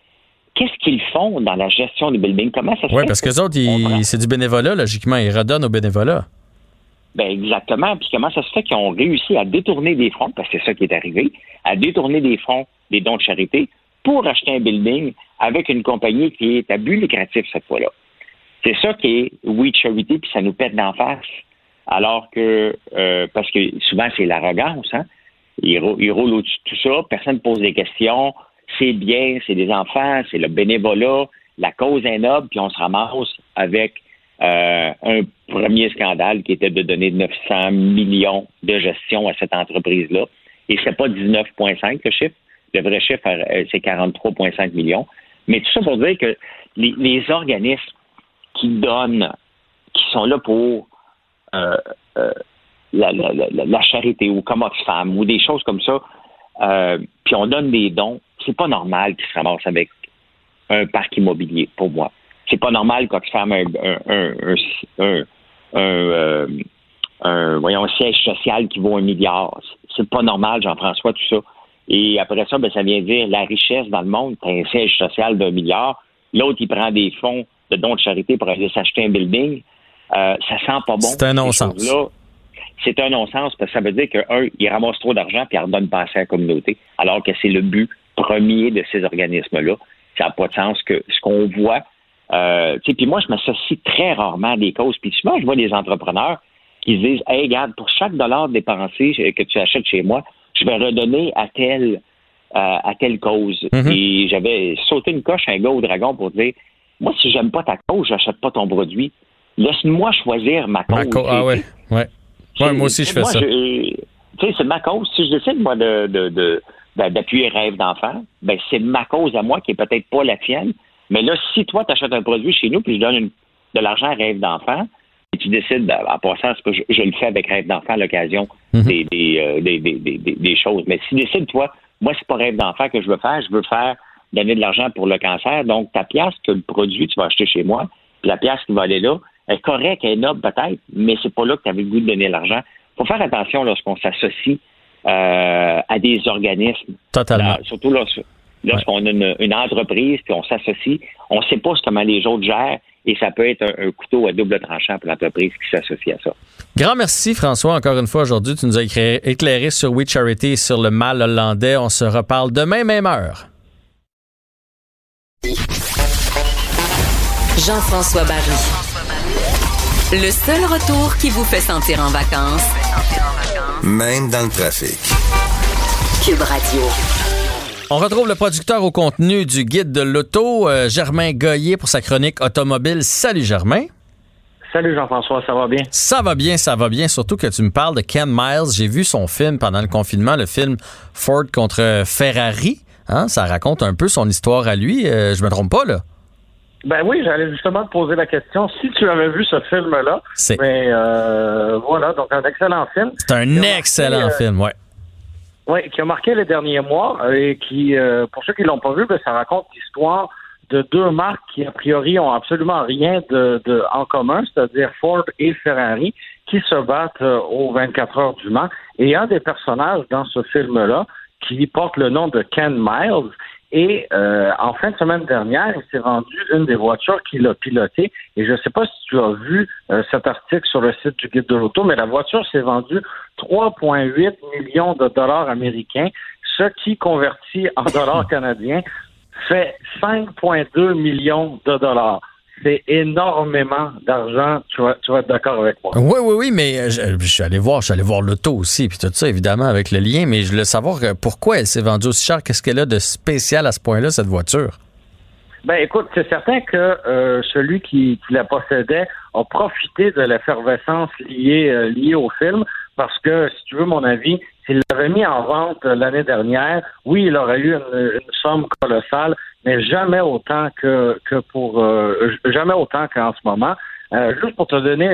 Speaker 13: qu'est-ce qu'ils font dans la gestion des buildings? Comment ça se
Speaker 1: Oui,
Speaker 13: fait
Speaker 1: parce que
Speaker 13: que-
Speaker 1: les autres, ils- c'est du bénévolat, logiquement. Ils redonnent au bénévolat.
Speaker 13: Ben exactement. Puis comment ça se fait qu'ils ont réussi à détourner des fonds, parce que c'est ça qui est arrivé, à détourner des fonds, des dons de charité, pour acheter un building avec une compagnie qui est à but lucratif cette fois-là. C'est ça qui est We Charity, puis ça nous pète d'en face. Alors que, euh, parce que souvent c'est l'arrogance, hein? Ils, rou- ils roulent au-dessus de tout ça, personne ne pose des questions, c'est bien, c'est des enfants, c'est le bénévolat, la cause est noble, puis on se ramasse avec euh, un premier scandale qui était de donner 900 millions de gestion à cette entreprise-là. Et c'est pas 19,5 le chiffre. Le vrai chiffre, euh, c'est 43,5 millions. Mais tout ça pour dire que les organismes qui donnent, qui sont là pour euh, euh, la, charité ou comme Oxfam ou des choses comme ça, euh, puis on donne des dons, c'est pas normal qu'ils se ramassent avec un parc immobilier, pour moi. C'est pas normal qu'Oxfam ait un, un, un, un siège social qui vaut un milliard. C'est pas normal, Jean-François, tout ça. Et après ça, ben, ça vient dire la richesse dans le monde, t'as un siège social d'un milliard. L'autre, il prend des fonds de dons de charité pour aller s'acheter un building. Euh, ça sent pas bon.
Speaker 1: C'est un non-sens.
Speaker 13: C'est un non-sens parce que ça veut dire que, un, ils ramassent trop d'argent puis ils redonnent pas assez à la communauté, alors que c'est le but premier de ces organismes-là. Ça n'a pas de sens que ce qu'on voit. Euh, puis moi, je m'associe très rarement à des causes. Puis souvent, je vois des entrepreneurs qui se disent Hey, regarde, pour chaque dollar dépensé que tu achètes chez moi, je vais redonner à telle, euh, à telle cause. Et j'avais sauté une coche à un gars au dragon pour dire Moi, si j'aime pas ta cause, j'achète pas ton produit. Laisse-moi choisir ma cause.
Speaker 1: Ma co- ah ouais, ouais. Ouais, moi aussi, je fais ça.
Speaker 13: Tu sais, c'est ma cause. Si je décide, moi, de, de, de- d'appuyer Rêve d'enfant, ben, c'est ma cause à moi qui est peut-être pas la tienne. Mais là, si toi, tu achètes un produit chez nous, puis je donne une- de l'argent à Rêve d'enfant, et tu décides, ben, en passant, que je, je le fais avec Rêve d'enfant à l'occasion
Speaker 1: Mhm.
Speaker 13: des, des, euh, des, des, des- des- des choses. Mais si tu décides, toi, moi, c'est pas Rêve d'enfant que je veux faire, je veux faire donner de l'argent pour le cancer. Donc, ta pièce que le produit, tu vas acheter chez moi, puis la pièce qui va aller là, est correcte, elle est noble peut-être, mais c'est pas là que tu avais le goût de donner l'argent. faut faire attention lorsqu'on s'associe euh, à des organismes.
Speaker 1: Totalement.
Speaker 13: Là, surtout lorsque- lorsqu'on a une, une entreprise puis on s'associe, on ne sait pas comment les autres gèrent et ça peut être un, un couteau à double tranchant pour l'entreprise qui s'associe à ça.
Speaker 1: Grand merci, François, encore une fois aujourd'hui. Tu nous as éclairé, éclairé sur We Charity et sur le mal hollandais. On se reparle demain, même heure.
Speaker 4: Jean-François Barry. Le seul retour qui vous fait sentir en vacances,
Speaker 5: Même dans le trafic.
Speaker 4: Cube Radio.
Speaker 1: On retrouve le producteur au contenu du guide de l'auto, euh, Germain Goyer, pour sa chronique automobile. Salut, Germain.
Speaker 14: Salut Jean-François, ça va bien?
Speaker 1: Ça va bien, ça va bien. Surtout que tu me parles de Ken Miles. J'ai vu son film pendant le confinement, le film Ford contre Ferrari. Hein, ça raconte un peu son histoire à lui. Euh, je me trompe pas, là?
Speaker 14: Ben oui, j'allais justement te poser la question. Si tu avais vu ce film-là,
Speaker 1: C'est-
Speaker 14: mais euh, voilà, donc un excellent film.
Speaker 1: C'est un
Speaker 14: marqué,
Speaker 1: excellent
Speaker 14: euh,
Speaker 1: film, ouais.
Speaker 14: Oui, qui a marqué les derniers mois et qui, euh, pour ceux qui l'ont pas vu, ben, ça raconte l'histoire de deux marques qui, a priori, ont absolument rien de, de- en commun, c'est-à-dire Ford et Ferrari, qui se battent euh, aux 24 heures du Mans. Et un des personnages dans ce film-là, qui porte le nom de Ken Miles, et euh, en fin de semaine dernière, il s'est vendu une des voitures qu'il a pilotées. Et je ne sais pas si tu as vu euh, cet article sur le site du guide de l'auto, mais la voiture s'est vendue 3,8 millions de dollars américains, ce qui, converti en dollars (laughs) canadiens, fait 5,2 millions de dollars. C'est énormément d'argent. Tu vas, tu vas être d'accord avec moi.
Speaker 1: Oui, oui, oui, mais euh, je, je suis allé voir, je suis allé voir l'auto aussi, puis tout ça, évidemment, avec le lien, mais je voulais savoir euh, pourquoi elle s'est vendue aussi cher. Qu'est-ce qu'elle a de spécial à ce point-là, cette voiture?
Speaker 14: Ben écoute, c'est certain que euh, celui qui, qui la possédait a profité de l'effervescence liée, euh, liée au film parce que, si tu veux mon avis, s'il l'avait mis en vente l'année dernière, oui, il aurait eu une, une somme colossale, mais jamais autant que, que pour euh, jamais autant qu'en ce moment. Euh, juste pour te donner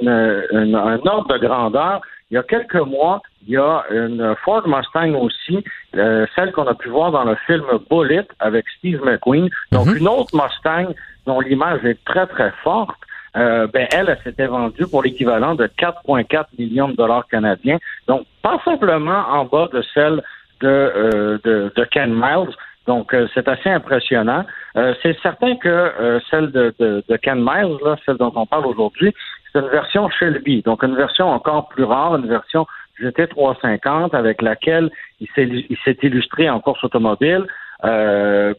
Speaker 14: une- une- un ordre de grandeur, il y a quelques mois, il y a une Ford Mustang aussi, euh, celle qu'on a pu voir dans le film Bullet avec Steve McQueen. Donc, une autre Mustang dont l'image est très, très forte, euh, ben elle, elle s'était vendue pour l'équivalent de 4,4 millions de dollars canadiens. Donc, pas simplement en bas de celle de, euh, de, de, Ken Miles. Donc, euh, c'est assez impressionnant. c'est certain que celle de, de, de, Ken Miles, là, celle dont on parle aujourd'hui, c'est une version Shelby. Donc, une version encore plus rare, une version GT350 avec laquelle il s'est illustré en course automobile.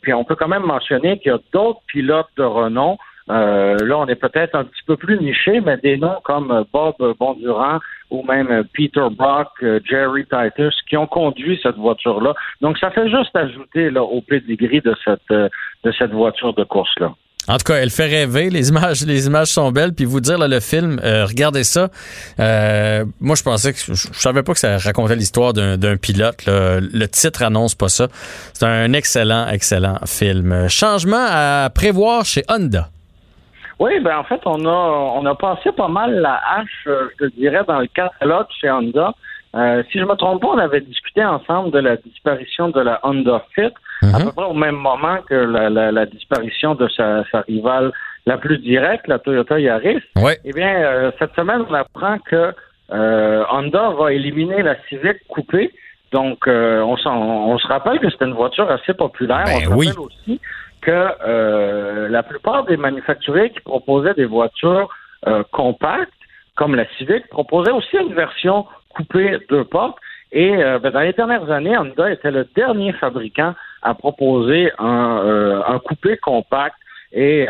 Speaker 14: puis on peut quand même mentionner qu'il y a d'autres pilotes de renom euh, là, on est peut-être un petit peu plus niché, mais des noms comme Bob Bondurant ou même Peter Brock, Jerry Titus, qui ont conduit cette voiture-là. Donc, ça fait juste ajouter là, au pedigree de cette, de cette voiture de course-là.
Speaker 1: En tout cas, elle fait rêver. Les images, les images sont belles. Puis vous dire le film, euh, regardez ça. Euh, moi, je pensais que je, savais pas que ça racontait l'histoire d'un pilote. Le titre annonce pas ça. C'est un excellent, excellent film. Changement à prévoir chez Honda.
Speaker 14: Oui, ben en fait, on a on a passé pas mal la hache, euh, je te dirais, dans le catalogue chez Honda. Euh, si je me trompe pas, on avait discuté ensemble de la disparition de la Honda Fit, à mhm. peu près au même moment que la, disparition de sa, rivale la plus directe, la Toyota Yaris.
Speaker 1: Ouais.
Speaker 14: Eh bien, euh, cette semaine, on apprend que Honda va éliminer la Civic coupée. Donc, on, on, se rappelle que c'était une voiture assez populaire.
Speaker 1: Ben
Speaker 14: on se
Speaker 1: rappelle
Speaker 14: aussi que euh, la plupart des manufacturiers qui proposaient des voitures euh, compactes, comme la Civic, proposaient aussi une version coupée deux portes. Et euh, ben, dans les dernières années, Honda était le dernier fabricant à proposer un, un coupé compact. Et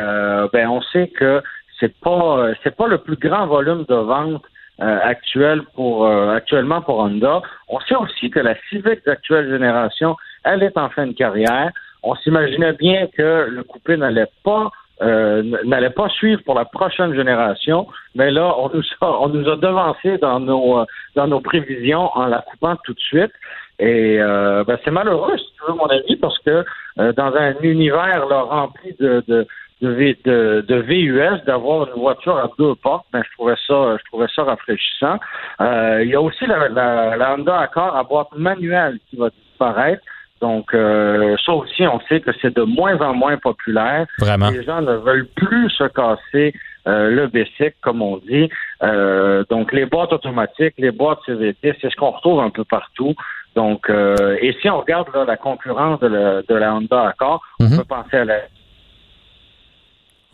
Speaker 14: ben, on sait que c'est pas c'est pas le plus grand volume de vente actuel pour actuellement pour Honda. On sait aussi que la Civic d'actuelle génération, elle est en fin de carrière on s'imaginait bien que le coupé n'allait pas euh, n'allait pas suivre pour la prochaine génération, mais là, on nous a, on nous a devancé dans nos euh, dans nos prévisions en la coupant tout de suite. Et euh, ben, c'est malheureux, si tu veux mon avis, parce que dans un univers rempli de, de de, de, VUS, d'avoir une voiture à deux portes, ben, je trouvais ça, je trouvais ça rafraîchissant. il y a aussi la, la, la Honda Accord à boîte manuelle qui va disparaître. Donc, euh, ça aussi, on sait que c'est de moins en moins populaire.
Speaker 1: Vraiment.
Speaker 14: Les gens ne veulent plus se casser euh, le basic, comme on dit. Euh, donc, les boîtes automatiques, les boîtes CVT, c'est ce qu'on retrouve un peu partout. Donc, et si on regarde la concurrence de la, Honda Accord, on mhm. peut penser à la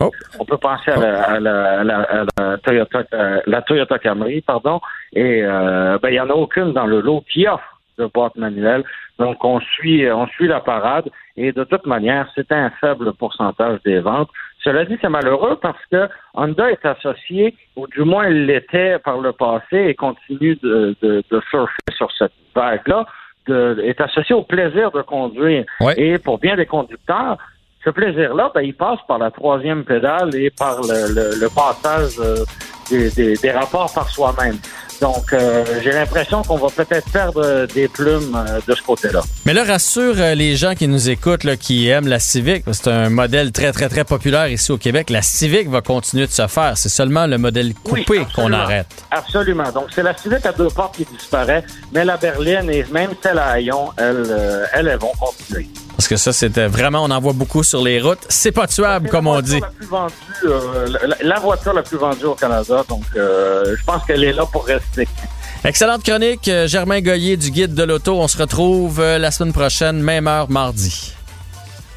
Speaker 1: Oh.
Speaker 14: On peut penser à la, Toyota, la Toyota Camry, pardon, et ben il y en a aucune dans le lot qui offre de boîte manuelle. Donc, on suit, on suit la parade et de toute manière, c'est un faible pourcentage des ventes. Cela dit, c'est malheureux parce que Honda est associé, ou du moins il l'était par le passé et continue de, de, surfer sur cette vague-là, est associé au plaisir de conduire. Et pour bien des conducteurs, ce plaisir-là, ben, il passe par la troisième pédale et par le, le, passage euh, des, des rapports par soi-même. Donc, euh, j'ai l'impression qu'on va peut-être perdre des plumes euh, de ce côté-là.
Speaker 1: Mais là, rassure euh, les gens qui nous écoutent, là, qui aiment la Civic. C'est un modèle très, très, très populaire ici au Québec. La Civic va continuer de se faire. C'est seulement le modèle coupé qu'on arrête.
Speaker 14: Absolument. Donc, c'est la Civic à deux portes qui disparaît, mais la berline et même celle à Hayon, elles, elles, elles vont continuer.
Speaker 1: Parce que ça, c'était vraiment, on en voit beaucoup sur les routes. C'est pas tuable, comme on dit.
Speaker 14: La, plus vendue, euh, la, voiture la plus vendue au Canada, donc euh, je pense qu'elle est là pour rester. (laughs)
Speaker 1: Excellente chronique, euh, Germain Goyer du Guide de l'Auto. On se retrouve la semaine prochaine, même heure, mardi.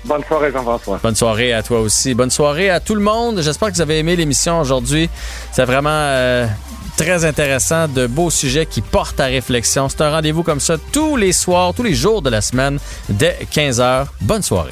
Speaker 14: Bonne soirée, Jean-François.
Speaker 1: Bonne soirée à toi aussi. Bonne soirée à tout le monde. J'espère que vous avez aimé l'émission aujourd'hui. C'est vraiment très intéressant, de beaux sujets qui portent à réflexion. C'est un rendez-vous comme ça tous les soirs, tous les jours de la semaine, dès 15h. Bonne soirée.